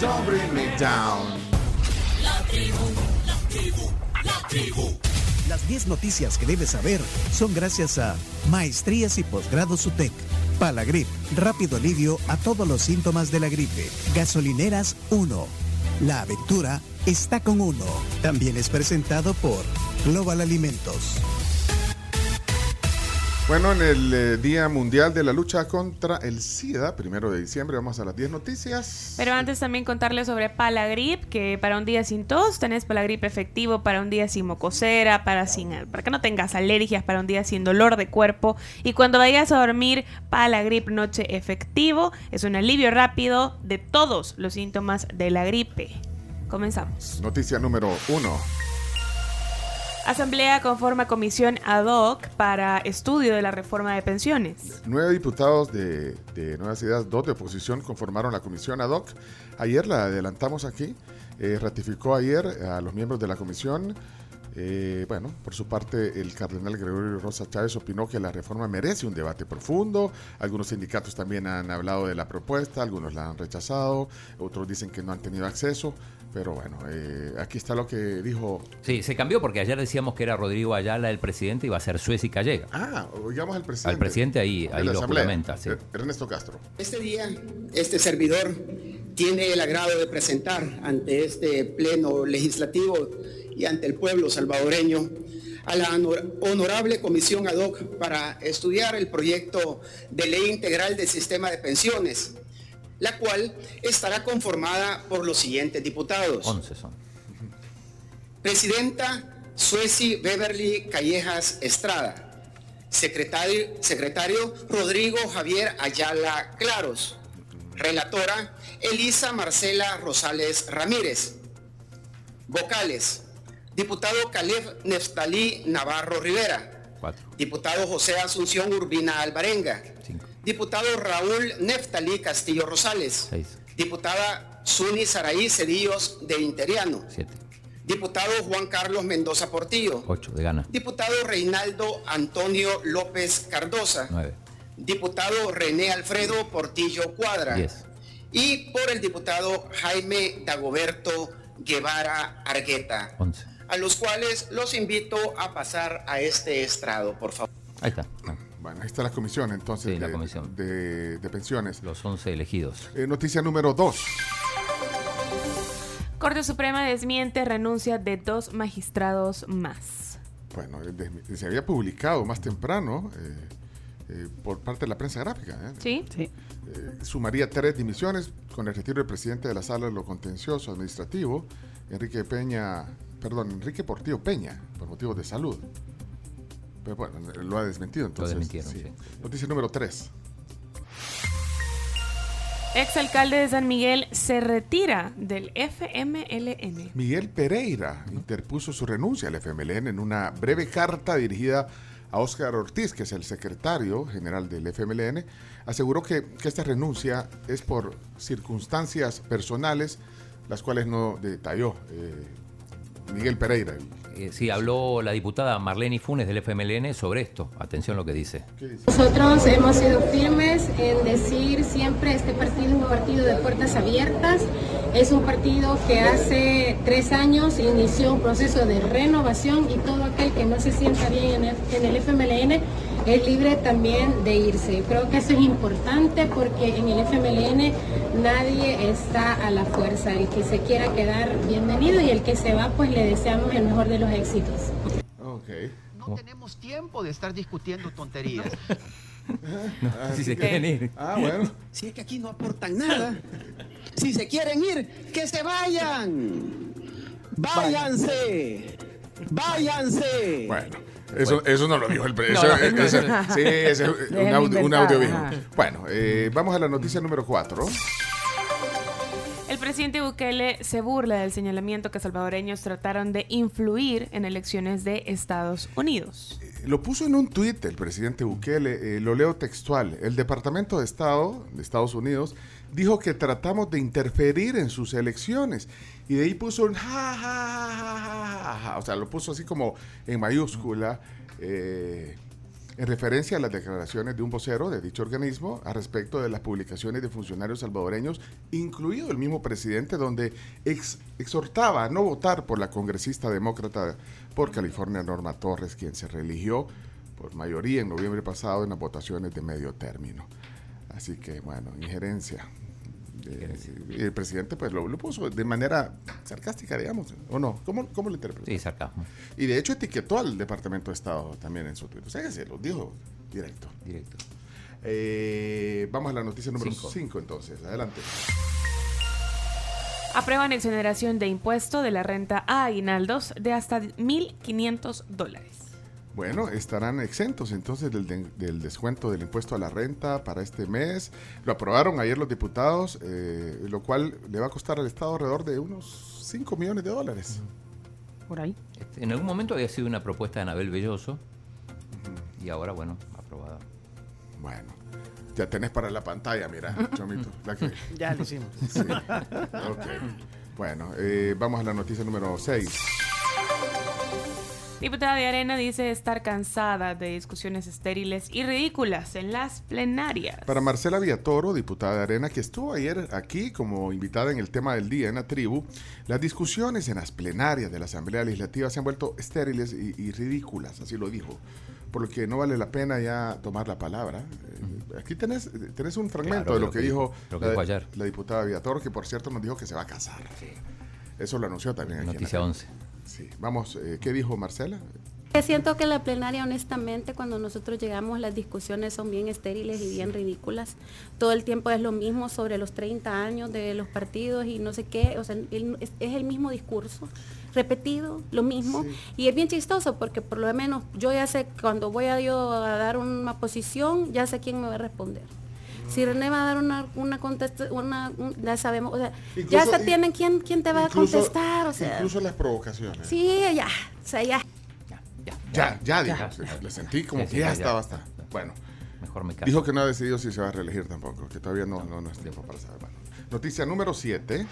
Don't bring me down. La tribu, la tribu, la tribu. Las 10 noticias que debes saber son gracias a Maestrías y Posgrados UTEC, Palagrip, rápido alivio a todos los síntomas de la gripe, Gasolineras 1. La aventura está con uno. También es presentado por Global Alimentos. Bueno, en el eh, Día Mundial de la Lucha contra el SIDA, primero de diciembre, vamos a las 10 noticias. Pero antes también contarles sobre Palagrip, que para un día sin tos tenés Palagrip efectivo, para un día sin mocosera, para, sin, para que no tengas alergias, para un día sin dolor de cuerpo. Y cuando vayas a dormir, Palagrip Noche efectivo es un alivio rápido de todos los síntomas de la gripe. Comenzamos. Noticia número 1. Asamblea conforma comisión ad hoc para estudio de la reforma de pensiones. Nueve diputados de, de Nuevas Ideas, dos de oposición, conformaron la comisión ad hoc. Ayer la adelantamos aquí. eh, ratificó ayer a los miembros de la comisión Eh, bueno, por su parte, el cardenal Gregorio Rosa Chávez opinó que la reforma merece un debate profundo. Algunos sindicatos también han hablado de la propuesta, algunos la han rechazado, otros dicen que no han tenido acceso. Pero bueno, eh, aquí está lo que dijo. Sí, se cambió porque ayer decíamos que era Rodrigo Ayala el presidente y va a ser Suez y Callega. Ah, oigamos al presidente. Al presidente ahí, ahí lo fundamenta. sí. Ernesto Castro. Este día, este servidor tiene el agrado de presentar ante este pleno legislativo y ante el pueblo salvadoreño a la honor- honorable comisión ad hoc para estudiar el proyecto de ley integral del sistema de pensiones, la cual estará conformada por los siguientes diputados. 11 son. Presidenta Sueci Beverly Callejas Estrada. Secretario, secretario Rodrigo Javier Ayala Claros. Relatora Elisa Marcela Rosales Ramírez. Vocales. Diputado Caleb Neftalí Navarro Rivera. Cuatro. Diputado José Asunción Urbina Alvarenga. Diputado Raúl Neftalí Castillo Rosales. Seis. Diputada Suni Saraí Cedillos de Interiano. Siete. Diputado Juan Carlos Mendoza Portillo. 8 de gana. Diputado Reinaldo Antonio López Cardosa. 9. Diputado René Alfredo Portillo Cuadra. 10. Y por el diputado Jaime Dagoberto Guevara Argueta. 11. A los cuales los invito a pasar a este estrado, por favor. Ahí está. Bueno, ahí está la comisión entonces Sí, la de, comisión. de- de pensiones. Los 11 elegidos. Eh, noticia número 2. Corte Suprema desmiente renuncia de dos magistrados más. Bueno, eh, de- se había publicado más temprano eh, eh, por parte de la prensa gráfica. ¿eh? ¿Sí? Eh, sumaría tres dimisiones con el retiro del presidente de la sala de lo contencioso administrativo, Enrique Peña, perdón, Enrique Portillo Peña, por motivos de salud. Pero bueno, lo ha desmentido entonces. desmintieron, sí. sí. Noticia número 3. Exalcalde de San Miguel se retira del FMLN. Miguel Pereira interpuso su renuncia al FMLN en una breve carta dirigida a Óscar Ortiz, que es el secretario general del FMLN. Aseguró que, que esta renuncia es por circunstancias personales, las cuales no detalló eh, Miguel Pereira. Eh, sí, habló la diputada Marlene Funes del FMLN sobre esto. Atención lo que dice. Nosotros hemos sido firmes en decir siempre este partido es un partido de puertas abiertas, es un partido que hace tres años inició un proceso de renovación y todo aquel que no se sienta bien en el, en el FMLN es libre también de irse. Creo que eso es importante porque en el FMLN nadie está a la fuerza. El que se quiera quedar, bienvenido y el que se va, pues le deseamos el mejor de los éxitos. No tenemos tiempo de estar discutiendo tonterías. [laughs] si se quieren ir. Ah, bueno. Si es que aquí no aportan nada. Si se quieren ir, que se vayan. Váyanse. Váyanse. Bueno, eso, eso no lo dijo el No, presidente. [laughs] no, Eso- no. sí, ese es un audio, un audio viejo. Bueno, eh, vamos a la noticia número 4. El presidente Bukele se burla del señalamiento que salvadoreños trataron de influir en elecciones de Estados Unidos. Lo puso en un tuit el presidente Bukele, eh, lo leo textual. El Departamento de Estado de Estados Unidos dijo que tratamos de interferir en sus elecciones. Y de ahí puso un ja, ja, ja, ja, ja, ja. O sea, lo puso así como en mayúscula, eh, en referencia a las declaraciones de un vocero de dicho organismo a respecto de las publicaciones de funcionarios salvadoreños, incluido el mismo presidente, donde ex- exhortaba a no votar por la congresista demócrata por California, Norma Torres, quien se religió por mayoría en noviembre pasado en las votaciones de medio término. Así que, bueno, injerencia. Eh, y el presidente pues lo, lo puso de manera sarcástica, digamos, ¿o no? ¿Cómo, cómo lo interpretó? Sí, sarcasmo. Y de hecho etiquetó al Departamento de Estado también en su Twitter. O sea que se lo dijo directo. Directo. Eh, vamos a la noticia número Cinco. 5 entonces. Adelante. Aprueban exoneración de impuesto de la renta a aguinaldos de hasta 1.500 dólares. Bueno, estarán exentos entonces del, de- del descuento del impuesto a la renta para este mes. Lo aprobaron ayer los diputados, eh, lo cual le va a costar al Estado alrededor de unos 5 millones de dólares. Por ahí. Este, En algún momento había sido una propuesta de Anabel Belloso. Y ahora, bueno, aprobada. Bueno, ya tenés para la pantalla, mira, [laughs] Chomito. la que- [laughs] Ya lo hicimos. Sí. Bueno, eh, vamos a la noticia número 6. Diputada de Arena dice estar cansada de discusiones estériles y ridículas en las plenarias. Para Marcela Villatoro, diputada de Arena, que estuvo ayer aquí como invitada en el tema del día en la tribu, las discusiones en las plenarias de la Asamblea Legislativa se han vuelto estériles y, y ridículas, así lo dijo. Por lo que no vale la pena ya tomar la palabra. Eh, aquí tenés, tenés un fragmento Claro, de lo, lo que, que- dijo lo que la, dijo ayer. la diputada Villatoro, que por cierto nos dijo que se va a casar. Eso lo anunció también. aquí en la Noticia tribu. 11. Sí. Vamos, eh, ¿qué dijo Marcela? Que Siento que la plenaria, honestamente, cuando nosotros llegamos, las discusiones son bien estériles y bien ridículas. Todo el tiempo es lo mismo sobre los 30 años de los partidos y no sé qué. O sea, es, el mismo discurso, repetido, lo mismo. Y es bien chistoso porque por lo menos yo ya sé, cuando voy a yo a dar una posición, ya sé quién me va a responder. Si René va a dar una, una contestación, una, un- ya sabemos, o sea, ya hasta tienen quién, quién te va Incluso- a contestar, o sea. Incluso las provocaciones. Sí, ya, o sea, ya. Ya, ya, dijo. Ya. sí, Le sentí como que ya, ya, estaba ya. hasta. Bueno. Mejor me. Dijo que no ha decidido si se va a reelegir tampoco, que todavía no, no, no es tiempo para saber. Bueno. Noticia número 7.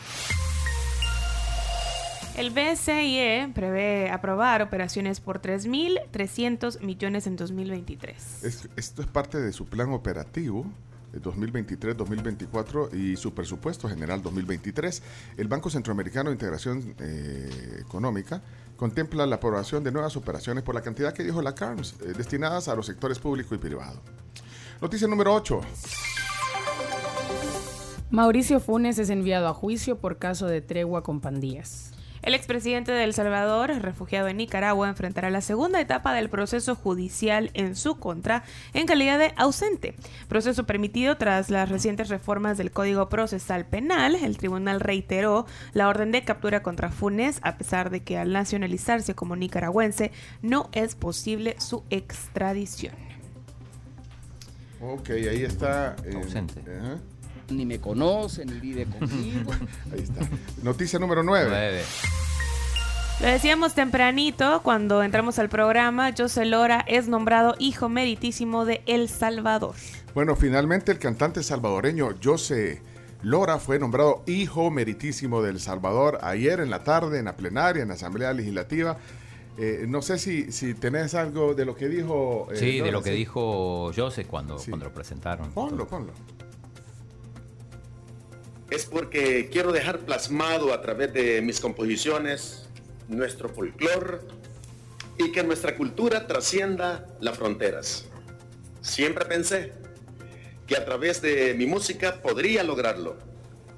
El BCIE prevé aprobar operaciones por 3.300 millones en 2023. Es- esto es parte de su plan operativo 2023-2024 y su presupuesto general 2023. El Banco Centroamericano de Integración eh, Económica contempla la aprobación de nuevas operaciones por la cantidad que dijo la CARMS, eh, destinadas a los sectores público y privado. Noticia número 8. Mauricio Funes es enviado a juicio por caso de tregua con pandillas. El expresidente de El Salvador, refugiado en Nicaragua, enfrentará la segunda etapa del proceso judicial en su contra en calidad de ausente. Proceso permitido tras las recientes reformas del Código Procesal Penal. El tribunal reiteró la orden de captura contra Funes, a pesar de que al nacionalizarse como nicaragüense no es posible su extradición. Ok, ahí está. eh, Ausente. ajá. Ni me conoce, ni vive conmigo. [laughs] Ahí está. Noticia número 9. Lo decíamos tempranito cuando entramos al programa, José Lora es nombrado hijo meritísimo de El Salvador. Bueno, finalmente el cantante salvadoreño José Lora fue nombrado hijo meritísimo del Salvador ayer en la tarde en la plenaria, en la Asamblea Legislativa. Eh, no sé si, si tenés algo de lo que dijo. eh, Sí, de Lora, lo que sí. dijo José cuando, cuando lo presentaron. Ponlo, ponlo. Es porque quiero dejar plasmado a través de mis composiciones nuestro folclore y que nuestra cultura trascienda las fronteras. Siempre pensé que a través de mi música podría lograrlo,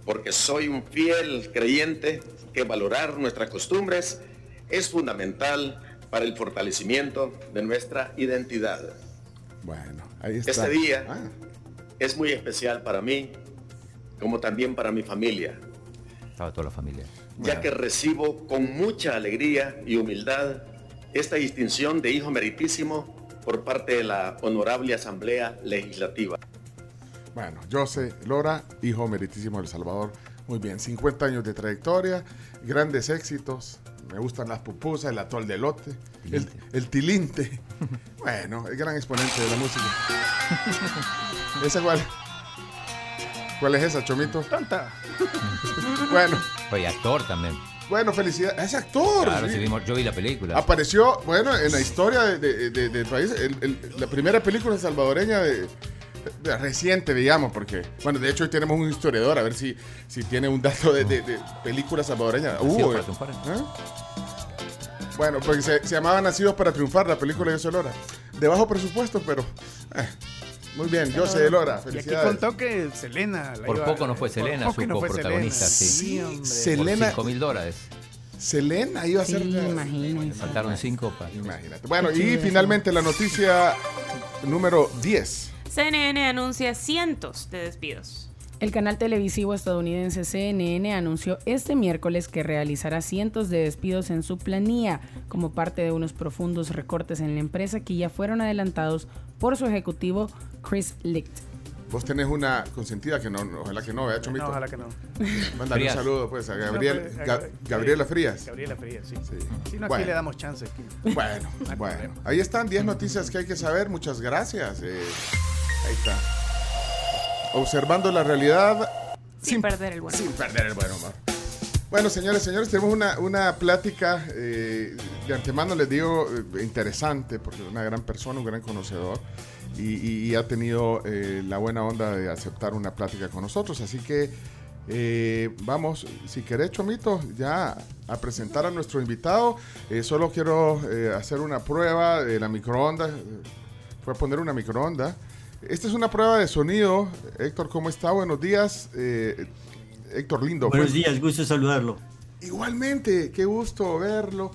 porque soy un fiel creyente que valorar nuestras costumbres es fundamental para el fortalecimiento de nuestra identidad. Bueno, ahí está. Este día Ah, es muy especial para mí, como también para mi familia, Estaba toda la familia. ya que recibo con mucha alegría y humildad esta distinción de hijo meritísimo por parte de la Honorable Asamblea Legislativa. Bueno, José Lora, hijo meritísimo del Salvador. Muy bien, 50 años de trayectoria, grandes éxitos. Me gustan las pupusas, el atol de lote, el, el tilinte. [laughs] Bueno, el gran exponente de la música. [laughs] ¿Esa cuál? ¿Cuál es esa, Chomito? Tanta. [laughs] bueno, Oye, actor también. bueno, felicidades. Es actor. Claro, sí. sí vimos- yo vi la película. Apareció, bueno, en la historia de- de- de- del país, el- el- la primera película salvadoreña de, de- reciente, digamos, porque, bueno, de hecho hoy tenemos un historiador, a ver si, si tiene un dato de, de, de películas salvadoreñas. Nacidos Uh, para eh, triunfar. ¿eh? Bueno, porque se, se llamaba Nacidos para Triunfar, la película de José Lora. De bajo presupuesto, pero... eh, muy bien, José Lora, Y aquí felicidades. contó que Selena. la Por iba- poco no fue por Selena, su coprotagonista, Selena. sí. hombre. Selena- Por 5 mil dólares. Selena iba a ser... Le faltaron 5 para. Imagínate. Bueno, y finalmente la noticia número 10. CNN anuncia cientos de despidos. El canal televisivo estadounidense CNN anunció este miércoles que realizará cientos de despidos en su planilla como parte de unos profundos recortes en la empresa que ya fueron adelantados por su ejecutivo Chris Licht. Vos tenés una consentida que no, ojalá que no, ¿verdad, Chomito? No, ojalá que no. Mándale Frías. un saludo, pues, a Gabriel, No, pues, Ga- a- Gabriela Frías. Gabriela Frías, sí. Sí. Si no, aquí Bueno. le damos chance. aquí. Bueno, [laughs] bueno. Ahí están 10 noticias que hay que saber. Muchas gracias. Eh, ahí está. Observando la realidad Sin perder el buen Sin perder el buen humor. Bueno, señores, señores, tenemos una, una plática, eh, de antemano les digo, eh, interesante, porque es una gran persona, un gran conocedor, y, y- ha tenido eh, la buena onda de aceptar una plática con nosotros. Así que eh, vamos, si querés, Chomito, ya a presentar a nuestro invitado. Eh, solo quiero hacer una prueba de la microonda. Voy a poner una microonda. Esta es una prueba de sonido. Héctor, ¿cómo está? Buenos días. Eh, Héctor Lindo. Buenos Fue- días, gusto saludarlo. Igualmente, qué gusto verlo.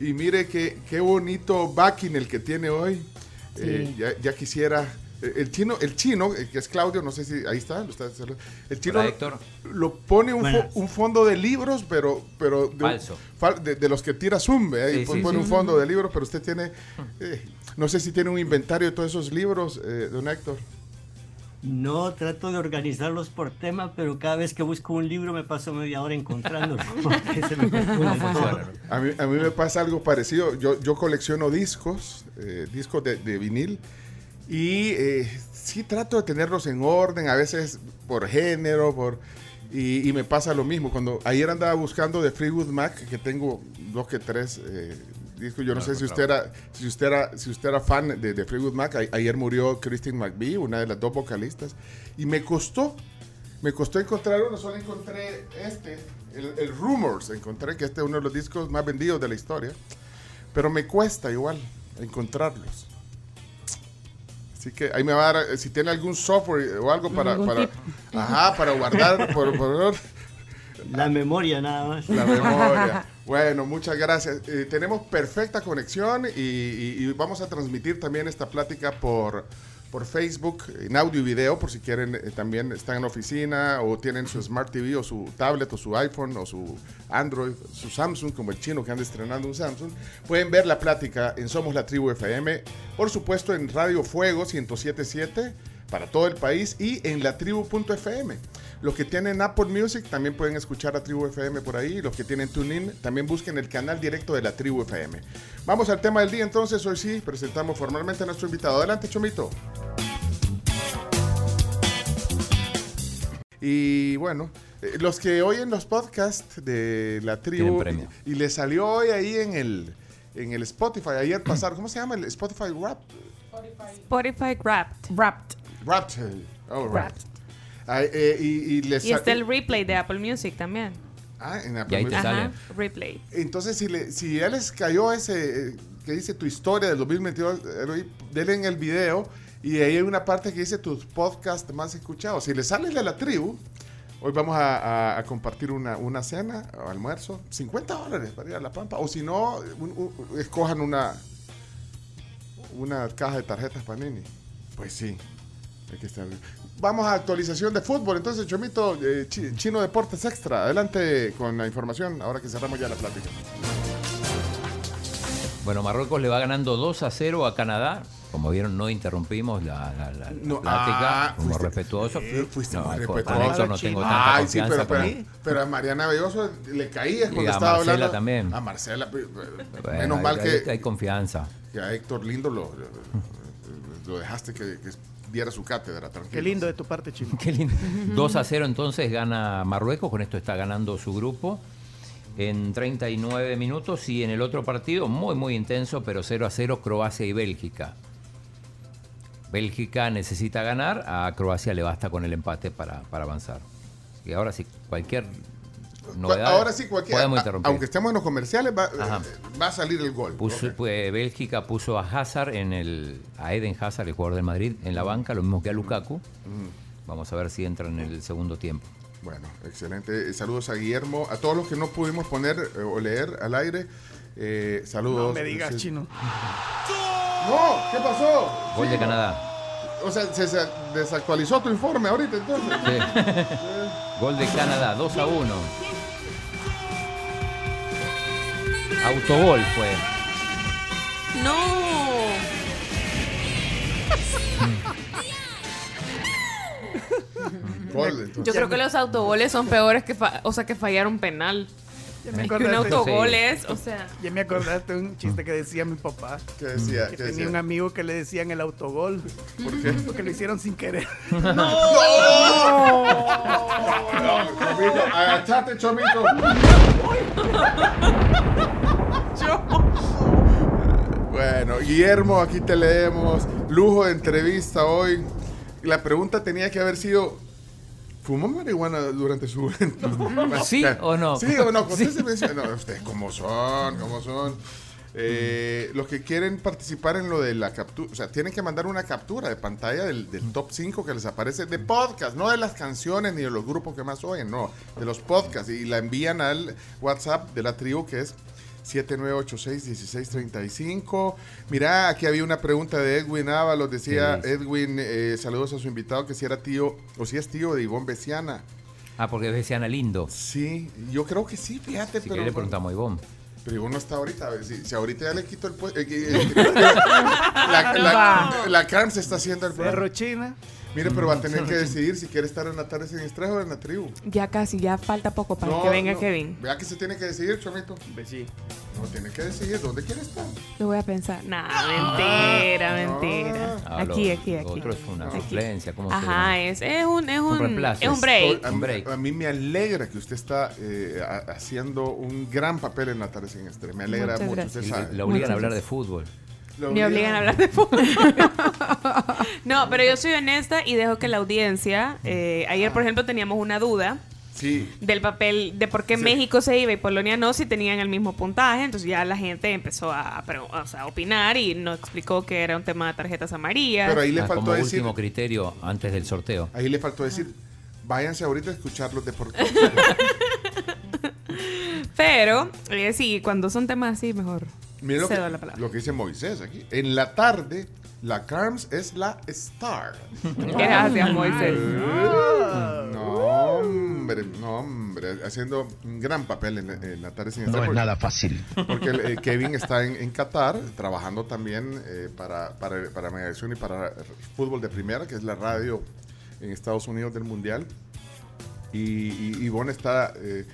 Y, y mire qué, qué bonito backing el que tiene hoy. Eh, Sí. ya, ya quisiera. eh, El chino, el chino, eh, que es Claudio, no sé si ahí está. lo está- el chino Hola, Héctor. lo pone un, fo- un fondo de libros, pero, pero de, Falso. fal- de, de los que tira Zumbe. ahí Sí, pone sí, sí. un fondo de libros, pero usted tiene, eh, no sé si tiene un inventario de todos esos libros, eh, don Héctor. No trato de organizarlos por tema, pero cada vez que busco un libro me paso media hora encontrándolo. [laughs] se me. A mí, a mí me pasa algo parecido. Yo, yo colecciono discos, eh, discos de, de vinil, y eh, sí trato de tenerlos en orden, a veces por género, por y, y me pasa lo mismo. Cuando ayer andaba buscando de Freewood Mac, que tengo dos que tres eh, discos, yo no, No, sé si usted era, si usted era, si usted era fan de, de Freewood Mac. A- ayer murió Christine McVie, una de las dos vocalistas, y me costó me costó encontrar uno, solo encontré este, el, el Rumors. Encontré que este es uno de los discos más vendidos de la historia. Pero me cuesta igual encontrarlos. Así que ahí me va a dar, si tiene algún software o algo para, para, ajá, para guardar, por, por- La memoria nada más. la memoria. Bueno, muchas gracias. Eh, tenemos perfecta conexión y, y- y vamos a transmitir también esta plática por, por Facebook, en audio y video, por si quieren, eh, también están en oficina o tienen su Smart TV o su tablet o su iPhone o su Android, su Samsung, como el chino que anda estrenando un Samsung. Pueden ver la plática en Somos la Tribu FM, por supuesto en Radio Fuego 1077 para todo el país y en la tribu.fm. Los que tienen Apple Music también pueden escuchar a Tribu FM por ahí. Los que tienen TuneIn también busquen el canal directo de la Tribu FM. Vamos al tema del día entonces. Hoy sí presentamos formalmente a nuestro invitado. Adelante, Chomito. Y bueno, eh, los que oyen los podcasts de la tribu premio. y, y les salió hoy ahí en el, en el Spotify, ayer [clears throat] pasaron, ¿cómo se llama el Spotify Rap? Spotify Wrapped. Wrapped. Wrapped. Oh, Wrapped. Ay, eh, y, y les Y sa- está el replay de Apple Music también. Ah, en Apple Music. sale. Replay. Entonces, si, le, si ya les cayó ese eh, que dice tu historia del 2022, eh, ahí, denle en el video y ahí hay una parte que dice tus podcasts más escuchados. Si les sale el de la tribu, hoy vamos a, a- a compartir una, una cena o almuerzo, 50 dólares para ir a La Pampa. O si no, un- un- escojan una, una caja de tarjetas Panini. Pues sí, hay que estar. Vamos a actualización de fútbol. Entonces, Chomito, eh, Chi- Chino Deportes Extra. Adelante con la información, ahora que cerramos ya la plática. Bueno, Marruecos le va ganando 2 a 0 a Canadá. Como vieron, no interrumpimos la, la- la- la No, plática. ah, como fuiste- respetuoso. Eh, fuiste No, muy respetuoso. no tengo tanta Ay, sí, pero, pero, como- pero a Mariana Belloso le caías cuando a estaba Marcela hablando. también. A Marcela. pe- pe- Bueno, menos mal que, Hay confianza. que a Héctor Lindo lo, lo, lo dejaste que, que diera su cátedra. Tranquilo. Qué lindo de tu parte, Chino. [laughs] Qué lindo. 2 a 0 entonces gana Marruecos, con esto está ganando su grupo en 39 minutos y en el otro partido muy muy intenso, pero 0 a 0 Croacia y Bélgica. Bélgica necesita ganar, a Croacia le basta con el empate para, para avanzar. Y ahora sí, cualquier novedad Ahora sí, cualquier, podemos a- interrumpir. aunque estemos en los comerciales, va, eh, va a salir el gol. Puso- pues, Bélgica puso a Hazard en el a Eden Hazard, el jugador del Madrid, en la banca, lo mismo que a Lukaku. Vamos a ver si entra en el segundo tiempo. Bueno, excelente. Eh, Saludos a Guillermo. A todos los que no pudimos poner eh, o leer al aire, eh, saludos. No me digas, Sí. Chino. No, ¿qué pasó? Gol de. Canadá. O sea, se, se desactualizó tu informe ahorita entonces. Sí. [laughs] Gol de Canadá, 2 a 1. Autogol fue. No. Yo creo que los autogoles son peores que, fa- o sea, que fallar un penal. Ya me Que un autogol es, o sea. Ya me acordaste de un chiste que decía mi papá. ¿Qué decía? Que ¿Qué tenía decía? un amigo que le decían el autogol. ¿Por qué? Porque lo hicieron sin querer. [laughs] ¡No! Chomito, agachate, Chomito. Bueno, Guillermo, aquí te leemos. Lujo de entrevista hoy. La pregunta tenía que haber sido. ¿Fumó marihuana durante su [laughs] evento? ¿Sí o no? Sí o no. Dice, no, ustedes cómo son, cómo son. Eh, los que quieren participar en lo de la captura, o sea, tienen que mandar una captura de pantalla del, del top 5 que les aparece de podcast, no de las canciones ni de los grupos que más oyen, no, de los podcasts y la envían al WhatsApp de la tribu que es 7986-1635. Mira, aquí había una pregunta de Edwin Ábalos. Decía ¿Qué Edwin, eh, saludos a su invitado, que si era tío, o si es tío de Ivonne Besiana. Ah, porque es Besiana lindo. Sí, yo creo que sí, fíjate, Si pero. le preguntamos a Ivonne. Pero Ivonne no está ahorita. a ver, Si, si ahorita ya le quito el puesto. [laughs] la, la, la Carms está haciendo el programa. China. Mire, pero va a tener que decidir si quiere estar en la tarde sin estrés o en la tribu. Ya casi, ya falta poco para No, que venga no. Kevin. Vea que se tiene que decidir, Chomito. Sí. No, tiene que decidir dónde quiere estar. Lo voy a pensar. Nah, mentira, no. mentira. Ah, aquí, lo- aquí, aquí. otro es una suplencia, ¿cómo se Ajá, llama? es, es un, es un, reemplazo. es un break. Estoy- a, mí- a mí me alegra que usted está eh, ha- haciendo un gran papel en la tarde sin estrés. Me alegra Muchas mucho. Usted sabe. La obligan a hablar de fútbol. Lo Me obligan a hablar de fútbol. [laughs] no, pero yo soy honesta y dejo que la audiencia. eh, ayer, por ejemplo, teníamos una duda Sí. del papel de por qué México se iba y Polonia no si tenían el mismo puntaje. Entonces ya la gente empezó a, a o sea, a opinar y nos explicó que era un tema de tarjetas amarillas. Pero ahí le Ah, faltó como decir. último criterio antes del sorteo. Ahí le faltó decir. Váyanse ahorita a escuchar los deportes. [laughs] Pero, eh, sí, cuando son temas así, mejor. Mira lo que, cedo la palabra. lo que dice Moisés aquí. En la tarde, la Carms es la star. [laughs] Gracias, Moisés. No, hombre, no, hombre. Haciendo un gran papel en, en la tarde sin No Estrés, es porque- nada fácil. Porque eh, Kevin [laughs] está en, en Qatar trabajando también eh, para, para, para Megavisión y para Fútbol de Primera, que es la radio en Estados Unidos del Mundial. Y, y Ivonne está. eh,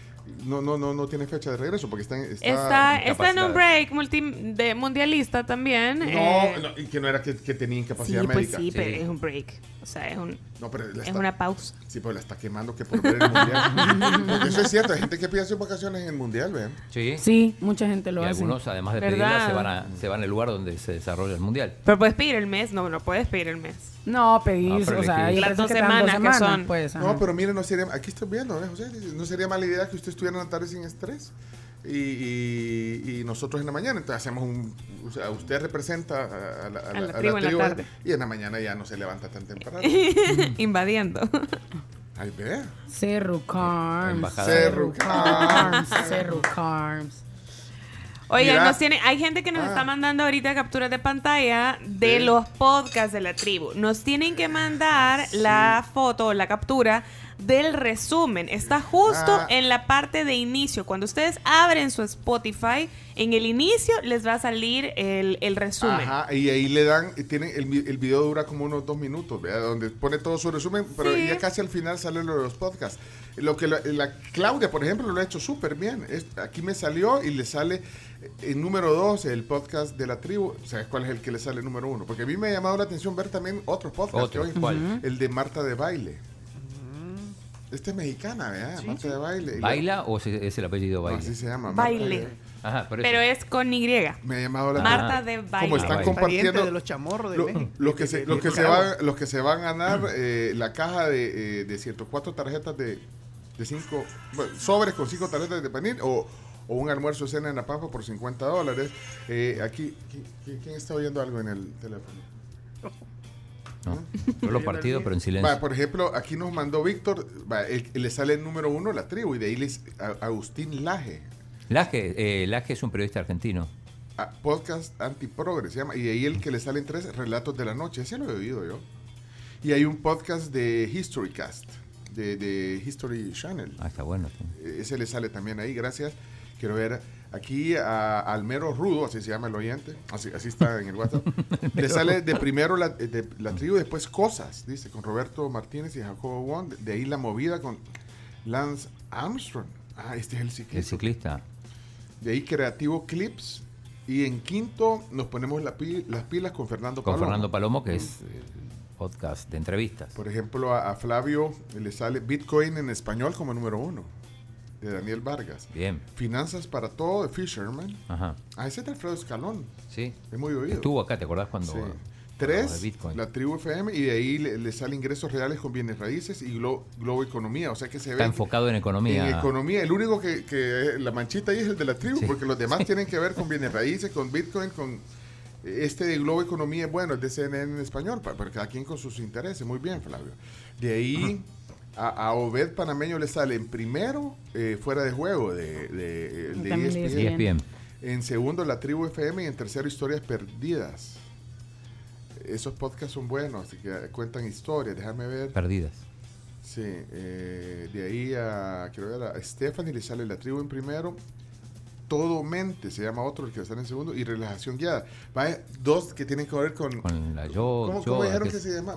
no, no, no, no tiene fecha de regreso porque está, en- está, Está, está en un break multi, de mundialista también. No, eh, no, y que no era que, que tenía sí, incapacidad pues médica. sí, pero es un break. O sea, es, un, No, pero la es está- una pausa. Sí, pero la está quemando que por ver el mundial. [laughs] Porque eso es cierto, hay gente que pide sus vacaciones en el mundial, ¿ven? Sí. Sí, mucha gente lo y hace. algunos, además de pedirla, se van, a, se van al lugar donde se desarrolla el mundial. Pero puedes pedir el mes. No, no puedes pedir el mes. No, pedís, Ah, o sea, Las dos dos semanas que semanas, son. Pues. No, pero mire, no sería, aquí estoy viendo, ¿eh, José? No sería mala idea que usted estuviera en la tarde sin estrés y, y- y nosotros en la mañana. Entonces hacemos un, o sea, usted representa a, a la, a A la a tribu en la tarde. y en la mañana ya no se levanta tan temprano. [laughs] Invadiendo. Ay, ve. Cerro Carms. Cerro Carms. Cerro Carms. Oigan, nos tiene, hay gente que nos Ah. está mandando ahorita capturas de pantalla de Sí. los podcasts de la tribu. Nos tienen que mandar la foto o la captura del resumen. Está justo Ah. en la parte de inicio. Cuando ustedes abren su Spotify, en el inicio les va a salir el, el resumen. Ajá, y ahí le dan, y tienen, el, el video dura como unos dos minutos, ¿verdad? donde pone todo su resumen, pero Sí. ya casi al final sale lo de los podcasts. Lo que la, la Claudia, por ejemplo, lo ha hecho súper bien. Es- aquí me salió y le sale el número dos, el podcast de la tribu. ¿Sabes cuál es el que le sale número uno? Porque a mí me ha llamado la atención ver también otros podcasts. Otro, que hoy- ¿cuál? El de Marta de Baile. Esta es mexicana, ¿verdad? Marta de Baile. ¿Baila o se- es el apellido Baile? Así se llama. Baile. Ajá. Pero es con Y. Me ha llamado la Marta de Baile. Como están Ah, compartiendo de los chamorros de lo- México. los que se, los que se van los que se van a ganar eh, la caja de, eh, de 104 tarjetas de, de cinco bueno, sobres con cinco tarjetas de panini o, o un almuerzo cena en la pampa por 50 dólares Eh, aquí ¿qui- qui- quién está oyendo algo en el teléfono No, yo lo partido, pero en silencio. Va, por ejemplo aquí nos mandó Víctor va, el- le sale el número uno la tribu y de ahí les, a- Agustín Laje Laje, eh, Laje es un periodista argentino. a- podcast antiprogres se llama y de ahí el que le salen tres relatos de la noche ese lo he oído yo y hay un podcast de Historycast de, de History Channel Ah, está bueno. sí. Eh, ese le sale también ahí, gracias. Quiero ver aquí a Almero Rudo, así se llama el oyente, así, así está en el WhatsApp. [laughs] le sale de primero la, de, la tribu, después Cosas, dice, con Roberto Martínez y Jacobo Wong. De, ahí la movida con Lance Armstrong. Ah, este es el ciclista. El ciclista. De ahí Creativo Clips. Y en quinto nos ponemos la las pilas con Fernando Con Palomo. Fernando Palomo, que es el podcast de entrevistas. Por ejemplo, a, a Flavio le sale Bitcoin en español como número uno. De Daniel Vargas. Bien. Finanzas para todo de Fisherman. Ajá. Ah, ese es de Alfredo Escalón. Sí. Es muy oído. Estuvo acá, ¿te acordás cuando? Sí. Tres, Bitcoin? la tribu FM, y de ahí le, le sale ingresos reales con bienes raíces y Glo- Globo Economía. O sea que se Está ve. enfocado en economía. En economía. El único que, que la manchita ahí es el de la tribu, Sí. porque los demás tienen que ver con bienes raíces, con Bitcoin, con. Este de Globo Economía es bueno, es de CNN en español, pa- para cada quien con sus intereses. Muy bien, Flavio. De ahí. [clears throat] A, a Obed Panameño le sale en primero eh, fuera de juego de, de, de También de ESPN. ESPN. En segundo, La Tribu FM. Y en tercero, Historias Perdidas. Esos podcasts son buenos, así que cuentan historias. Déjame ver. Perdidas. Sí, eh, de ahí a, quiero ver, a Stephanie le sale La Tribu en primero. Todo Mente se llama otro, el que sale en segundo. Y Relajación Guiada. Vaya, dos que tienen que ver con. Con la yo, ¿Cómo, yo, cómo dijeron que se llama?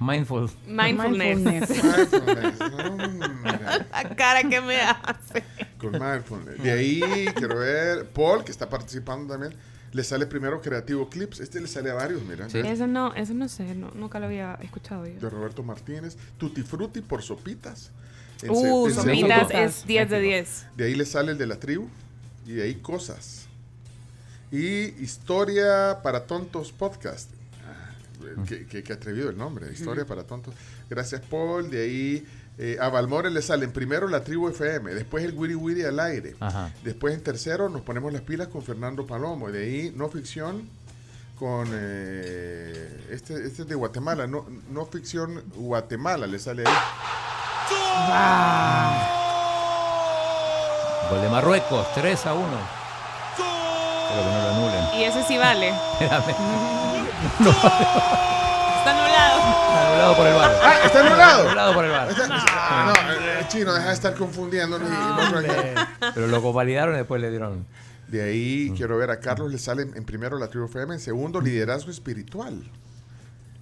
Mindful. [laughs] Mindfulness. Mindfulness. Hombre. La cara que me hace. Con mindfulness. De ahí quiero ver Paul, que está participando también. Le sale primero Creativo Clips. Este le sale a varios, mira. Eso no, eso no sé, no- nunca lo había escuchado yo. De Roberto Martínez. Tutti Frutti por Sopitas. En Uh, Sopitas es 10 de 10. De ahí le sale el de la tribu. Y de ahí Cosas. Y Historia para Tontos Podcast. Qué, qué- qué atrevido el nombre. Historia para Tontos. Gracias, Paul. De ahí eh, a Balmore le sale en primero la tribu FM. Después el Wiri Wiri al aire. Ajá. Después en tercero nos ponemos las pilas con Fernando Palomo. De ahí no ficción con eh, este, este es de Guatemala. No, no ficción Guatemala le sale ahí. Gol de Marruecos, 3 a 1. Espero que no lo anulen. Y ese sí vale. [laughs] [laughs] [laughs] Espérame. Está anulado. Está anulado por el bar. Ah, está anulado. Anulado por el bar. Ah, no, eh, chino, deja de estar confundiéndonos. no- Pero lo convalidaron y después le dieron. De ahí quiero ver a Carlos le sale en primero la tribu FM, en segundo liderazgo espiritual.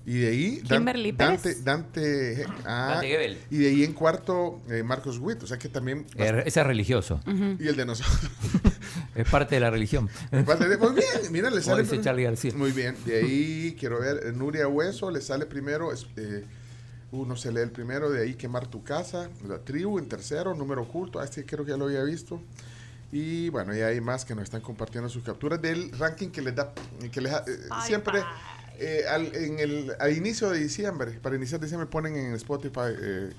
Y de ahí Dan- Kimberly Dante. Dante, ah, Dante y de ahí en cuarto eh, Marcos Witt, o sea que también Eh, Ese es religioso. y el de nosotros. [laughs] Es parte de la religión. Parte de- Muy bien, mira, le [laughs] sale. dice Charlie García. Muy bien, de ahí quiero ver eh, Nuria Hueso, le sale primero, eh, uh, no se lee el primero, de ahí quemar tu casa, la tribu en tercero, número oculto, ah, este creo que ya lo había visto. Y bueno, ya hay más que nos están compartiendo sus capturas del ranking que les da, que les eh, siempre eh, al, en el, al inicio de diciembre, para iniciar diciembre ponen en Spotify eh,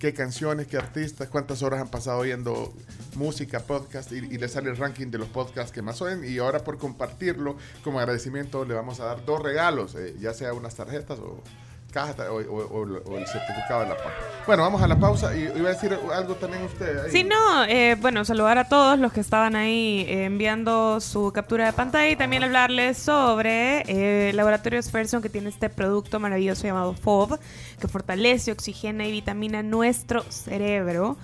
qué canciones, qué artistas, cuántas horas han pasado oyendo música, podcast y, y le sale el ranking de los podcasts que más oyen. Y ahora por compartirlo como agradecimiento le vamos a dar dos regalos, eh, ya sea unas tarjetas o cajas o, o- o- el certificado de la papa. Bueno, vamos a la pausa y iba a decir algo también usted. ahí. Sí, no, eh, bueno, saludar a todos los que estaban ahí eh, enviando su captura de pantalla y también hablarles sobre eh, Laboratorios Ferson que tiene este producto maravilloso llamado FOB que fortalece, oxigena y vitamina nuestro cerebro.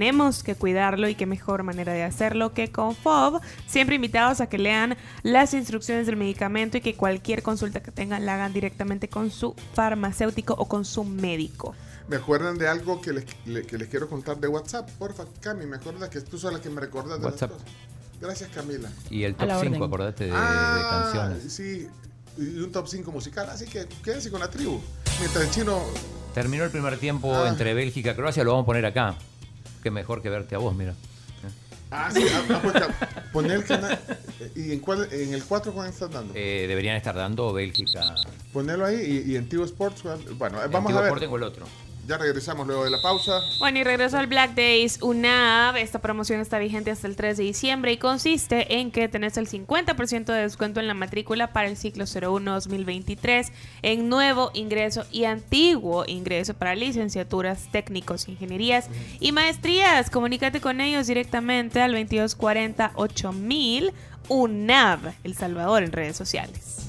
Tenemos que cuidarlo y qué mejor manera de hacerlo que con FOB. Siempre invitados a que lean las instrucciones del medicamento y que cualquier consulta que tengan la hagan directamente con su farmacéutico o con su médico. ¿Me acuerdan de algo que les, le- que les quiero contar de WhatsApp? Porfa, Cami, me acuerdas que tú sos la que me recuerdas de WhatsApp. las cosas. Gracias, Camila. Y el top la 5, orden. acordate de, de Ah, canciones. Sí, y un top 5 musical, así que quédense con la tribu. Mientras el chino... Terminó el primer tiempo Ah. entre Bélgica y Croacia, lo vamos a poner acá. Qué mejor que verte a vos, mira. Ah, sí, ah, ah, ca- poner el canal... ¿Y en, cuál, en el 4 cuál estás dando? Eh, deberían estar dando Bélgica. Ponerlo ahí y, y en Tivo Sports... Bueno, eh, vamos a ver. Sport tengo el otro. Ya regresamos luego de la pausa. Bueno, y regreso al Black Days UNAV. Esta promoción está vigente hasta el 3 de diciembre y consiste en que tenés el 50% de descuento en la matrícula para el ciclo 01-2023 en nuevo ingreso y antiguo ingreso para licenciaturas, técnicos, ingenierías y maestrías. Comunícate con ellos directamente al 2240 8000 UNAV, El Salvador, en redes sociales.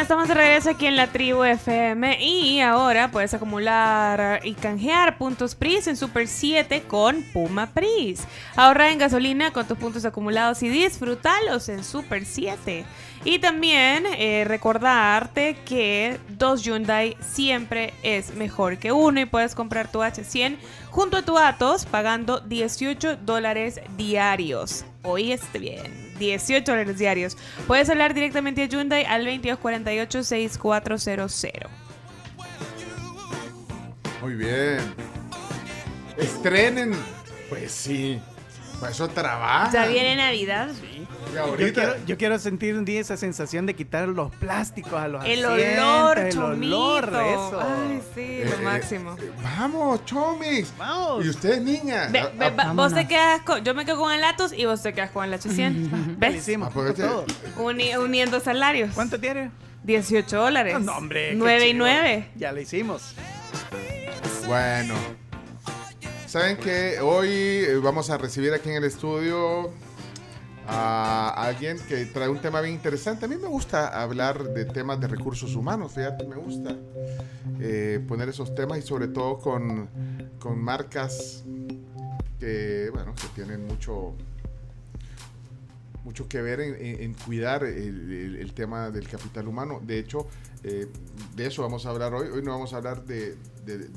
Estamos de regreso aquí en la tribu FM y ahora puedes acumular y canjear puntos PRIS en Super 7 con Puma PRIS. Ahorra en gasolina con tus puntos acumulados y disfrútalos en Super 7. Y también eh, recordarte que dos Hyundai siempre es mejor que uno y puedes comprar tu H100 junto a tu Atos pagando 18 dólares diarios. Oíste bien, 18 dólares diarios. Puedes hablar directamente a Hyundai al 2248-6400. Muy bien. Estrenen. Pues sí. Para eso trabaja. Ya viene Navidad. Y Yo quiero, yo quiero sentir un día esa sensación de quitar los plásticos a los El asientos, olor, el chomito. olor, eso. Ay, sí, Eh, lo máximo. Vamos, chomis. Vamos. Y ustedes, niñas. Ve- a- ve- a- va- vos te quedas con, yo me quedo con el Atos y vos te quedas con el H100. [laughs] ¿Ves? hicimos, Aproveche. todo. Uni- uniendo salarios. ¿Cuánto tiene? 18 dólares. No, hombre. qué 9 y chido. 9. Ya lo hicimos. Bueno. Saben que hoy eh, vamos a recibir aquí en el estudio a alguien que trae un tema bien interesante. A mí me gusta hablar de temas de recursos humanos, fíjate, me gusta eh, poner esos temas y sobre todo con, con marcas que, bueno, que tienen mucho mucho que ver en, en- en cuidar el, el- el tema del capital humano. De hecho, eh, de eso vamos a hablar hoy. Hoy no vamos a hablar de, de-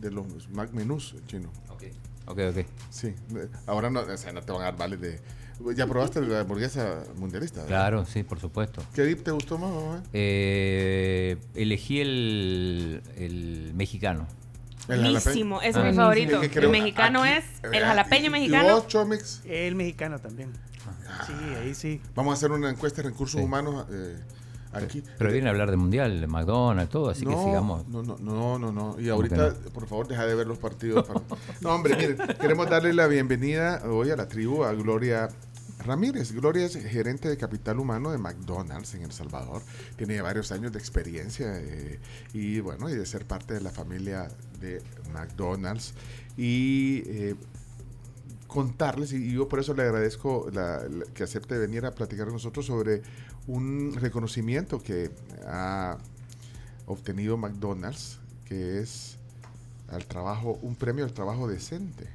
de los Mac menús chino. Ok, ok. Sí, eh, ahora no, o sea, no te van a dar vales de... ¿Ya probaste la hamburguesa mundialista? verdad? Claro, sí, por supuesto. ¿Qué dip te gustó más? mamá? Eh, elegí el, el mexicano. El Buenísimo, ese Ah. es mi favorito. Es que el mexicano aquí- es el eh, jalapeño mexicano. ¿Y vos, Chomix? El mexicano también. Sí, ahí sí. Vamos a hacer una encuesta de recursos Sí. humanos eh, aquí. Pero viene a hablar de mundial, de McDonald's, todo, así que sigamos. No, no, no, no, no. Y ahorita, no? por favor, deja de ver los partidos. para- [laughs] No, hombre, miren, queremos darle la bienvenida hoy a la tribu a Gloria Ramírez. Gloria es gerente de capital humano de McDonald's en El Salvador. Tiene varios años de experiencia eh, y, bueno, y de ser parte de la familia de McDonald's. Y eh, contarles, y yo por eso le agradezco que acepte venir a platicar con nosotros sobre un reconocimiento que ha obtenido McDonald's, que es al trabajo, un premio al trabajo decente.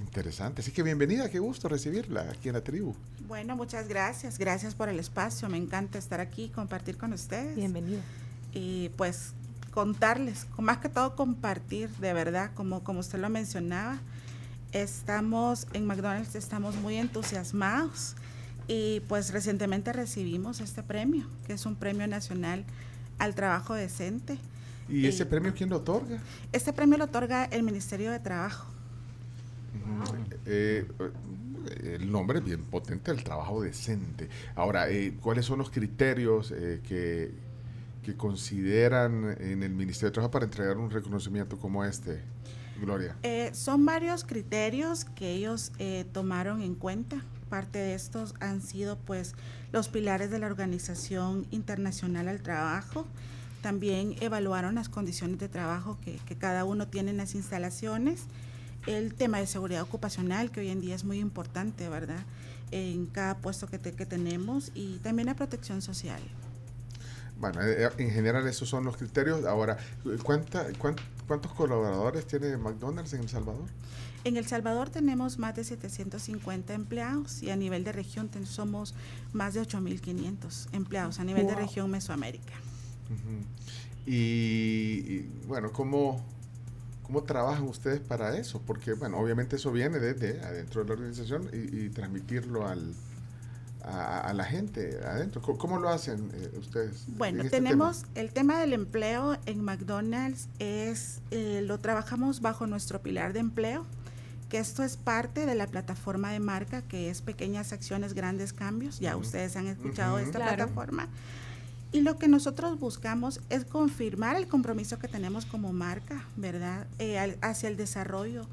Interesante. Así que bienvenida, qué gusto recibirla aquí en la tribu. Bueno, muchas gracias. Gracias por el espacio. Me encanta estar aquí y compartir con ustedes. Bienvenido. Y pues contarles, con- más que todo compartir, de verdad, como, como usted lo mencionaba. Estamos en McDonald's, estamos muy entusiasmados y pues recientemente recibimos este premio, que es un premio nacional al trabajo decente. ¿Y ese Eh, premio quién lo otorga? Este premio lo otorga el Ministerio de Trabajo. Eh, eh, el nombre es bien potente, el trabajo decente. Ahora, eh, ¿cuáles son los criterios eh, que, que consideran en el Ministerio de Trabajo para entregar un reconocimiento como este, Gloria? Eh, son varios criterios que ellos eh, tomaron en cuenta. Parte de estos han sido pues los pilares de la Organización Internacional al Trabajo. También evaluaron las condiciones de trabajo que, que cada uno tiene en las instalaciones. El tema de seguridad ocupacional, que hoy en día es muy importante, ¿verdad? En cada puesto que, te- que tenemos y también la protección social. Bueno, eh, en general esos son los criterios. Ahora, ¿cuánta, cuán- ¿cuántos colaboradores tiene McDonald's en El Salvador? En El Salvador tenemos más de 750 empleados y a nivel de región ten- somos más de 8.500 empleados a nivel de región Mesoamérica. Y, y, bueno, ¿cómo, ¿cómo trabajan ustedes para eso? Porque, bueno, obviamente eso viene desde adentro de la organización y, y transmitirlo al, a, a la gente adentro. ¿Cómo, cómo lo hacen eh, ustedes? Bueno, en este tenemos el tema del empleo en McDonald's, es eh, lo trabajamos bajo nuestro pilar de empleo, que esto es parte de la plataforma de marca que es Pequeñas Acciones, Grandes Cambios. Ya ustedes han escuchado esta Claro. plataforma. Y lo que nosotros buscamos es confirmar el compromiso que tenemos como marca, ¿verdad? Eh, al- hacia el desarrollo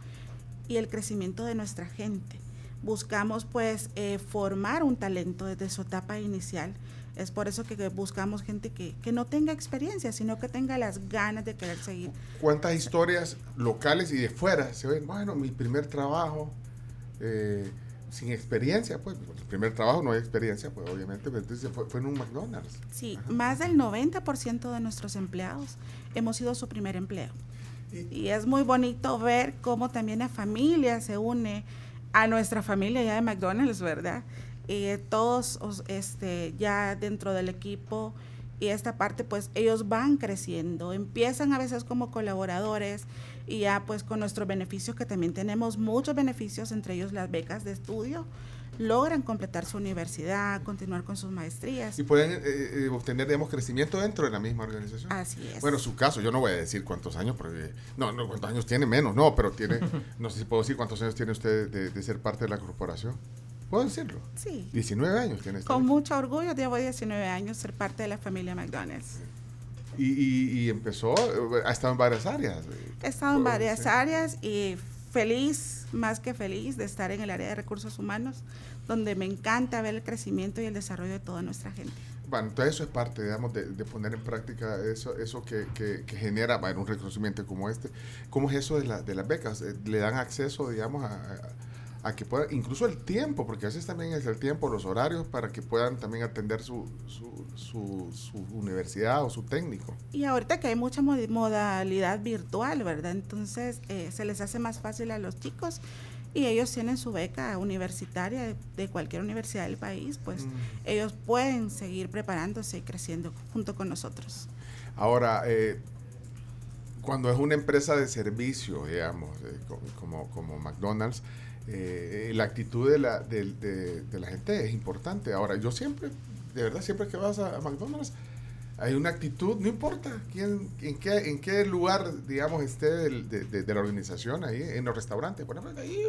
y el crecimiento de nuestra gente. Buscamos pues eh, formar un talento desde su etapa inicial. Es por eso que buscamos gente que, que no tenga experiencia, sino que tenga las ganas de querer seguir. ¿Cuántas historias locales y de fuera se ven? Bueno, mi primer trabajo, eh, sin experiencia, pues, el primer trabajo no hay experiencia, pues obviamente, pero entonces fue, fue en un McDonald's. Sí, más del 90% de nuestros empleados hemos sido su primer empleo. Y es muy bonito ver cómo también la familia se une a nuestra familia ya de McDonald's, ¿verdad? Eh, todos os- este, ya dentro del equipo y esta parte, pues ellos van creciendo, empiezan a veces como colaboradores y ya pues con nuestros beneficios, que también tenemos muchos beneficios, entre ellos las becas de estudio, logran completar su universidad, continuar con sus maestrías. Y pueden eh, eh, obtener, digamos, crecimiento dentro de la misma organización. Así es. Bueno, su caso, yo no voy a decir cuántos años, porque no, no, cuántos años tiene menos, no, pero tiene, [laughs] no sé si puedo decir cuántos años tiene usted de, de ser parte de la corporación. ¿Puedo decirlo? Sí. 19 años tiene usted. Con mucho orgullo llevo 19 años ser parte de la familia McDonald's. Y, y- y empezó, eh, ha estado en varias áreas. eh, He estado en varias áreas y feliz, más que feliz, de estar en el área de recursos humanos, donde me encanta ver el crecimiento y el desarrollo de toda nuestra gente. Bueno, entonces eso es parte, digamos, de, de poner en práctica eso, eso que, que- que genera bueno, un reconocimiento como este. ¿Cómo es eso de, la- de las becas? Eh, ¿Le dan acceso, digamos, a, a- a que puedan, incluso el tiempo, porque a veces también es el tiempo, los horarios, para que puedan también atender su, su, su- su universidad o su técnico? Y ahorita que hay mucha mod- modalidad virtual, ¿verdad? Entonces eh, se les hace más fácil a los chicos y ellos tienen su beca universitaria de, de cualquier universidad del país, pues ellos pueden seguir preparándose y creciendo junto con nosotros. Ahora, eh, cuando es una empresa de servicio, digamos, eh, co- como, como McDonald's, eh, la actitud de la, de, de- de la gente es importante. Ahora, yo siempre, de verdad, siempre que vas a, McDonald's, hay una actitud, no importa quién, en, qué, en qué lugar, digamos, esté de, de- de la organización, ahí en los restaurantes, por ejemplo, ahí,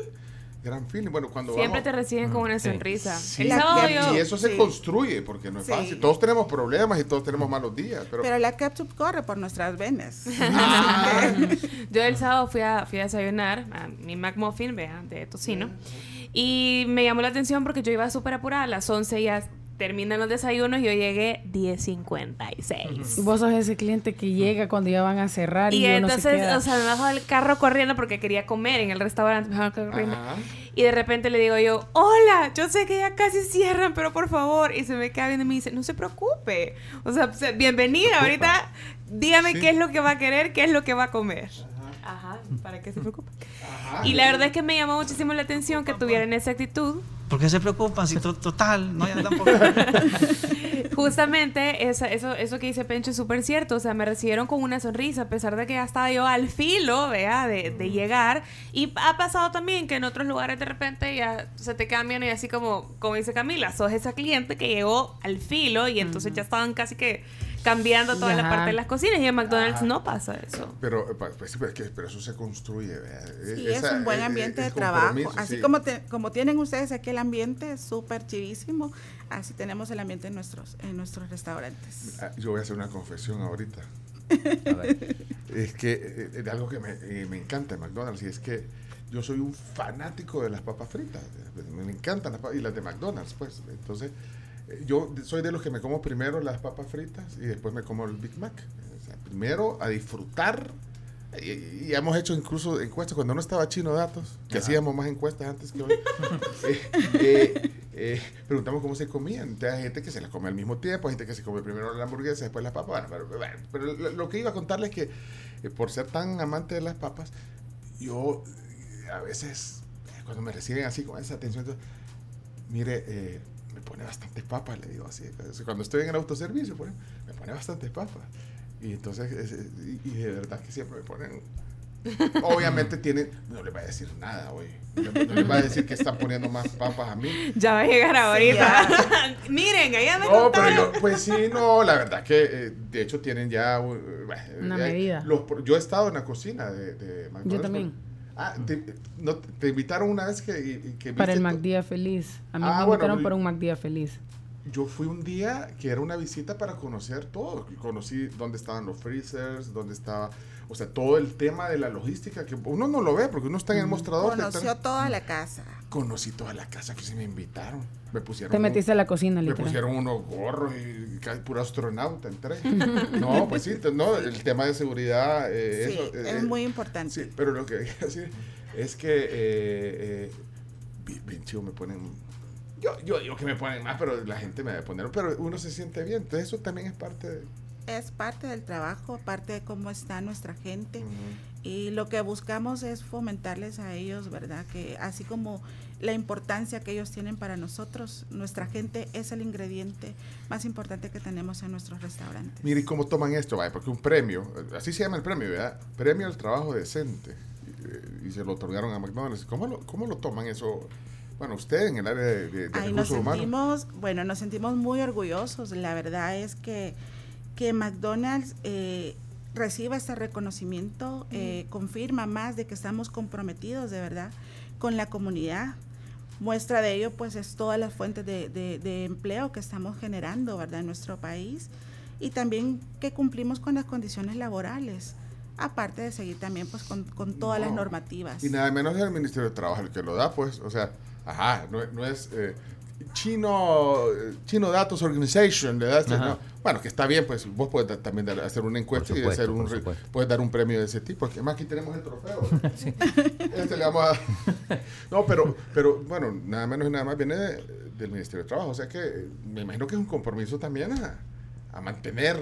gran feeling. Bueno, cuando Siempre vamos- te reciben con una sonrisa. Sí, El sábado y- eso se sí. construye, porque no es Sí. fácil. Todos tenemos problemas y todos tenemos malos días, pero... Pero la ketchup corre por nuestras venas. [laughs] Ah. Yo el sábado fui a, fui a desayunar a mi McMuffin, vea, de tocino. Y me llamó la atención porque yo iba súper apurada. A las 11 ya terminan los desayunos y yo llegué 10.56. Vos sos ese cliente que llega cuando ya van a cerrar y, Y uno se entonces, queda. o sea, me bajo del carro corriendo porque quería comer en el restaurante. me bajo. Y de repente le digo yo, hola, yo sé que ya casi cierran, pero por favor. Y se me queda viendo y me dice, no se preocupe. O sea, se- bienvenida. Ahorita dígame Sí. qué es lo que va a querer, qué es lo que va a comer. Ajá, ¿para qué se preocupa? Y la verdad es que me llamó muchísimo la atención que tuvieran esa actitud. ¿Por qué se preocupan? Si to- total, no hay tampoco. [laughs] Justamente esa- eso, eso que dice Pencho es súper cierto. O sea, me recibieron con una sonrisa, a pesar de que ya estaba yo al filo, vea, de, de llegar. Y ha pasado también que en otros lugares de repente ya se te cambian y así como, como dice Camila, sos esa cliente que llegó al filo y entonces ya estaban casi que cambiando toda la Ajá. parte de las cocinas. Y en McDonald's no pasa eso. Pero, eh, pues, pero, es eso se construye. vea. Sí, Esa- es un buen eh, ambiente eh, de trabajo. Así sí. como, te- como tienen ustedes aquí el ambiente súper chivísimo, así tenemos el ambiente en nuestros, en nuestros restaurantes. Ah, Yo voy a hacer una confesión ahorita. [laughs] es que eh, eh, de algo que me, eh, me encanta en McDonald's y es que yo soy un fanático de las papas fritas. Me, encantan las papas y las de McDonald's, pues. Entonces, eh, yo soy de los que me como primero las papas fritas y después me como el Big Mac. O sea, primero a disfrutar. Y, y hemos hecho incluso encuestas cuando no estaba Chino Datos, que Ajá. hacíamos más encuestas antes que hoy. [laughs] eh, eh, eh, preguntamos cómo se comían. Entonces, hay gente que se las come al mismo tiempo, hay gente que se come primero la hamburguesa, después las papas. Bueno, pero, lo, que iba a contarles es que por ser tan amante de las papas, yo a veces, cuando me reciben así con esa atención, entonces, mire, eh, me pone bastantes papas, le digo así. Cuando estoy en el autoservicio, ejemplo, me pone bastantes papas. Y entonces, es- es- y, de verdad que siempre me ponen. Obviamente [laughs] tienen, no le va a decir nada hoy. No, no le va a decir que están poniendo más papas a mí. Ya va a llegar ahorita. [laughs] Miren, allá me No, pero yo, pues sí, no, la verdad que eh, de hecho tienen ya uh, bueno, Una eh, medida. los yo he estado en la cocina de, de McDonald's. Yo también. Ah, te, no, te invitaron una vez que, que Para el MacDía Feliz. A mí Ah, me bueno, invitaron para un MacDía Feliz. Yo fui un día que era una visita para conocer todo. Conocí dónde estaban los freezers, dónde estaba, o sea, todo el tema de la logística que uno no lo ve porque uno está en el mostrador. Conoció están- toda la casa. Conocí toda la casa que se me invitaron. Me pusieron. Te metiste a la cocina, Me literal. pusieron unos gorros y casi puro astronauta entré. [laughs] no, pues sí, no, el tema de seguridad. eh, Sí, eso, eh, es muy importante. Sí, pero lo que [laughs] quería decir es que eh, eh, bien, bien chido, me ponen... Yo, yo digo que me ponen más, pero la gente me debe poner, pero uno se siente bien, entonces eso también es parte de... Es parte del trabajo, parte de cómo está nuestra gente. Y lo que buscamos es fomentarles a ellos, ¿verdad? Que así como la importancia que ellos tienen para nosotros, nuestra gente es el ingrediente más importante que tenemos en nuestros restaurantes. Mire, ¿y cómo toman esto? Vaya, porque un premio, así se llama el premio, ¿verdad? Premio al trabajo decente. Y, y se lo otorgaron a McDonald's. ¿Cómo lo, cómo lo toman eso? Bueno, usted en el área de, de- de Ahí nos sentimos, bueno, nos sentimos muy orgullosos. La verdad es que, que McDonald's eh, reciba este reconocimiento, eh, confirma más de que estamos comprometidos de verdad con la comunidad. Muestra de ello, pues, es todas las fuentes de, de- de empleo que estamos generando, ¿verdad?, en nuestro país. Y también que cumplimos con las condiciones laborales, aparte de seguir también, pues, con, con todas las No. normativas. Y nada menos es el Ministerio de Trabajo el que lo da, pues. O sea, ajá, no, no es eh, Chino, Chino Datos Organization, ¿verdad? Este, Ajá. no. Bueno, que está bien, pues vos puedes también dar- hacer una encuesta y hacer un, puedes dar un premio de ese tipo. Porque además aquí tenemos el trofeo. [laughs] Este le vamos a... [laughs] No, pero, pero bueno, nada menos y nada más viene de- del Ministerio de Trabajo. O sea que eh, me imagino que es un compromiso también a, a mantener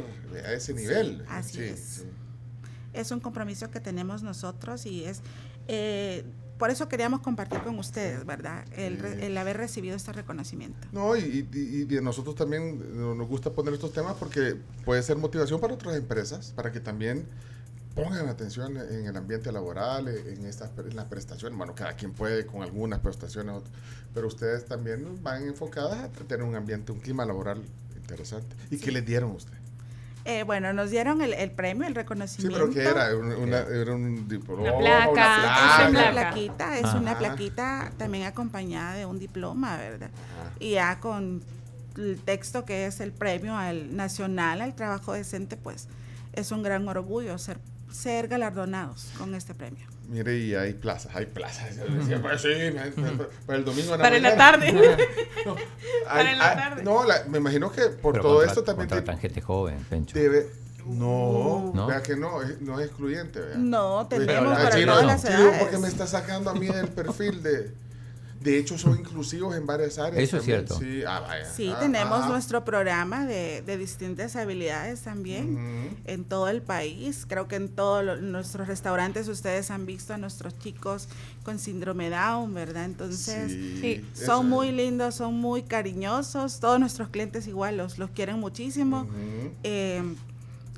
a ese nivel. así Sí, es. sí. es un compromiso que tenemos nosotros y es eh, por eso queríamos compartir con ustedes, ¿verdad? El, re- el haber recibido este reconocimiento. No, y, y- y a nosotros también eh, nos gusta poner estos temas porque puede ser motivación para otras empresas, para que también pongan atención en el ambiente laboral, eh, en estas en las prestaciones. Bueno, cada quien puede con algunas prestaciones, pero ustedes también van enfocadas a tener un ambiente, un clima laboral interesante. ¿Y qué les dieron a usted? Eh, bueno, nos dieron el, el premio, el Sí, reconocimiento. pero ¿qué era? Una, una- era un diploma, Una placa, una Es una plaquita, es una plaquita también acompañada de un diploma, ¿verdad? Y ya con el texto que es el premio al nacional al trabajo decente, pues es un gran orgullo ser, ser galardonados con este premio. Mire, y hay plazas, hay plazas. Yo decía, pues sí, para el domingo en Para en la mañana. tarde. [laughs] No, Para hay- en la hay- tarde. no, la- me imagino que por Pero todo contra- esto también te- contratan gente joven, Pencho. debe. No, ¿No? vea que no, es- no es excluyente. vea. No, tenemos ah, para todas las edades. porque me está sacando a mí del perfil de. De hecho, son inclusivos en varias áreas. Eso es cierto. Sí, ah, vaya. Sí, Ah, tenemos ah. nuestro programa de, de distintas habilidades también en todo el país. Creo que en todos nuestros restaurantes ustedes han visto a nuestros chicos con síndrome Down, ¿verdad? Entonces, Sí, sí, eso son muy lindos, son muy cariñosos. Todos nuestros clientes igual los, los quieren muchísimo. Eh,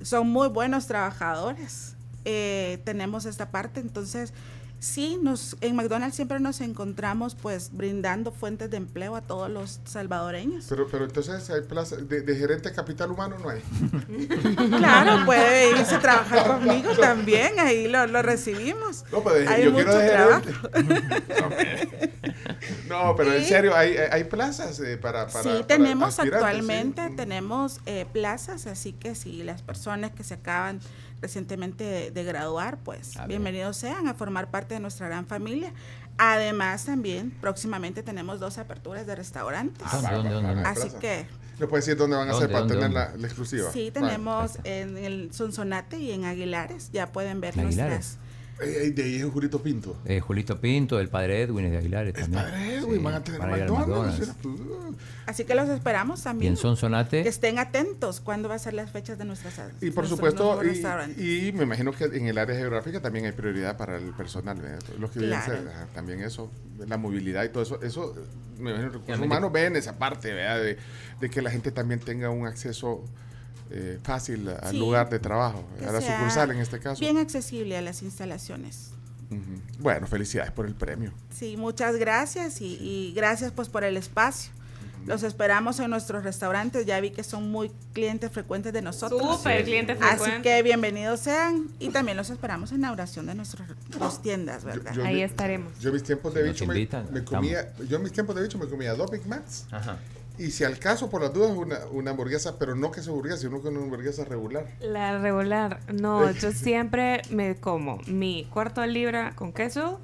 son muy buenos trabajadores. Eh, tenemos esta parte, entonces sí, nos, en McDonald's siempre nos encontramos pues brindando fuentes de empleo a todos los salvadoreños. Pero, pero entonces, hay plaza, de, de gerente de capital humano no hay. [laughs] Claro, puede irse a trabajar conmigo también, ahí lo, lo recibimos. No, pero de- Hay yo mucho quiero de gerente. [laughs] No, pero en serio, hay, hay plazas eh, para, para. Sí, para tenemos actualmente, tenemos eh, plazas, así que si las personas que se acaban recientemente de, de graduar, pues A ver. bienvenidos sean a formar parte de nuestra gran familia. Además, también próximamente tenemos dos aperturas de restaurantes. Ah, ¿Dónde, dónde, dónde? Así que ¿Le puede decir dónde van a hacer ¿Dónde, para dónde, tener dónde? la, la exclusiva? sí, Vale. tenemos en el Sonsonate y en Aguilares, ya pueden ver ¿En nuestras... Eh, eh, de ahí es Julito Pinto. Eh, Julito Pinto, el padre Edwin es de Aguilares también. Padre Edwin, Sí, van a tener van a ir al McDonald's. McDonald's. Así que los esperamos Y también. en Sonsonate, Que estén atentos cuándo va a ser las fechas de nuestras Y por supuesto, y, y me imagino que en el área geográfica también hay prioridad para el personal. ¿verdad? Los que viven Claro. ajá, también eso, la movilidad y todo eso, eso, eh, me imagino que recursos humanos ven esa parte, ¿verdad? De, de que la gente también tenga un acceso eh, fácil al Sí. lugar de trabajo, a la sucursal en este caso. Bien accesible a las instalaciones. Ujú. Bueno, felicidades por el premio. Sí, muchas gracias y, y gracias pues por el espacio. Los esperamos en nuestros restaurantes. Ya vi que son muy clientes frecuentes de nosotros. Súper cliente Así frecuente. que bienvenidos sean y también los esperamos en la oración de nuestras dos tiendas, ¿verdad? Yo- Ahí mi- estaremos. Yo mis tiempos de bicho me, me estamos. comía, yo en mis tiempos de bicho me comía dos Big Macs Ajá. Y si al caso por las dudas una, una hamburguesa, pero no que sea hamburguesa, sino que una hamburguesa regular. La regular. No, [laughs] yo siempre me como mi cuarto de libra con queso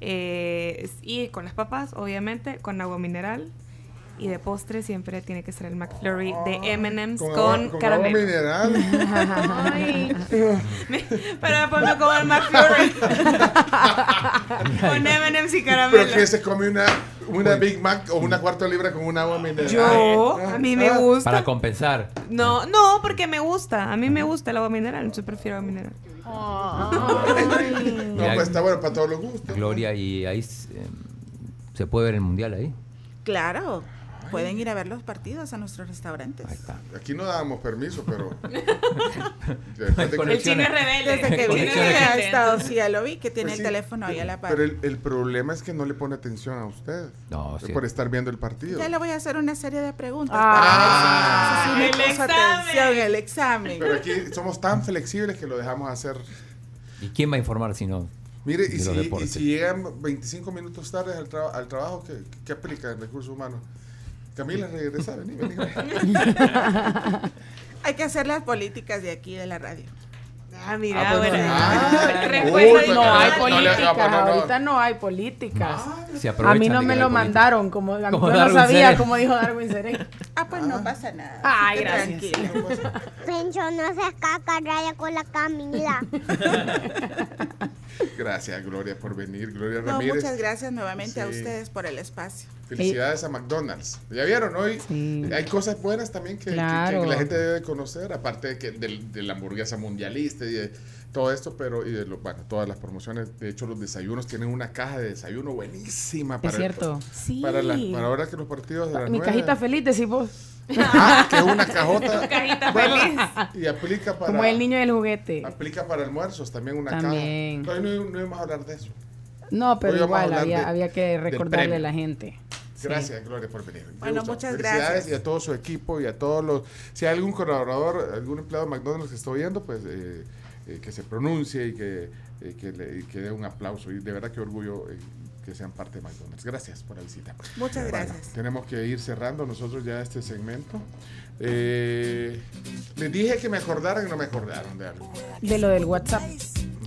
eh, y con las papas, obviamente, con agua mineral Y de postre siempre tiene que ser el McFlurry de M&M's Con con, agua- con agua caramelo. mineral. Ay. [laughs] Me- Pero después me como el McFlurry. [laughs] con M&M's y caramelo. Pero que se come una, una Big Mac o una cuarta libra con un agua mineral. Yo, a mí me gusta. Para compensar. No, no, porque me gusta. A mí me gusta el agua mineral, entonces prefiero agua mineral. No, pues está bueno para todos los gustos. Gloria, y ahí eh, se puede ver el mundial ahí. Claro, pueden ir a ver los partidos a nuestros restaurantes. Aquí no dábamos permiso, pero. [laughs] El chino es rebelde. Desde que vine a Estados sí, ya lo vi, que tiene Pues el sí, teléfono ahí a la par. Pero el, el problema es que no le pone atención a usted. No, Por estar viendo el partido. Ya le voy a hacer una serie de preguntas. Ah. para ver si- si El examen. atención el examen. Pero aquí somos tan flexibles que lo dejamos hacer. ¿Y quién va a informar si no? Mire, y si, y si llegan 25 minutos tarde al, traba- al trabajo, ¿qué, qué aplica en recursos humanos? Camila, regresa, vení, vení. [laughs] Hay que hacer las políticas de aquí de la radio. Ah, mira, Ah, bueno. ah. Recuerda- No hay no no, no, no. ahorita no hay políticas. Se A mí no me lo política. mandaron, como yo no Darwin sabía, Seré. como dijo Darwin Seré. Ah, pues no pasa nada. Ay, gracias. tranquilo. Pencho, no se caca raya con la Camila. [laughs] Gracias, Gloria, por venir. Gloria No, Ramírez. muchas gracias nuevamente a ustedes por el espacio. Felicidades a McDonald's. ¿Ya vieron hoy? Hay cosas buenas también que, la gente debe conocer, aparte de, que, del- de la hamburguesa mundialista y de todo esto, pero y de lo- bueno, todas las promociones. De hecho, los desayunos tienen una caja de desayuno buenísima para, Es cierto. el- para, la- para ahora que los partidos de Mi cajita feliz, decís vos. [laughs] Ah, que es una cajota. Cajita Bueno, feliz. Y aplica para. Como el niño del juguete. Aplica para almuerzos también una También. caja. Hoy no, no íbamos a hablar de eso. No, pero igual había, de- había que recordarle a la gente. Sí. Gracias, Gloria, por venir. Bueno, muchas gracias. Y a todo su equipo y a todos los... Si hay algún colaborador, algún empleado de McDonald's que está oyendo, pues eh, eh, que se pronuncie y que, eh, que, le, y que dé un aplauso. Y de verdad que orgullo eh, que sean parte de McDonald's. Gracias por la visita. Muchas Bueno, gracias. tenemos que ir cerrando nosotros ya este segmento. Eh, les dije que me acordaran y no me acordaron de algo. De lo del WhatsApp.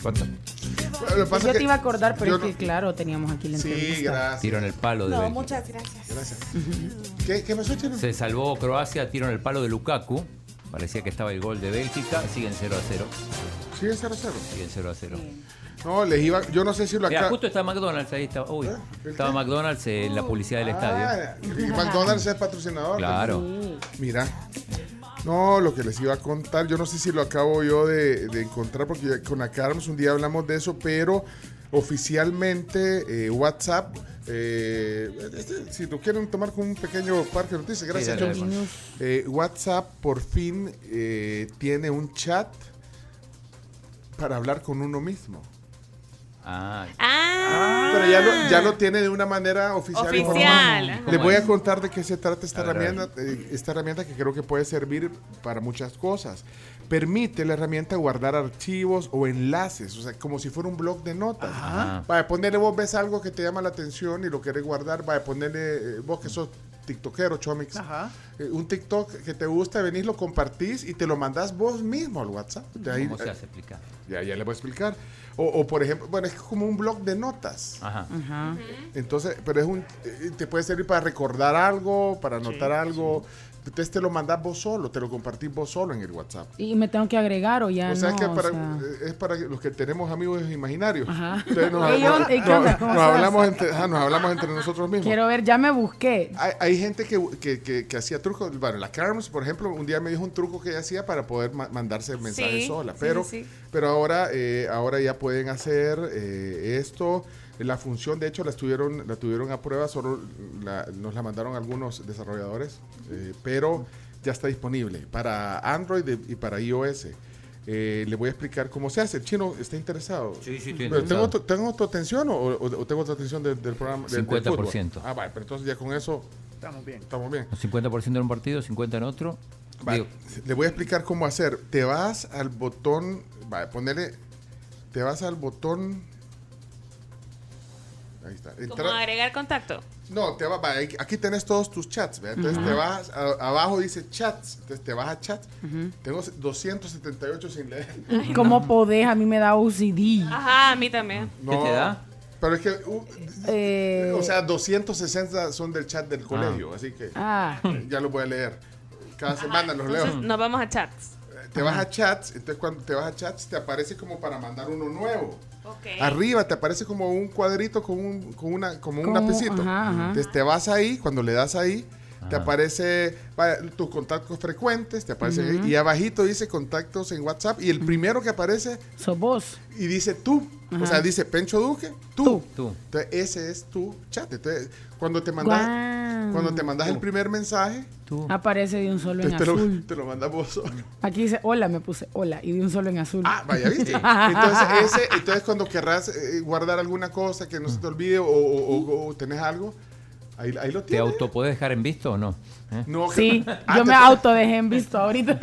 Lo que pasa Yo te iba a acordar, pero es que no- claro, teníamos aquí la Sí, entrevista. gracias. Tiro en el palo de No, Bélgica. muchas gracias. Gracias. ¿Qué, qué pasó, Chino? Se salvó Croacia, tiro en el palo de Lukaku. Parecía que estaba el gol de Bélgica. Siguen 0 a 0. ¿Sigue 0 a 0? Siguen 0 a 0. No, les iba... Yo no sé si lo Mira, acá... justo está McDonald's ahí. Está, uy, estaba McDonald's en la publicidad del estadio. Ah, y McDonald's es patrocinador. Claro. Mira. No, lo que les iba a contar, yo no sé si lo acabo yo de, de encontrar, porque con la Carms un día hablamos de eso, pero oficialmente eh, WhatsApp, eh, este, si lo quieren tomar con un pequeño parque de noticias, gracias. dale, John. dale, Eh, WhatsApp por fin eh, tiene un chat para hablar con uno mismo. Ah, Ah. Pero ya lo, ya lo tiene de una manera oficial. Oficial. Les voy a contar de qué se trata esta ver, herramienta, eh, esta herramienta que creo que puede servir para muchas cosas. Permite la herramienta guardar archivos o enlaces, o sea, como si fuera un blog de notas. Ajá. Vaya, ponerle vos ves algo que te llama la atención y lo querés guardar, vaya, ponerle eh, vos que sos tiktokero, Chomix, Ajá. eh, un TikTok que te gusta, venís, lo compartís y te lo mandás vos mismo al WhatsApp. De ahí- ¿Cómo se hace explicar? ya, ya le voy a explicar. O, o, por ejemplo, bueno, es como un blog de notas. Ajá. Entonces, pero es un, eh, te puede servir para recordar algo, para anotar algo. Entonces te lo mandás vos solo, te lo compartís vos solo en el WhatsApp. Y me tengo que agregar o ya o sea, no. es que o para, sea. es para los que tenemos amigos imaginarios. Ajá. Hablamos entre, nos hablamos entre nosotros mismos. Quiero ver, ya me busqué. Hay, hay gente que, que, que- que hacía trucos. Bueno, la Carms, por ejemplo, un día me dijo un truco que ella hacía para poder ma- mandarse mensajes Sí, sola. Pero, sí, sí. pero ahora, eh, ahora ya pueden hacer eh, esto. La función, de hecho, la tuvieron, la tuvieron a prueba, solo la- nos la mandaron algunos desarrolladores, eh, pero ya está disponible para Android y para iOS. Eh, le voy a explicar cómo se hace. El chino está interesado. Sí, sí, estoy Pero ¿tengo, ¿Tengo tu atención o, o- o tengo tu atención del, del programa? del- del fútbol? 50%. Ah, vale, pero entonces ya con eso Estamos bien. estamos bien. 50% en un partido, 50% en otro. Vale, Digo, le voy a explicar cómo hacer. Te vas al botón, vale, ponele, te vas al botón. Ahí está. Agregar contacto. no, te vale, aquí tenés todos tus chats, ¿ve? entonces te vas, a- abajo dice chats, entonces te vas a chats. Tengo 278 sin leer. ¿Cómo podés? A mí me da OCD. Ajá, a mí también. No. te da? Pero es que, uh, Eh, o sea, 260 son del chat del colegio, así que Ah. ya los voy a leer. Cada semana los leo. Nos vamos a chats. Te vas a chats, entonces cuando te vas a chats te aparece como para mandar uno nuevo. Arriba te aparece como un cuadrito con un, con una, como un lapicito. ajá, ajá. Entonces te vas ahí, cuando le das ahí, te aparece vaya, tus contactos frecuentes, te aparece ahí, Ujú. y abajito dice contactos en WhatsApp y el primero que aparece Sos vos. y dice tú. Ajá. O sea, dice Pencho Duque, tú. Tú. Entonces ese es tu chat. Entonces, cuando te mandas, Guau. cuando te mandas el primer mensaje, Aparece de un solo en te, azul. lo, te lo mandas vos solo. Aquí dice hola, me puse hola y de un solo en azul. Ah, vaya, ¿viste? Entonces, ese, entonces cuando querrás eh, guardar alguna cosa que no se te olvide o, o- o- o tenés algo, ahí, ahí lo ¿Te auto puedes dejar en visto o no? ¿Eh? No, que- Sí, [laughs] Ah, yo me pu- auto dejé en visto ahorita.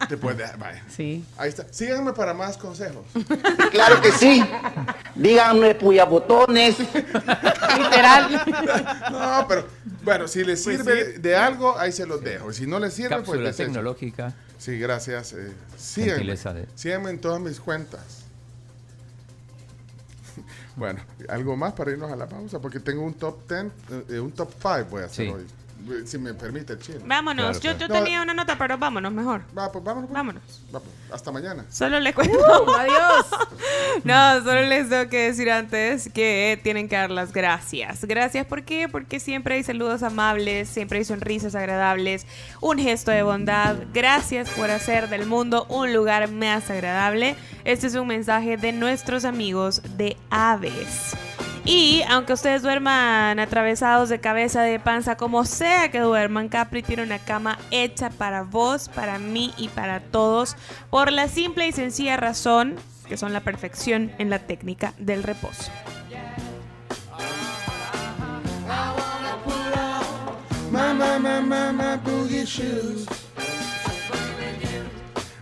[laughs] Te puedes dejar, vaya. Sí. Ahí está. Síganme para más consejos. [laughs] Claro que sí. Díganme puyabotones. Literal. No, pero bueno, si les Pues sirve de algo, ahí se los dejo. Y si no les sirve, pues Cápsula desecho. tecnológica. Sí, gracias. Eh, síganme. Gentileza de- Síganme en todas mis cuentas. Bueno, algo más para irnos a la pausa, porque tengo un top 10, eh, un top 5 voy a hacer Sí. hoy. Si me permite el chino. Vámonos. Claro, yo yo tenía una nota, pero vámonos mejor. Va, pues vámonos. pues. Vámonos. Va, pues, hasta mañana. Solo les cuento. [laughs] Adiós. [laughs] No, solo les tengo que decir antes que tienen que dar las gracias. Gracias, ¿por qué? Porque siempre hay saludos amables, siempre hay sonrisas agradables, un gesto de bondad. Gracias por hacer del mundo un lugar más agradable. Este es un mensaje de nuestros amigos de Aves. Y aunque ustedes duerman atravesados de cabeza de panza, como sea que duerman, Capri tiene una cama hecha para vos, para mí y para todos, por la simple y sencilla razón que son la perfección en la técnica del reposo.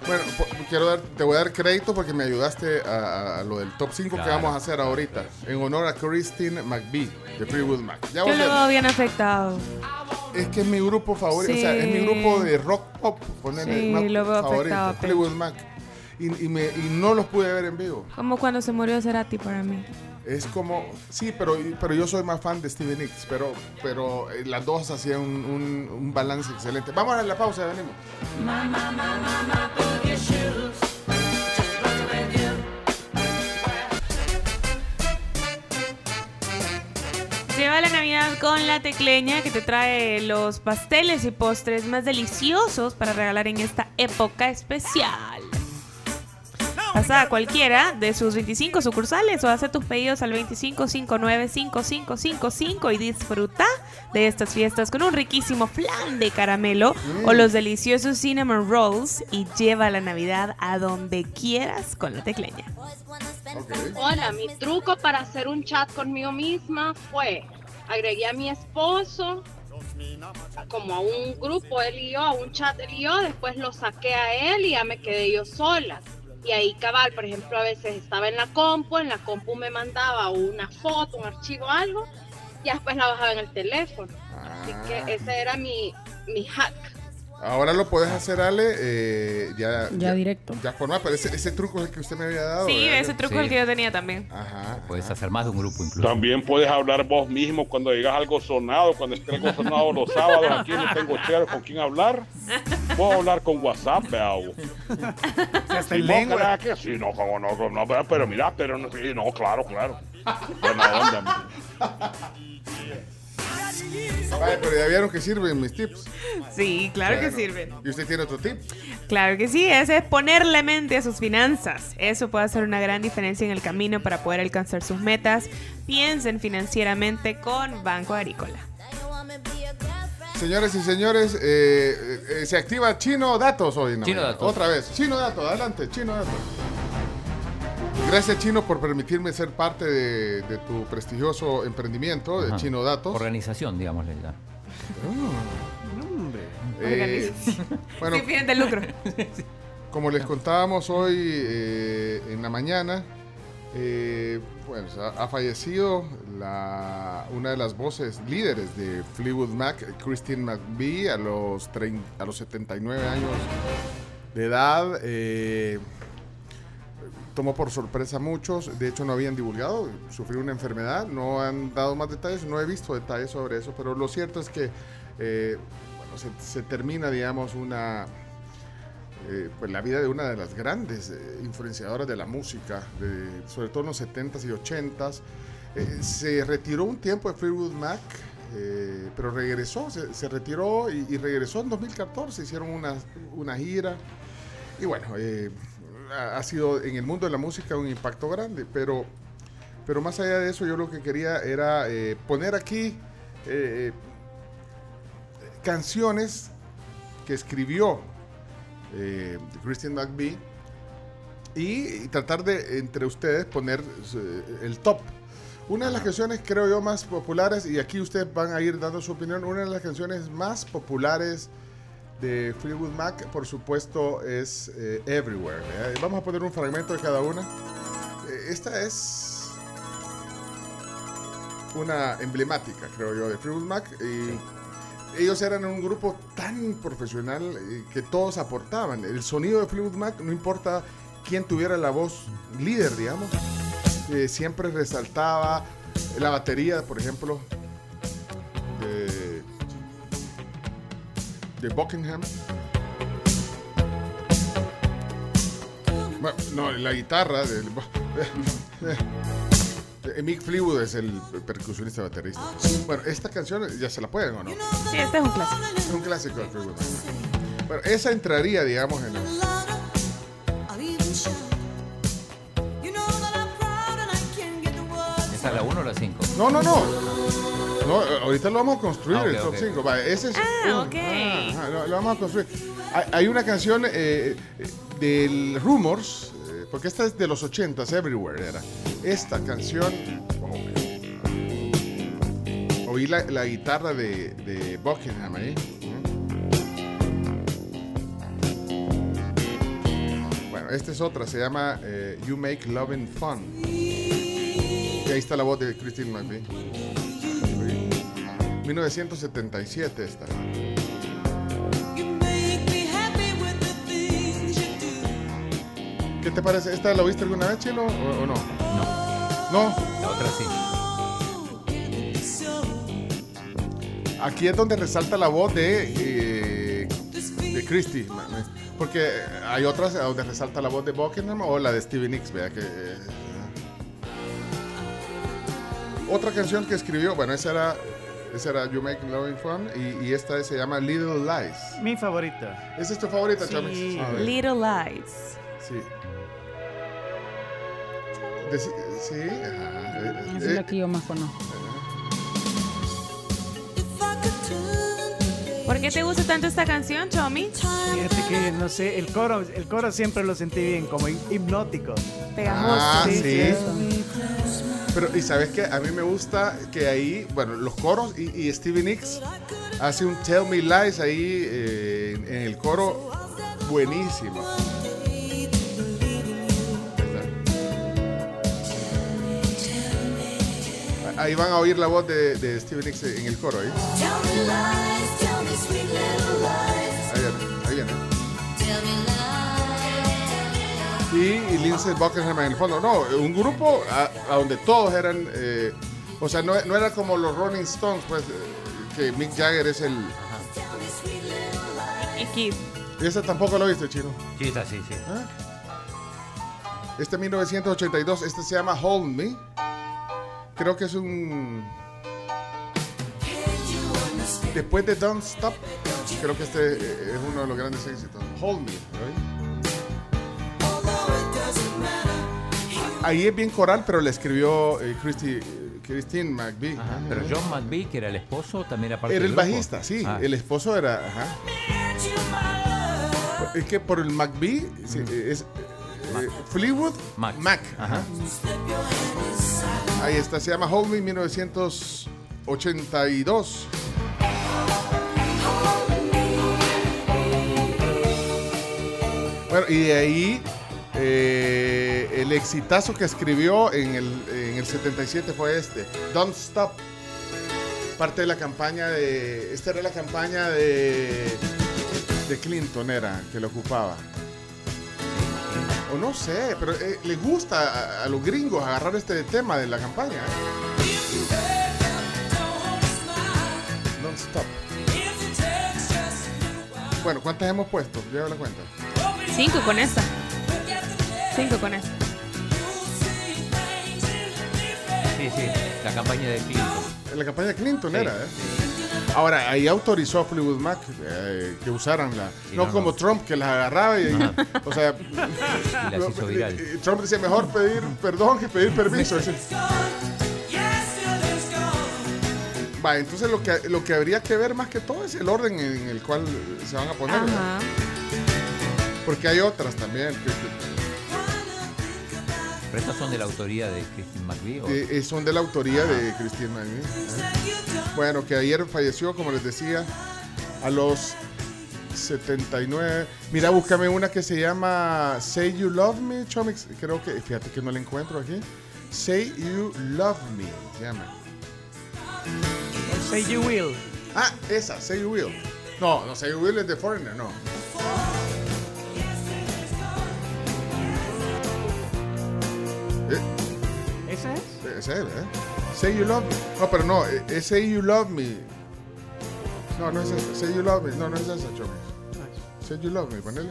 Bueno, quiero dar, te voy a dar crédito porque me ayudaste a, a lo del top 5 que Claro. vamos a hacer ahorita. En honor a Christine McBee de Freewood Mac. Ya Yo lo volvemos. veo bien afectado. Es que es mi grupo favorito, o sea, es mi Sí. grupo de rock pop, ponerle Sí, más lo veo afectado, Pencho. Fleetwood Mac. Y, y me- y no los pude ver en vivo. Como cuando se murió Cerati para mí. Es como, sí, pero, pero yo soy más fan de Stevie Nicks, pero, pero eh, las dos hacían un, un- un balance excelente. Vamos a la pausa, venimos. Lleva la Navidad con la tecleña que te trae los pasteles y postres más deliciosos para regalar en esta época especial. Pasa a cualquiera de sus 25 sucursales o hace tus pedidos al 2559-5555 y disfruta de estas fiestas con un riquísimo flan de caramelo o los deliciosos cinnamon rolls y lleva la Navidad a donde quieras con la tecleña. Hola, mi truco para hacer un chat conmigo misma fue agregué a mi esposo como a un grupo, él y yo, a un chat él y yo, después lo saqué a él y ya me quedé yo sola. Y ahí cabal, por ejemplo, a veces estaba en la compu, en la compu me mandaba una foto, un archivo, algo, y después la bajaba en el teléfono. Así Ah. que ese era mi, mi hack. Ahora lo puedes hacer, Ale, eh, ya, Ya directo. Ya formal, pero ese, ese truco es el que usted me había dado. Sí, ¿verdad? ese truco es el que yo tenía también. Ajá. Puedes hacer más de un grupo incluso. También puedes hablar vos mismo cuando digas algo sonado, cuando esté algo sonado los sábados, aquí no tengo chévere con quién hablar. Puedo hablar con WhatsApp, veo. [laughs] en vos lengua. que sí, no, como no, como no, pero- pero mira, pero no, sí, no, claro, claro. Buena onda. [laughs] Vaya, pero ya vieron que sirven mis tips. Sí, claro que sirven. ¿Y usted tiene otro tip? Claro que sí, ese es ponerle mente a sus finanzas. Eso puede hacer una gran diferencia en el camino para poder alcanzar sus metas. Piensen financieramente con Banco Agrícola. Señores y señores, eh, eh, se activa Chino Datos hoy. la Chino. Datos. Otra vez. Chino Datos, adelante, Chino Datos. Gracias, Chino, por permitirme ser parte de, de tu prestigioso emprendimiento de Ajá. Chino Datos. Organización, digámosle ya. Eh, bueno, fines de lucro. Como les contábamos hoy eh, en la mañana, eh, pues, ha, ha fallecido la, una de las voces líderes de Fleetwood Mac, Christine McVie, a los, 30 a los 79 años de edad. eh, tomó por sorpresa a muchos. De hecho, no habían divulgado, sufrió una enfermedad, no han dado más detalles, no he visto detalles sobre eso, pero lo cierto es que eh, se, termina, digamos, una eh, pues la vida de una de las grandes eh, influenciadoras de la música, sobre todo en los 70s y 80s. Eh, se retiró un tiempo de Fleetwood Mac, pero regresó, se, retiró y, regresó en 2014, hicieron una, una gira. Y bueno, ha, sido en el mundo de la música un impacto grande, pero, pero más allá de eso yo lo que quería era eh, poner aquí eh, canciones que escribió eh, Christian McVie y, y tratar de entre ustedes poner eh, el top. Una de las canciones creo yo más populares y aquí ustedes van a ir dando su opinión. Una de las canciones más populares de Fleetwood Mac, por supuesto, es eh, Everywhere. Vamos a poner un fragmento de cada una. Eh, esta es una emblemática, creo yo, de Fleetwood Mac. Y ellos eran un grupo tan profesional eh, que todos aportaban. El sonido de Fleetwood Mac, no importa quién tuviera la voz líder, digamos, eh, siempre resaltaba la batería, por ejemplo, de, de Buckingham. Bueno, no, la guitarra del... Eh, Mick Fleetwood es el percusionista baterista. Bueno, esta canción ya se la pueden o no. Sí, este es un clásico. Es un clásico de Fleetwood. Bueno, esa entraría, digamos, en el... ¿Esa es la 1 o la 5? No, no, no. No, ahorita lo vamos a construir, Ah, el top ok. 5. ese es Ah, un- ok. ajá, lo, lo vamos a construir. Hay, hay una canción eh, eh, del Rumors, eh, porque esta es de los 80s, Everywhere era. Esta canción. oh, oí la, la guitarra de, de Buckingham ahí. Bueno, esta es otra, se llama eh, You Make Loving Fun. Y ahí está la voz de Christine McVie. 1977 esta. ¿Qué te parece? ¿Esta la oíste alguna vez, Chilo? ¿O, o no? No. ¿No? La otra sí. Aquí es donde resalta la voz de, eh, de Christie. Porque hay otras donde resalta la voz de Buckingham o la de Stevie Nicks, vea que... eh, otra canción que escribió, bueno, esa era, esa era You Make Loving Fun y, y esta se llama Little Lies. Mi favorita. ¿Esa es tu favorita, Sí. Chamis? A ver. Little Lies. Sí. Deci- sí, ajá. eh, Esa es eh, la que yo más conozco. ¿Por qué te gusta tanto esta canción, Chomi? Fíjate que, no sé, el coro, el coro siempre lo sentí bien, como hip- hipnótico. Ah, sí. eso. Pero, ¿y sabes qué? A mí me gusta que ahí, bueno, los coros y, y Stevie Nicks hace un Tell Me Lies ahí eh, en, en el coro buenísimo. Ahí van a oír la voz de, de Stevie Nicks en el coro. ¿eh? Ahí viene, ahí viene. Y, Lindsey Buckingham en el fondo. No, un grupo a, a donde todos eran. eh, o sea, no, no era como los Rolling Stones, pues, eh, que Mick Jagger es el. Y Keith. ¿Y esa tampoco lo viste, chino? Sí, esta sí, sí. Este 1982, este se llama Hold Me. Creo que es un. Después de Don't Stop, creo que este eh, es uno de los grandes éxitos. Hold Me, ¿right? Ahí es bien coral, pero le escribió eh, Christy- Christine McVie. Ajá, Pero John McVie, que era el esposo, también era parte Era el grupo. bajista, sí. Ah. El esposo era. Ajá. Es que por el McVie sí, es eh, Fleetwood Mac. ajá. Ahí está, se llama Hold Me 1982. Bueno, y de ahí eh, el exitazo que escribió en el, en el 77 fue este, Don't Stop. Parte de la campaña de... Esta era la campaña de, de Clinton, era, que lo ocupaba. O no sé, pero eh, les gusta a, los gringos agarrar este tema de la campaña. ¿eh? Don't stop. Bueno, ¿cuántas hemos puesto? Lleva la cuenta. Cinco con esta. Cinco con esta. Sí, sí, la campaña de Clinton. La campaña de Clinton Sí, era, ¿eh? Ahora, ahí autorizó a Fleetwood Mac eh, que usaran la. No, no, como no. Trump que las agarraba y. o sea. Y las hizo viral. y Trump decía mejor pedir perdón que pedir permiso. Va, entonces lo que, lo que habría que ver más que todo es el orden en el cual se van a poner. Porque hay otras también. que- que- Pero estas son de la autoría de Christine McVie. ¿o? Eh, eh, son de la autoría de Christine McVie. ¿eh? Bueno, que ayer falleció, como les decía, a los 79. Mira, búscame una que se llama Say You Love Me, Chomix. Creo que, fíjate que no la encuentro aquí. Say You Love Me, se llama. Say You Will. Ah, esa, Say You Will. No, no, Say You Will es de Foreigner, no. Eh, ¿Esa es? Ese es, ¿eh? Say You Love Me. No, pero no, eh, es Say You Love Me. No, no es esa. Say You Love Me. No, no es esa, Chomi. Say You Love Me, ponele.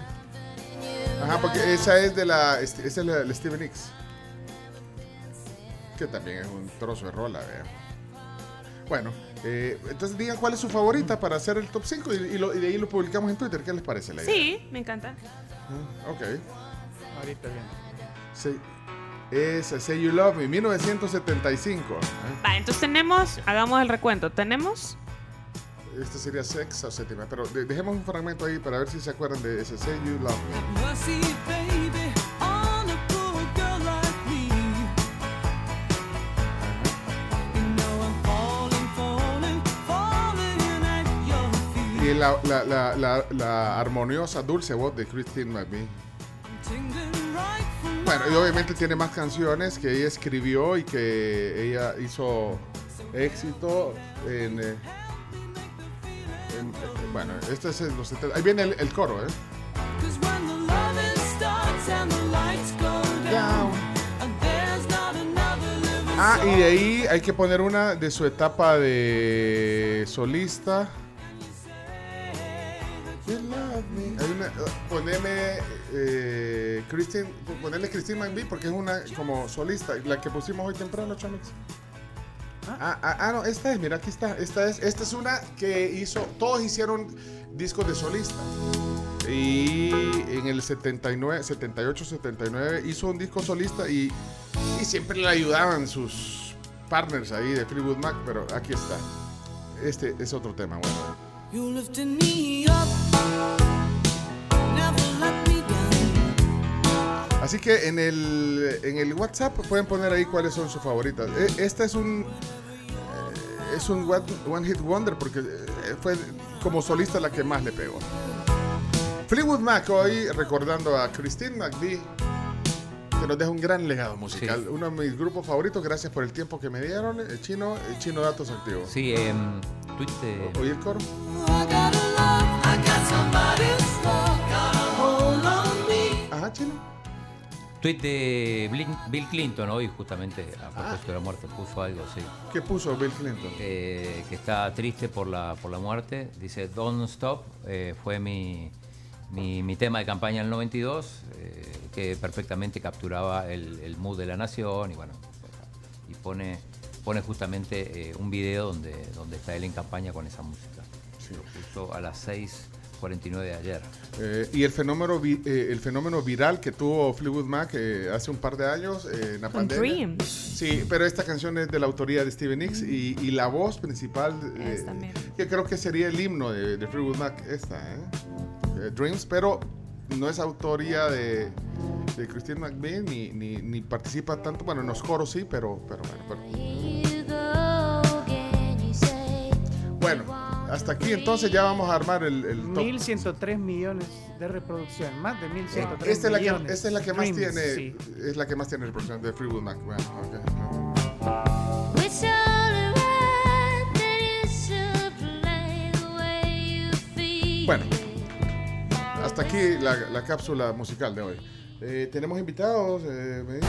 Ajá, porque esa es de la. Esa es la de Steven Nicks. Que también es un trozo de rola, vea. Bueno, eh, entonces digan cuál es su favorita para hacer el top 5 y, y lo- y de ahí lo publicamos en Twitter. ¿Qué les parece la idea? Sí, me encanta. Ok. Ahorita bien. Say, esa, Say You Love Me, 1975. ¿eh? Va, entonces tenemos, hagamos el recuento. Tenemos Este sería sexta o séptima, pero de- dejemos un fragmento ahí para ver si se acuerdan de ese Say You Love Me. Y la, la, la, la, la armoniosa, dulce voz de Christine McVie. Bueno, y obviamente tiene más canciones que ella escribió y que ella hizo éxito en... eh, en- bueno, este es en los 70. Ahí viene el, el coro, ¿eh? Ah, y de ahí hay que poner una de su etapa de solista. You love me. Hay una, uh, poneme eh, Christine, ponerle Christine McVie porque es una como solista, la que pusimos hoy temprano, Chomix. Ah, ah, ah, no, esta es, mira, aquí está. Esta es, esta es una que hizo, todos hicieron discos de solista. Y en el 79, 78, 79 hizo un disco solista y, y siempre le ayudaban sus partners ahí de Fleetwood Mac, pero aquí está. Este es otro tema, bueno. Así que en el, en el WhatsApp pueden poner ahí cuáles son sus favoritas. E- Esta es un eh, es un one, one hit wonder porque eh, fue como solista la que más le pegó. Fleetwood Mac hoy recordando a Christine McVie que nos deja un gran legado musical. Uno de mis grupos favoritos. Gracias por el tiempo que me dieron. El chino, el chino datos activos. Sí, en tweet de- ¿Oí el coro? Ajá, chino. Tweet de Bill Clinton hoy, justamente a propósito de la muerte, puso algo, sí. ¿Qué puso Bill Clinton? Eh, que está triste por la, por la muerte. Dice, Don't Stop eh, fue mi, mi, mi tema de campaña en el 92, eh, que perfectamente capturaba el, el mood de la nación y bueno, y pone, pone justamente eh, un video donde, donde está él en campaña con esa música. Lo puso a las 6.49 de ayer. Eh, y el fenómeno, vi- eh, el fenómeno viral que tuvo Fleetwood Mac eh, hace un par de años eh, en la Con pandemia. Dreams. Sí, pero esta canción es de la autoría de Steven Nicks y, y la voz principal, eh, que creo que sería el himno de, de Fleetwood Mac, esta, ¿eh? Eh, Dreams, pero no es autoría de, de Christine McVie ni, ni, ni participa tanto, bueno, en los coros sí, pero, pero bueno. Bueno, Bueno, hasta aquí entonces ya vamos a armar el, el top. 1103 millones de reproducción, más de 1103 Esta es, la que, millones. esta es la que más tiene, sí. es la que más tiene reproducción de Freewood Mac. Bueno, ok. Bueno, hasta aquí la, la cápsula musical de hoy. Eh, tenemos invitados. Eh, me dice-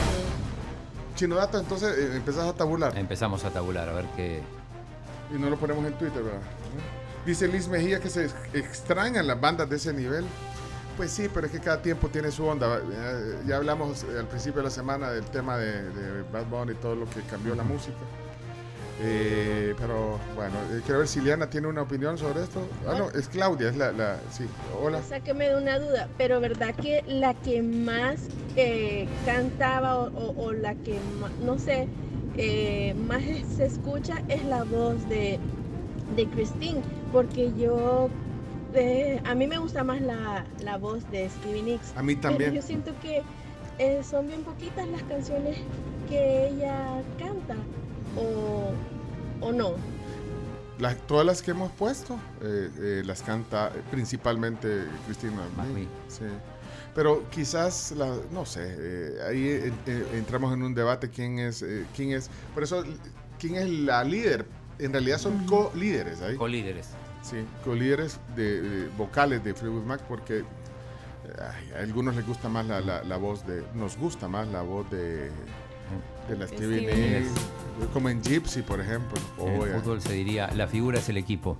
Chino Data, entonces eh, empezás a tabular. Empezamos a tabular, a ver qué. Y no lo ponemos en Twitter, ¿verdad? Dice Liz Mejía que se ex- extrañan las bandas de ese nivel. Pues sí, pero es que cada tiempo tiene su onda. Ya, ya hablamos eh, al principio de la semana del tema de, de Bad Bunny y todo lo que cambió la música. Eh, pero bueno, eh, quiero ver si Liana tiene una opinión sobre esto. Ah, no, es Claudia, es la. la sí, hola. Sáqueme de una duda, pero verdad que la que más eh, cantaba o, o- o la que no sé, eh, más se escucha es la voz de, de Christine, porque yo, eh, a mí me gusta más la, la voz de Stevie Nicks. A mí Pero también. yo siento que eh, son bien poquitas las canciones que ella canta, o, o no. Las- todas las que hemos puesto eh, eh, las canta principalmente Cristina Sí. Pero quizás, la, no sé, eh, ahí eh, eh, entramos en un debate quién es, eh, quién es, por eso, quién es la líder. En realidad son co-líderes ahí. Co-líderes. Sí, co-líderes de, de vocales de Fleetwood Mac porque ay, a algunos les gusta más la, la- la voz de, nos gusta más la voz de, de la Stevie Stevie Nicks, como en Gypsy, por ejemplo. En Oh, el fútbol se diría, la figura es el equipo.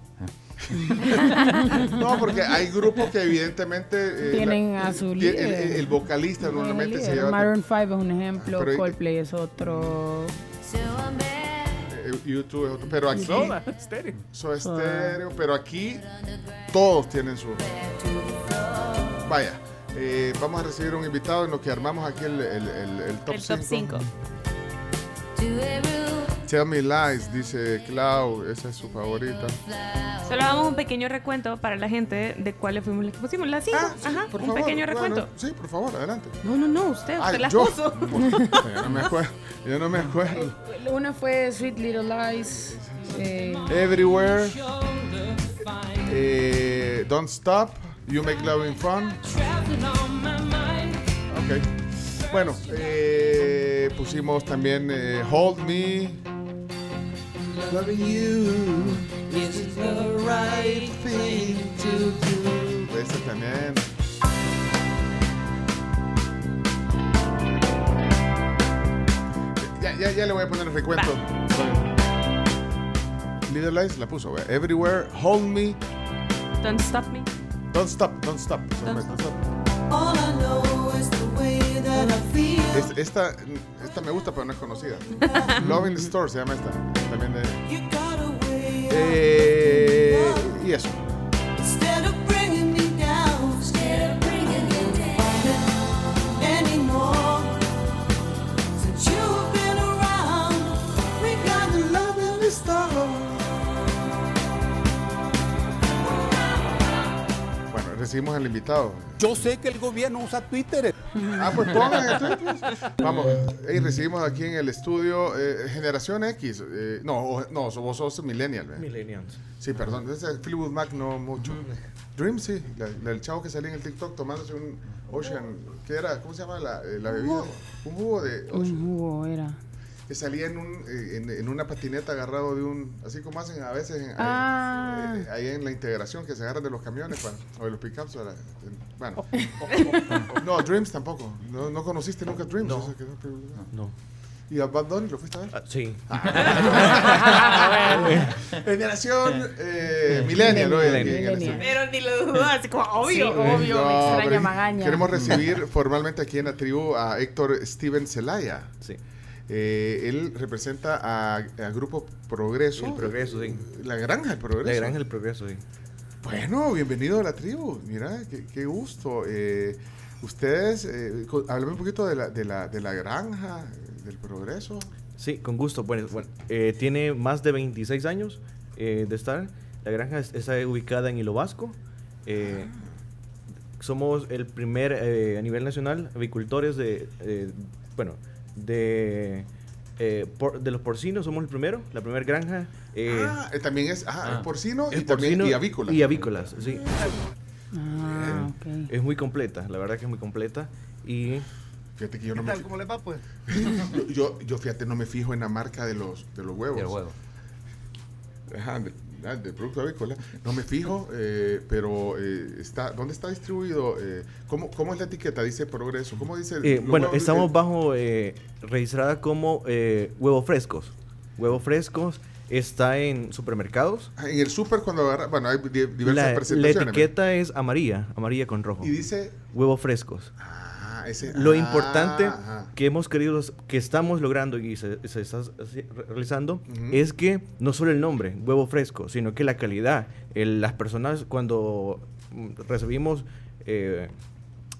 [laughs] No, porque hay grupos que evidentemente eh, Tienen la- a su el- líder. El, el- el vocalista normalmente El se líder. lleva Maroon 5 es un ejemplo, Pero- Coldplay es otro. eh, YouTube es otro, pero aquí Soda Stereo. Soda Stereo, pero aquí todos tienen su Vaya, eh, vamos a recibir un invitado en lo que armamos aquí el, el, el- el top El top 5. 5. Tell Me Lies, dice Clau, esa es su favorita. Solo damos un pequeño recuento para la gente de cuáles fuimos las que pusimos. Las cinco. Ajá, Por un favor, pequeño recuento. sí, por favor, adelante. No, no, no, usted, usted las yo. puso. [laughs] yo no me acuerdo. Yo no me acuerdo. Una fue Sweet Little Lies. eh, Everywhere. Eh, don't Stop. You Make Loving Fun. Ok. Bueno, eh, pusimos también eh, Hold Me. Loving you is the right thing to do. Este también. Ya, ya, ya le voy a poner el recuento. Little Lies la puso. vea. Everywhere, Hold Me. Don't stop me. Don't Stop, Don't Stop. Don't Don't stop. Es- Esta, esta me gusta, pero no es conocida. [laughs] Love in the Store se llama esta. También de. Eh, y eso. Bueno, recibimos al invitado. Yo sé que el gobierno usa Twitter. Ah, pues pongan el Twitter. Vamos, y recibimos aquí en el estudio eh, Generación X. eh, no, o- no, vos sos Millennial. ¿verdad? Millennials. Sí, perdón. Ese Fleetwood Mac no mucho. Dream, sí. La, la del chavo que salía en el TikTok tomándose un Ocean. ¿Qué era? ¿Cómo se llama la, eh, la bebida? Un jugo de Ocean. un jugo era. Que salía en, un, eh, en, en una patineta agarrado de un. Así como hacen a veces en- ahí- Ah. eh, ahí en la integración que se agarran de los camiones para- o de los pickups. para- en- Bueno. [laughs] no, Dreams tampoco. No, no conociste nunca Dreams. No. O sea, que no- No. ¿Y a Bad Bunny lo fuiste a ver? Ah, sí. [laughs] Generación eh, Millennial, Pero ni lo dudo, así como obvio. Sí, obvio, me No, extraña pero Magaña. Queremos recibir formalmente aquí en la tribu a Héctor Steven Zelaya. Sí. Eh, él representa a, a Grupo Progreso. El Progreso, sí. La Granja del Progreso. La Granja del Progreso, sí. Bueno, bienvenido a la tribu. Mira, qué, qué gusto. Eh, ustedes, eh, háblame un poquito de la, de, la, de la granja, del progreso. Sí, con gusto. Bueno, bueno, eh, tiene más de 26 años eh, de estar. La granja es- está ubicada en Hilo Vasco. Eh, somos el primer a nivel nacional avicultores de, bueno, de, eh, por- de los porcinos. Somos el primero, la primera granja. eh, ah, eh, también es, ah, ah, es porcino y es también porcino y avícola. Y avícolas, sí. Ah, Eh, ok. Es muy completa, la verdad que es muy completa. Y Fíjate que yo no ¿Qué me? ¿Cómo le va, pues? [laughs] yo, yo, fíjate, no me fijo en la marca de los, de los huevos. Del huevo. Ajá, de- ah, de producto avícola. No me fijo, eh, pero eh, está, ¿dónde está distribuido? Eh, ¿cómo, ¿Cómo es la etiqueta? Dice progreso. ¿Cómo dice? Eh, bueno, huevos? estamos bajo eh, registrada como eh, huevos frescos. Huevos frescos está en supermercados. Ah, En el súper cuando agarra, bueno, hay di- diversas La, la presentaciones. etiqueta es amarilla, amarilla con rojo. Y dice, Huevos frescos. ah, ese, Lo ah, importante ajá. que hemos querido, que estamos logrando y se, se está realizando es que no solo el nombre, huevo fresco, sino que la calidad. El- las personas cuando mm, recibimos eh,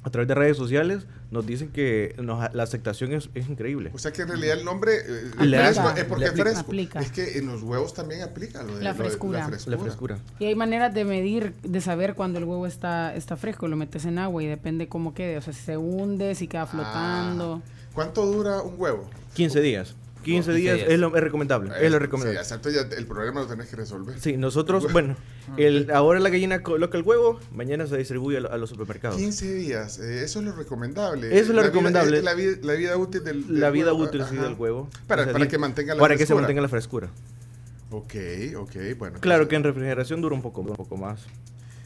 a través de redes sociales nos dicen que nos- la aceptación es, es increíble. O sea que en realidad el nombre eh, Le fresco aplica. es porque aplica. fresco. Aplica. Es que en los huevos también aplica lo de La lo de- frescura. la frescura. La frescura. Y hay maneras de medir, de saber cuando el huevo está, está fresco. Lo metes en agua y depende cómo quede. O sea, si se hunde, si Ah. queda flotando. ¿Cuánto dura un huevo? 15 días. 15 15 días, días. Es, lo, es recomendable. es lo recomendable. Sí, exacto, ya el problema lo tenés que resolver. Sí, nosotros, bueno, el, ahora la gallina coloca el huevo, mañana se distribuye a, lo- a los supermercados. 15 días, eh, eso es lo recomendable. Eso es lo La vida- recomendable. eh, la, vida, la vida útil del, del la vida huevo, útil sí, del huevo. Para, O sea, para que mantenga la Para que se frescura. mantenga la frescura. Ok, ok, bueno. Claro que entonces- en refrigeración dura un poco, un poco más.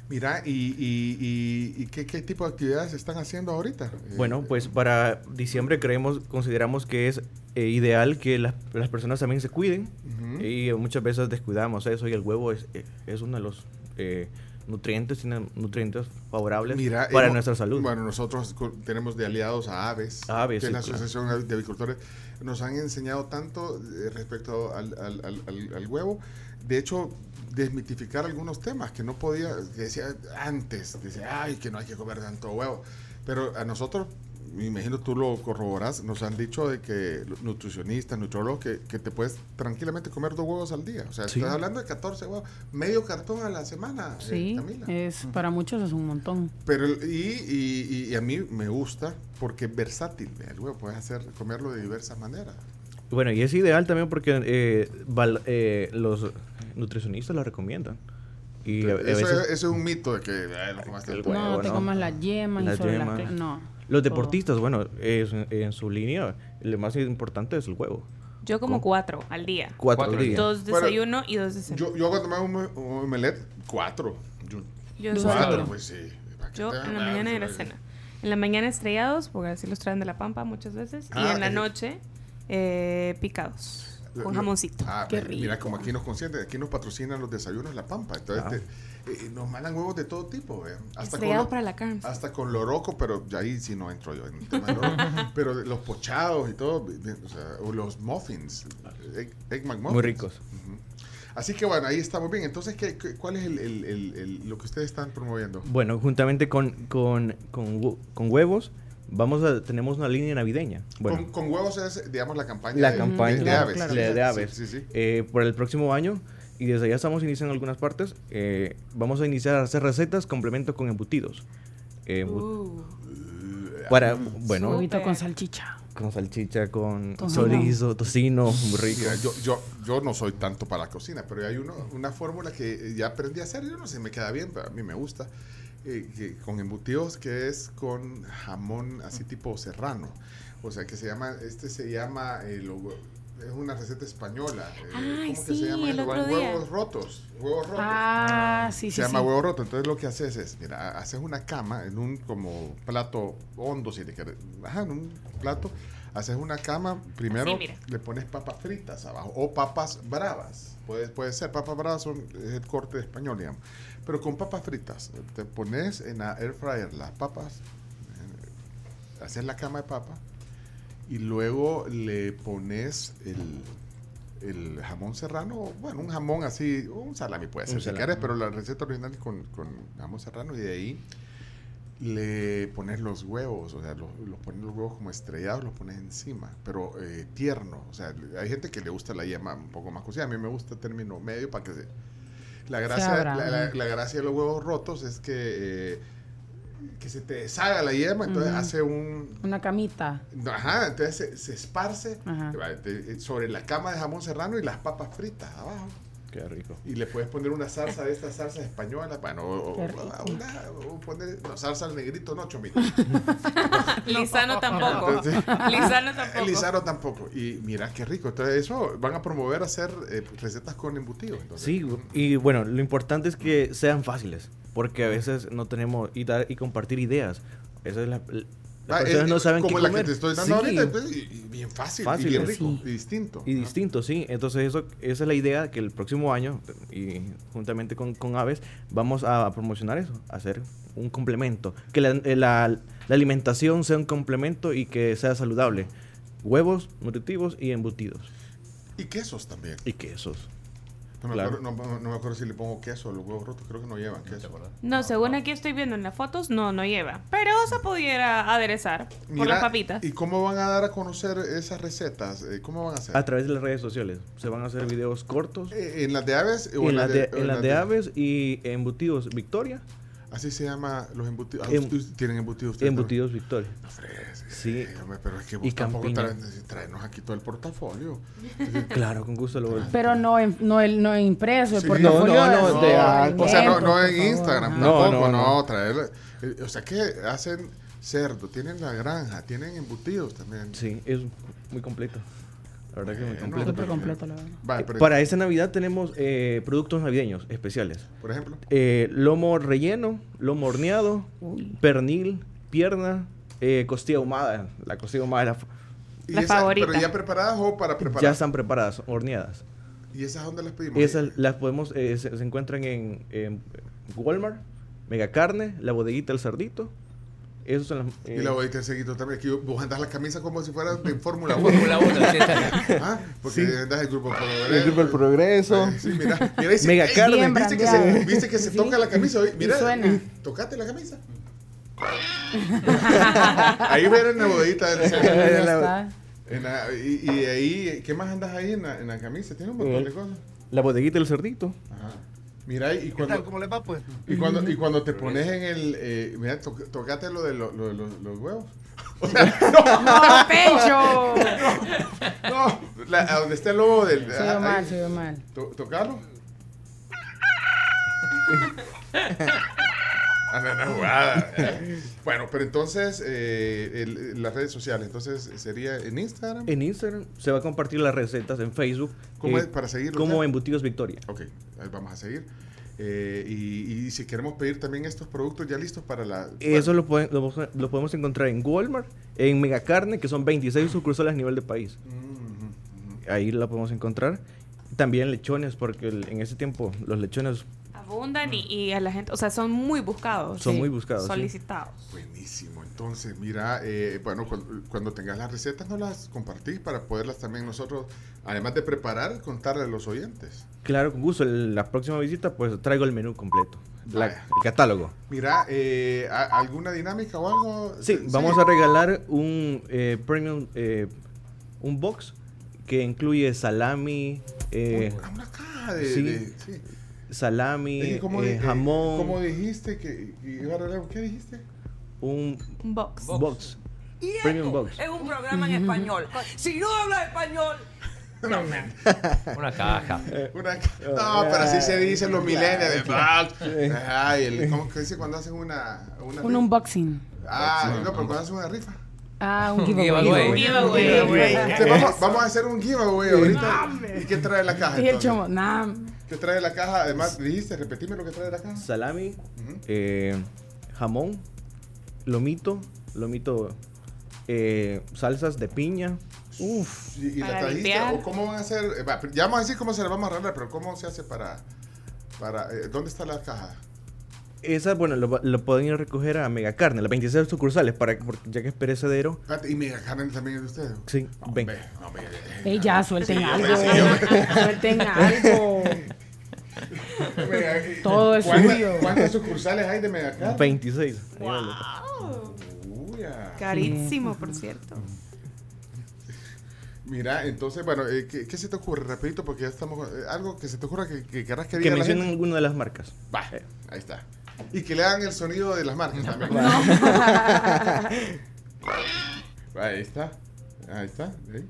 Mira, ¿y, y, y, y qué, qué tipo de actividades están haciendo ahorita? Eh, Bueno, pues para diciembre creemos, consideramos que es eh, ideal que las, las personas también se cuiden Ujú. y muchas veces descuidamos eso y el huevo es, eh, es uno de los eh, nutrientes, tiene nutrientes favorables Mira, para hemos- nuestra salud. Bueno, nosotros tenemos de aliados a Aves, Aves, que es sí, la claro. Asociación de Avicultores. Nos han enseñado tanto eh, respecto al- al- al huevo. De hecho, desmitificar algunos temas que no podía, que decía antes, decía, ay, que no hay que comer tanto huevo. Pero a nosotros, me imagino tú lo corroboras, nos han dicho de que nutricionistas, nutrólogos, que, que te puedes tranquilamente comer dos huevos al día. O sea, Sí. estás hablando de 14 huevos, medio cartón a la semana, eh, Sí, Camila. es, para muchos es un montón. Pero el- y, y- y a mí me gusta porque es versátil el huevo, puedes hacer comerlo de diversas maneras. Bueno, y es ideal también porque eh, val- eh, los nutricionistas lo recomiendan. Y a- a eso, veces- es, eso es un mito de que ay, no comas tanto huevo, no, te ¿no? comas las yemas Las y solo las yemas. cla- No. Los deportistas, bueno, es- en su línea, lo más importante es el huevo. Yo como ¿Cómo? cuatro al día. Cuatro al día. Dos Bueno, desayuno y dos de cena. Yo, yo cuando me hago un, un omelette, cuatro. Yo, Yo cuatro, solo. pues sí. Yo en la mañana y la cena. En la mañana estrellados, porque así los traen de la pampa muchas veces. y Ah, en la eh. noche eh, picados, con jamoncito. Ah, Qué Mira, rico. como aquí nos consienten, aquí nos patrocinan los desayunos La Pampa. Entonces, Ah. te- eh, nos mandan huevos de todo tipo. Hasta Estrellados lo- para la carne. Hasta con loroco, pero ya ahí sí no entro yo en el tema de loroco. [laughs] pero los pochados y todo, o, sea, o los muffins, egg, egg McMuffins. Muy ricos. Así que bueno, ahí estamos bien. Entonces, ¿qué, qué- cuál es el, el- el- el- lo que ustedes están promoviendo? Bueno, juntamente con, con, con, con huevos, vamos a, tenemos una línea navideña. Bueno, con, con huevos es, digamos, la campaña la de, campaña de- de de, aves. de- Sí, de aves. Sí, sí, sí. Eh, por el próximo año, y desde ya estamos iniciando algunas partes, eh, vamos a iniciar a hacer recetas complemento con embutidos. Eh, Uh, para, bueno, con salchicha. con salchicha, con Tocino. chorizo, tocino, muy rico. Mira, yo, yo, yo no soy tanto para la cocina, pero hay uno, una fórmula que ya aprendí a hacer. Yo no sé si me queda bien, pero a mí me gusta. Eh, que con embutidos, que es con jamón así tipo serrano. O sea, que se llama, este se llama, eh, lo- es una receta española. eh, Ay, ¿Cómo que sí, se llama? el eso? otro día. Huevos rotos. Huevos rotos. Ah, sí, sí, se llama sí. huevo roto. Entonces lo que haces es, mira, haces una cama en un como plato hondo, si te quieres. Ajá, en un plato. Haces una cama, primero Así, le pones papas fritas abajo o papas bravas. Puede, puede ser, papas bravas son es el corte español, digamos. Pero con papas fritas, te pones en la air fryer las papas, eh, haces la cama de papa y luego le pones el, el jamón serrano, bueno, un jamón así, un salami puede ser Un si salami. quieres, pero la receta original es con, con jamón serrano y de ahí le pones los huevos, o sea, los, los pones los huevos como estrellados, los pones encima, pero eh, tierno, o sea, hay gente que le gusta la yema un poco más cocida, a mí me gusta el término medio para que se... La gracia, la, la- la gracia de los huevos rotos es que, eh, que se te deshaga la yema, entonces hace un, Una camita. Ajá, entonces se, se esparce Ajá. de- sobre la cama de jamón serrano y las papas fritas abajo. Qué rico. Y le puedes poner una salsa de estas salsas españolas. Bueno, o, una- o poner, no, salsa al negrito, no, chomito. [laughs] Lizano tampoco. Entonces- [laughs] Lizano [laughs] tampoco. Lizano tampoco. Y mira qué rico. Entonces, eso van a promover hacer eh, recetas con embutidos. entonces. Sí, y bueno, lo importante es que sean fáciles, porque a veces no tenemos y dar y compartir ideas. Esa es la, las Ah, personas eh, no saben como qué la comer. que te estoy dando Sí. ahorita. pues, y, y bien fácil, y bien rico y distinto. Y distinto, sí. Entonces eso, esa es la idea que el próximo año, y juntamente con, con Aves, vamos a promocionar eso, hacer un complemento. Que la, eh, la- la alimentación sea un complemento y que sea saludable. Huevos, nutritivos y embutidos. Y quesos también. Y quesos. No me, Claro. acuerdo, no, no me acuerdo si le pongo queso a los huevos rotos. Creo que no llevan queso. No, según aquí estoy viendo en las fotos, no, no lleva. Pero se pudiera aderezar por Mira, las papitas. ¿Y cómo van a dar a conocer esas recetas? Eh, ¿Cómo van a hacer? A través de las redes sociales. Se van a hacer videos cortos. Eh, ¿En las de aves? o en las de, en las de aves y embutidos Victoria. Así se llama los embutidos. Ah, Em- tienen embutidos ustedes Embutidos Victoria. también. Sí. Hombre, pero es que Y tampoco traen- traernos aquí todo el portafolio. [laughs] Claro, con gusto lo voy Pero no, en- no, el, no impreso, el Sí. portafolio. No, no, no, de- ah, o sea, no, no en. Instagram No, tampoco, no, no, no. traer. eh, O sea que hacen cerdo, tienen la granja, tienen embutidos también. Sí, es muy completo. La verdad que. Súper la verdad. Vale, pero- Para esta Navidad tenemos eh, productos navideños especiales. Por ejemplo. Eh, lomo relleno, lomo horneado, pernil, pierna, eh, costilla ahumada. La costilla ahumada es la- ¿Y La esas- favorita. Pero ya preparadas o para preparar. ya están preparadas, horneadas. ¿Y esas dónde las pedimos? Esas las podemos, eh, se, se encuentran en, en Walmart, Mega Carne, la bodeguita El Cerdito. Esos son las, Y eh, la bodita de seguito también. Aquí vos andas la camisa como si fuera de Fórmula 1. Fórmula 1, sí, está. [laughs] ¿Ah? Porque Sí. andas el grupo Progreso. el Grupo El Progreso. Eh, Sí, mira, mira, dice, Mega "Ey, Carne". Bien ¿Viste que, se, viste que se Sí. toca la camisa hoy? Mira, Y suena. tocate la camisa. [laughs] ahí ven en la bodita del. En la- y, y ahí, ¿qué más andas ahí en la, en la camisa? Tiene un montón de El- cosas. La bodeguita El Cerdito. Ajá. Mira, y ¿Qué tal? cuando, ¿Cómo les va, pues? y cuando, y cuando te pones en el. Eh, mira, to- tocate lo de lo- lo de los, los huevos. [laughs] O sea, ¡No, Pencho! no, la- a donde está el lobo del. Se ve ah, mal, se ve mal. To- ¿Tocarlo? [laughs] [laughs] Jugada. Bueno, pero entonces, eh, el- las redes sociales, entonces sería en Instagram. En Instagram se va a compartir las recetas en Facebook. ¿Cómo eh, es para seguirlo? Como ya? Embutidos Victoria. Ok, ahí vamos a seguir. Eh, y, y si queremos pedir también estos productos ya listos para la... Eso lo, pueden- lo, lo podemos encontrar en Walmart, en Mega Carne, que son 26 sucursales a nivel de país. Ahí la podemos encontrar. También lechones, porque el- en ese tiempo los lechones Abundan y, y a la gente, o sea, son muy buscados. Son muy buscados, sí. Solicitados. Buenísimo. Entonces, mira, eh, bueno, cuando, cuando tengas las recetas, nos las compartís para poderlas también nosotros, además de preparar, contarle a los oyentes. Claro, con gusto. La próxima visita, pues traigo el menú completo. La- el catálogo. Mira, eh, ¿a- ¿alguna dinámica o algo? Sí, vamos a regalar un eh, premium, eh, un box que incluye salami, eh, Una caja de... sí, de- sí. Salami, eh, di- jamón, ¿Cómo dijiste que que iba a regalar? ¿Qué dijiste? un Un box. box. Y Premium esto box. es un programa en [laughs] español. Si no hablas español, [laughs] [laughs] Una caja. Una ca- no, pero así se dice los millennials. de box. Ay, el- ¿Cómo que dice cuando hacen una... una Un unboxing. Ah, no, pero cuando hacen una rifa. Ah, un giveaway. giveaway. Giveaway. Entonces, vamos, vamos a hacer un giveaway ahorita. ¿Y qué trae la caja? Y el chomo, nah. ¿Qué trae la caja? Además, dijiste, repetime lo que trae la caja. Salami, eh, jamón, lomito, lomito, eh, salsas de piña. Uf, ¿Y, y la trajiste? limpiar. ¿O cómo van a hacer? eh, va, ya vamos a decir cómo se la vamos a arreglar, pero ¿cómo se hace para... para eh, ¿Dónde está la caja? esa, bueno, lo, lo pueden ir a recoger a Mega Carne, las 26 sucursales, para, porque ya que es perecedero. ¿Y Mega Carne también es de ustedes? Sí, ven. Ve, no, ve, eh, Ey, ya, suelten Sí, algo. suelten algo. [laughs] Eh, Todo es ¿cuántas- suyo. ¿Cuántas sucursales hay de Mega Carne? 26. Uy, ah. Carísimo, por cierto. Mira, entonces, bueno, eh, ¿qué, qué se te ocurre? Repito, porque ya estamos... eh, algo que se te ocurra que, que querrás que Que diga la mencionen alguna de las marcas. Va, ahí está. Y que le hagan el sonido de las marcas también. [laughs] Ahí está. Ahí está. ahí.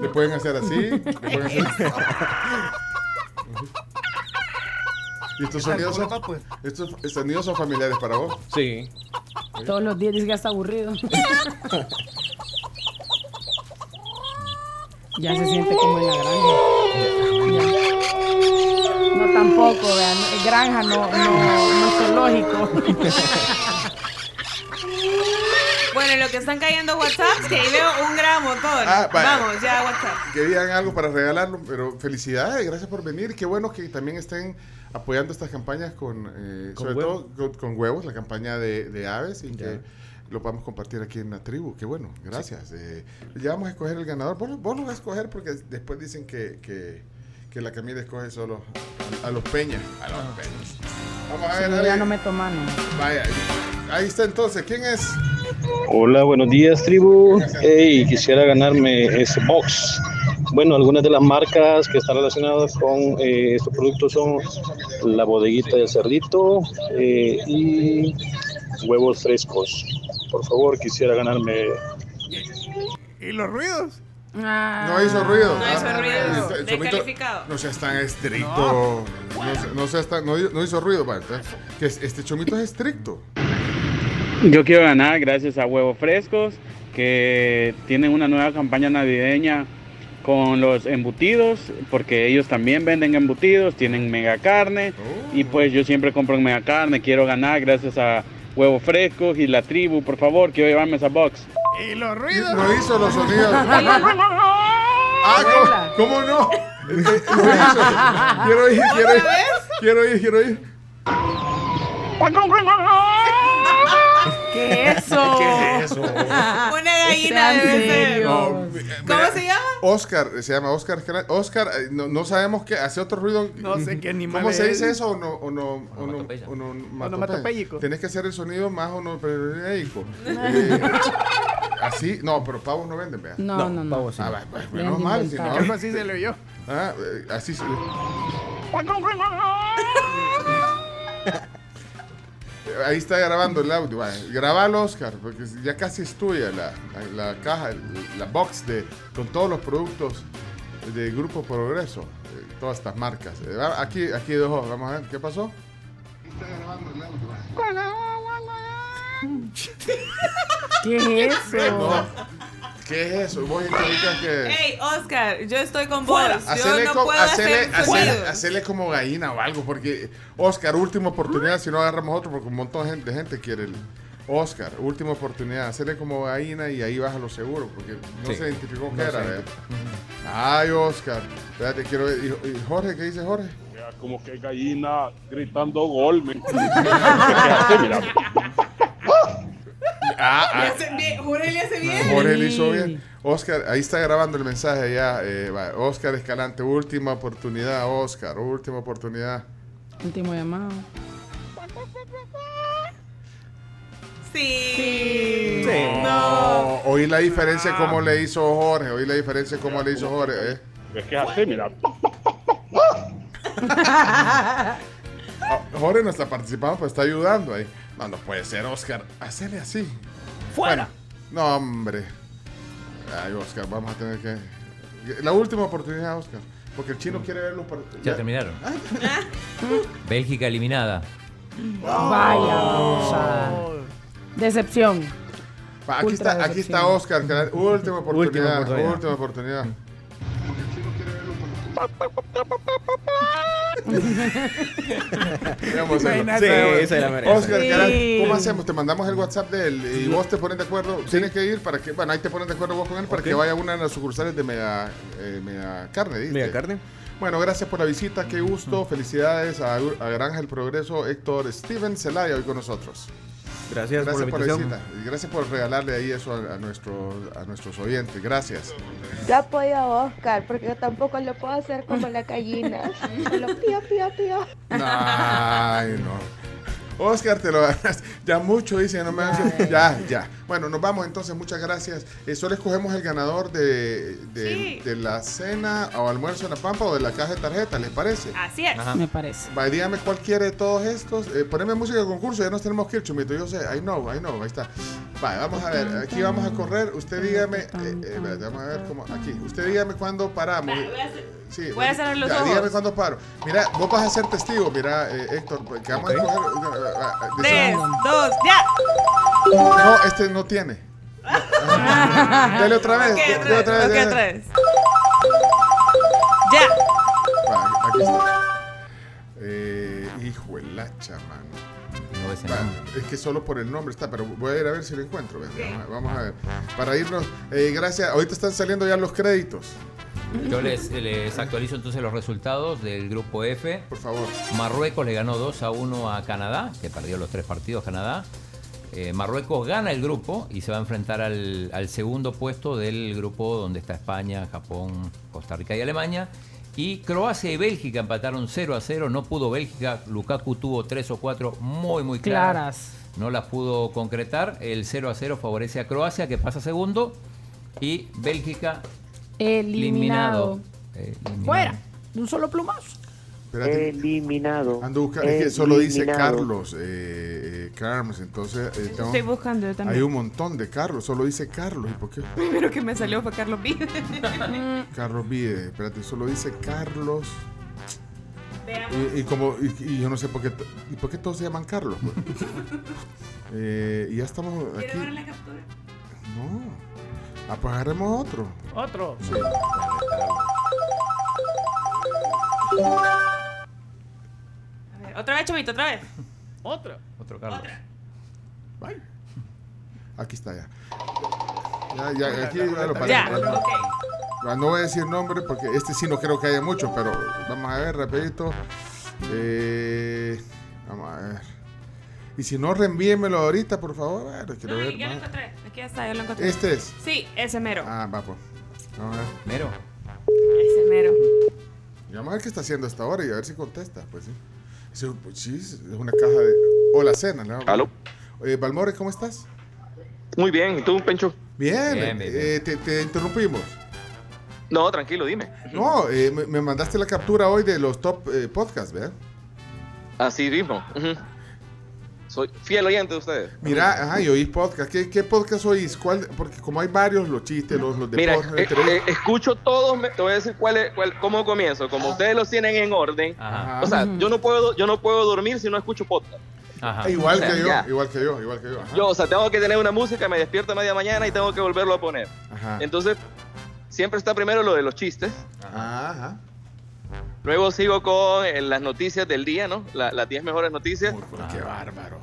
Le pueden hacer así. le pueden [laughs] hacer- ¿Y estos sonidos son, estos sonidos son familiares para vos? Sí. Todos los días dice que ya está aburrido. ya se siente como en la granja. Ya. No tampoco, vean. no- Granja no, no, no zoológico. [laughs] Bueno, en lo que están cayendo WhatsApp, que ahí veo un gran montón. Ah. Vamos, ya WhatsApp. Querían algo para regalarlo, pero felicidades, gracias por venir. Qué bueno que también estén apoyando estas campañas con, eh, Con sobre huevo. todo con, con huevos, la campaña de, de aves y que lo podamos compartir aquí en la tribu. Qué bueno, gracias. Eh, ya vamos a escoger el ganador. Vos, vos lo vas a escoger porque después dicen que, que, que la Camila escoge solo a, a los peñas. A los peñas. Vamos a ver, dale. ya no meto mano. Vaya, ahí está entonces. ¿Quién es? Hola, buenos días, tribu. Hey, quisiera ganarme ese box. Bueno, algunas de las marcas que están relacionadas con eh, estos productos son la bodeguita del cerdito eh, y huevos frescos. Por favor, quisiera ganarme. ¿Y los ruidos? No hizo ruido. No hizo Ah, ruido. Descalificado. No seas tan estricto. No, se- no seas tan- no, no hizo ruido. Que es- este chomito es estricto. Yo quiero ganar gracias a Huevos Frescos, que tienen una nueva campaña navideña con los embutidos, porque ellos también venden embutidos, tienen mega carne, y pues yo siempre compro en mega carne. Quiero ganar gracias a Huevos Frescos y la tribu, por favor, quiero llevarme esa box. ¿Y los ruidos? No hizo los [laughs] sonidos. [laughs] Ah, ¿cómo, cómo no? No hizo. Quiero ir, quiero ir. Quiero ir, quiero ir. ¿Qué es eso? [laughs] ¿Qué es eso? Una gallina ser. serios. ¿Cómo se llama? Oscar, se llama Oscar. Oscar, eh, no, no sabemos qué, hace otro ruido. No sé qué animal ¿Cómo se dice eso o no? O no, o no, o no. Tienes que hacer el sonido más onomatopéyico. Eh, así, no, pero pavos no venden, vea. No, no, no. pavos sí. Ah, menos mal, si no. Algo así se le oyó. Ah, eh, así se. [laughs] Ahí está grabando el audio. va, Grabalo, Oscar, porque ya casi es tuya la, la, la caja, la box de, con todos los productos de Grupo Progreso, eh, todas estas marcas. Eh, Aquí, aquí ojos, vamos a ver, ¿qué pasó? Está grabando el audio. ¿Qué es eso? No. ¿Qué es eso? Vos indicas que... Hey, Oscar, yo estoy con vos. Yo Hacele, no co- puedo hacele- hacer hacele- sonidos. hacele como gallina o algo, porque Oscar, última oportunidad, si no agarramos otro, porque un montón de gente, quiere el Oscar, última oportunidad, hacele como gallina y ahí baja lo seguro, porque no Sí. se identificó No qué era. Ay, Oscar, espérate, quiero ver. ¿Y, y Jorge qué dice Jorge? Como que gallina gritando gol. ¿me [laughs] [laughs] Ah, Le ah, hace bien, Jorge le hace bien. Jorge le hizo bien. Oscar, ahí está grabando el mensaje ya. eh, Oscar Escalante, última oportunidad, Oscar, última oportunidad. Último llamado. Sí. No. Oí la diferencia cómo le hizo Jorge. Oí la diferencia cómo le hizo Jorge. ¿eh? Es que es así, mira. [laughs] Ah, Jorge no está participando, pero está ayudando ahí. No, no puede ser, Oscar. Hacele así. ¡Fuera! Bueno, no, hombre. Ay, Oscar, vamos a tener que. La última oportunidad, Oscar. Porque el chino quiere verlo. Para... Ya terminaron. [laughs] Bélgica eliminada. Vaya, o sea, decepción. Aquí Ultra está, aquí decepción. está Oscar. que- Última oportunidad. oportunidad. Última oportunidad. Sí, esa es la mera. Oscar, Sí. Caral, ¿cómo hacemos? Te mandamos el WhatsApp de él y vos te pones de acuerdo. Tienes que ir para que, bueno, ahí te pones de acuerdo vos con él para que vaya a una de las sucursales de Mega, eh, Mega Carne. ¿viste? Mega Carne. Bueno, gracias por la visita, qué gusto. Felicidades a, a Granja El Progreso, Héctor Steven Zelaya hoy con nosotros. Gracias, por la Gracias por la invitación. visita y gracias por regalarle ahí eso a, a nuestros, a nuestros oyentes. Gracias. Yo apoyo a Oscar porque yo tampoco lo puedo hacer como la gallina. [laughs] Solo pío, pío, pío. Ay, no. Oscar, te lo ganas. Ya mucho dice, no me hagas- Ya, ya. Bueno, nos vamos entonces, muchas gracias. Eh, solo escogemos el ganador de, de, Sí. de la cena o almuerzo en la Pampa o de la caja de tarjetas, ¿les parece? Así es. Me parece. Va, dígame cuál quiere de todos estos. Eh, poneme música de concurso, ya nos tenemos que ir, Chumito. Yo sé, I know, I know, ahí está. Vale, vamos a ver, aquí vamos a correr. Usted dígame, eh, eh, vamos a ver cómo. Aquí, usted dígame cuándo paramos. Sí, voy a cerrar los ya, ojos. Dígame cuándo paro. Mira, vos vas a ser testigo, mira, eh, Héctor, que vamos a escoger. eh, eh, Tres, dos, ya. No, este no tiene. [laughs] Dale otra vez. Ok, dale otra vez. otra vez. otra. Ya. Va, aquí está. Eh, hijo el hacha, mano. No Va, nombre. es que solo por el nombre está, pero voy a ir a ver si lo encuentro. Vamos, a, vamos a ver. Para irnos, eh, gracias. Ahorita están saliendo ya los créditos. Yo les, les actualizo entonces los resultados del grupo F. Por favor. Marruecos le ganó 2 a 1 a Canadá, que perdió los tres partidos Canadá. Eh, Marruecos gana el grupo y se va a enfrentar al, al segundo puesto del grupo donde está España, Japón, Costa Rica y Alemania. Y Croacia y Bélgica empataron 0 a 0. No pudo Bélgica. Lukaku tuvo 3 o 4 muy, muy claras. Claras. No las pudo concretar. El 0 a 0 favorece a Croacia, que pasa segundo. Y Bélgica Eliminado. eliminado. Fuera. De un solo plumazo. Espérate. Eliminado. Ando buscando, es que solo dice. Carlos, eh, eh, Carms, entonces eh, tengo- Estoy buscando yo también. hay un montón de Carlos, solo dice Carlos. ¿Y por qué? [laughs] Primero que me salió fue Carlos B. [laughs] Carlos Vide, espérate, solo dice Carlos. Veamos. Y, y como, y, y yo no sé por qué, ¿y por qué todos se llaman Carlos? pues? [laughs] Eh, y ya estamos aquí. ¿Quiere ver la captura? No. Ah, pues agarremos otro. Otro. Sí. A ver, otra vez, Chomito, otra vez. Otro. Otro Carlos. Bye. [laughs] Aquí está ya. Ya, ya, aquí ya lo paré. Ya, Ya. ok. Ah, No voy a decir nombre porque este sí no creo que haya mucho, pero vamos a ver rapidito. Eh, vamos a ver. Y si no, reenvíemelo ahorita, por favor. A ver, quiero No, ver ya lo más. encontré. Aquí ya está, ya lo encontré. ¿Este es? Sí, ese mero. Ah, va, pues. Vamos a ver. Mero. Ese mero. Y vamos a ver qué está haciendo hasta ahora y a ver si contesta. Pues sí. Sí, pues, sí, es una caja de. Hola, cena. ¿no? Aló. Eh, Balmore, ¿cómo estás? Muy bien, ¿y tú, Pencho? Bien, Bien, bien, eh, te, te interrumpimos. No, tranquilo, dime. No, eh, me, me mandaste la captura hoy de los top eh, podcasts, ¿verdad? Así mismo. ujú. Soy fiel oyente de ustedes. Mira, ajá, y oís podcast. ¿Qué, qué podcast oís? ¿Cuál? Porque como hay varios, los chistes, los, los de Mira, podcast, eh, entre- eh, escucho todos, me- te voy a decir cuál es, cuál, cómo comienzo. Como ustedes los tienen en orden, Ajá. o sea, yo no puedo, yo no puedo dormir si no escucho podcast. Ajá. Igual O sea, que yo, igual que yo, igual que yo. Yo, o sea, tengo que tener una música, me despierto a media mañana y tengo que volverlo a poner. Ajá. Entonces, siempre está primero lo de los chistes. Ajá, ajá. Luego sigo con eh, las noticias del día, ¿no? La- las 10 mejores noticias. Qué bárbaro.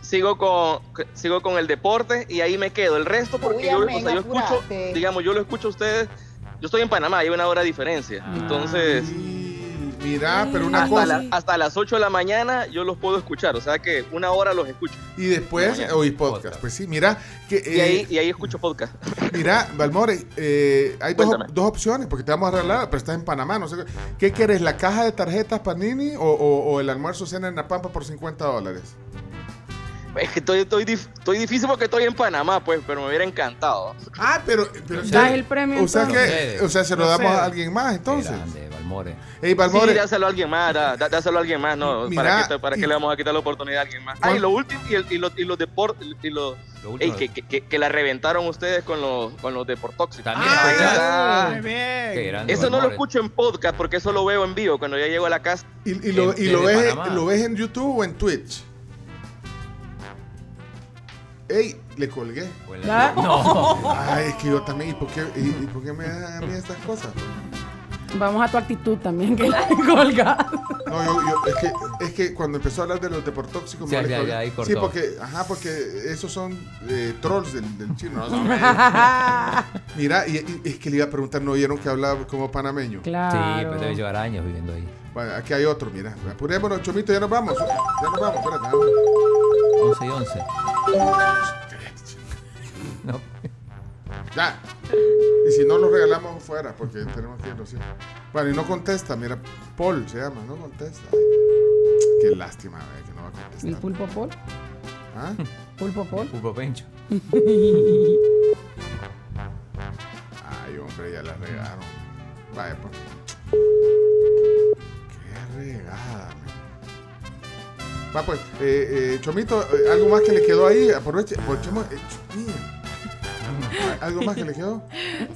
Sigo con, sigo con el deporte y ahí me quedo. El resto, porque Uy, yo, o amén, sea, yo escucho, digamos, yo lo escucho a ustedes. Yo estoy en Panamá, hay una hora de diferencia. Entonces, Mira, pero una hasta, cosa. la- hasta las 8 de la mañana yo los puedo escuchar. O sea que una hora los escucho. Y después Mañana. oís podcast. Pues sí, mira, que, Y, ahí, eh, y ahí escucho podcast. [laughs] mira, Balmore, eh, hay dos, dos opciones, porque te vamos a arreglar, pero estás en Panamá, no sé. qué- ¿Qué quieres, la caja de tarjetas Panini o, o- o el almuerzo cena en La Pampa por 50 dólares? Es que estoy, estoy, estoy difícil porque estoy en Panamá, pues, pero me hubiera encantado. Ah, pero... pero Das el premio, O sea que, o sea, se lo No damos sé. a alguien más, entonces. Grande, Balmore. Ey, Balmore, Sí, dáselo a alguien más, da- da- dáselo a alguien más, ¿no? Mira, ¿Para, qué, le vamos a quitar la oportunidad a alguien más? Ah, y lo último, y, el- y los, y los deportes, y los, Lo ey, último. que, que, que, la reventaron ustedes con los, con los deportóxicos. También Ah. Muy bien. Qué grande, Eso no lo escucho en podcast porque eso lo veo en vivo cuando ya llego a la casa. ¿y, y lo, y Desde lo, ves, lo ves en YouTube o en Twitch? Ey, le colgué. Ah. No. Ay, es que yo también. ¿Y por qué, y, y por qué me dan a mí estas cosas? Vamos a tu actitud también, que la colga. No, yo, yo- es, que, es que cuando empezó a hablar de los deportóxicos, Sí, me ya, ya, ahí Sí, cortó. porque, ajá, porque esos son eh, trolls del, del chino. ¿no? [laughs] Mira, y, y- es que le iba a preguntar, ¿no oyeron que hablaba como panameño? Claro. Sí, pero debe llevar años viviendo ahí. Bueno, aquí hay otro, mira. Apurémonos, Chomito, ya nos vamos. Ya nos vamos, espérate. vamos. 11 y 11. Ya. Y si no, lo regalamos fuera, porque tenemos que irlo, sí. Bueno, y no contesta, mira, Paul se llama, no contesta. Ay, qué lástima, ve, que no va a ¿El contestar. pulpo Pol? ¿Ah? ¿Pulpo Pol? Pupo Pencho. Ay, hombre, ya la regaron. Vaya, pues. Qué regada, man. Va pues, eh, eh, Chomito, eh, algo más que le quedó ahí, aproveche, aprovechemos. eh. [laughs] ¿Algo más que le quedó?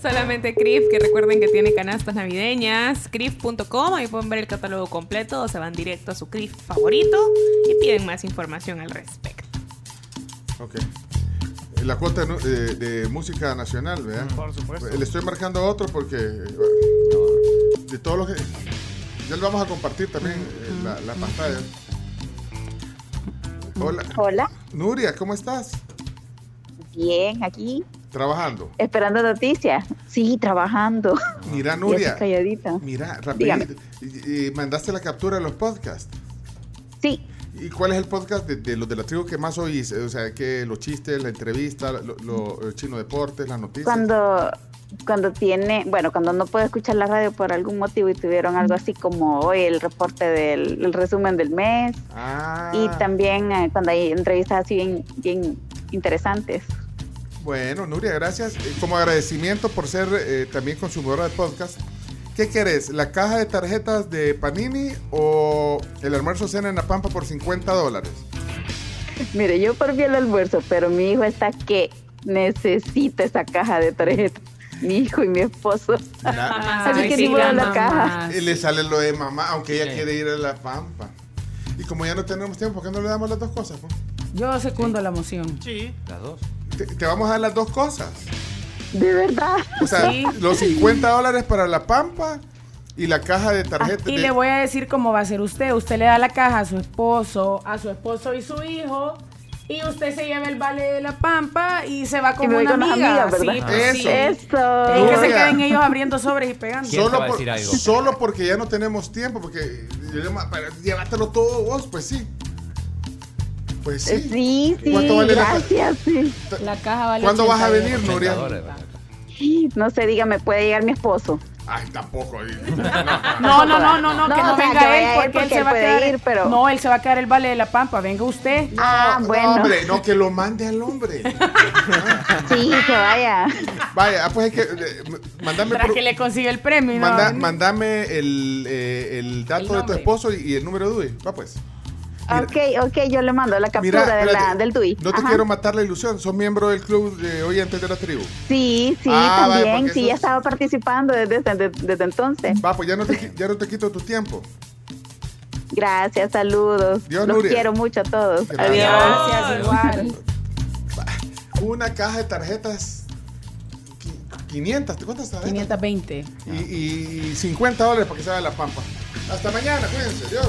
Solamente Crif, que recuerden que tiene canastas navideñas. Crif.com, ahí pueden ver el catálogo completo o se van directo a su Crif favorito y piden más información al respecto. Ok. Eh, La cuota de, de música nacional, ¿verdad? Por supuesto. Le estoy marcando otro porque eh, bueno, de todos los que ya le vamos a compartir también eh, la, la pantalla. Hola. Hola, Nuria, ¿cómo estás? bien, aquí, Trabajando. esperando noticias. Sí, trabajando. Mira, [laughs] Nuria. calladita. Mira, rapidito. y- y mandaste la captura de los podcasts. Sí. ¿Y cuál es el podcast de, de los de la tribu que más oís? O sea, que los chistes, la entrevista, lo, lo- el chino deportes, las noticias. Cuando, cuando tiene, bueno, cuando no puedo escuchar la radio por algún motivo y tuvieron algo así como hoy el reporte del el resumen del mes Ah, y también eh, cuando hay entrevistas así bien, bien interesantes. Bueno, Nuria, gracias. Eh, Como agradecimiento por ser eh, también consumidora de podcast, ¿qué querés? ¿La caja de tarjetas de Panini o el almuerzo cena en la Pampa por 50 dólares? [laughs] Mire, yo por el almuerzo, pero mi hijo está que necesita esa caja de tarjetas. Mi hijo y mi esposo. [laughs] Así que ni modo la caja. Eh, Le sale lo de mamá, aunque ella quiere ir a la Pampa. Y como ya no tenemos tiempo, ¿por qué no le damos las dos cosas? pues? Yo secundo la moción. Sí. Las dos. Te, te vamos a dar las dos cosas. De verdad. O sea, Sí. los 50 dólares para la Pampa y la caja de tarjetas. Y de- le voy a decir cómo va a ser usted. Usted le da la caja a su esposo, a su esposo y su hijo. Y usted se lleva el vale de la pampa y se va con una con amiga. amigas, ¿verdad? Sí, pues sí. Eso. Y que se queden ellos abriendo sobres y pegando. ¿Quién te Solo, va a por- decir algo? solo porque ya no tenemos tiempo, porque llévatelo todo vos, pues sí. Pues sí. Sí, sí, ¿Cuánto vale la gracias, sí. La caja vale ¿Cuándo vas a 80 venir. Nuria? No sé, dígame, puede llegar mi esposo. Ay, tampoco. [laughs] [laughs] No, no, no, no, no, No, que no venga él porque, él se va a quedar. ir, pero- No, él se va a quedar el vale de la pampa. Venga usted. Ah, No, bueno. hombre, no, que lo mande al hombre. [laughs] Sí, que vaya. Vaya, ah, pues es que. eh, m- Mándame, Para por- que le consiga el premio. y no va a manda- venir. mándame el, eh, el dato El de tu esposo y, y el número de DUI. Va, pues. Ok, ok, yo le mando la captura de la, del TUI. No te Ajá. quiero matar la ilusión. Sos miembro del club de oyentes de la tribu. Sí, sí, Ah, también. sí, ya es- estaba participando desde, desde, desde entonces. Va, pues ya no te, ya no te quito tu tiempo. Gracias, saludos. Dios, Los Nuria. quiero mucho a todos. Gracias. Adiós. Gracias, igual. [laughs] Una caja de tarjetas. qui- 500, ¿cuántas tarjetas? 520. Y, y 50 dólares para que se haga la pampa. Hasta mañana, cuídense. Dios.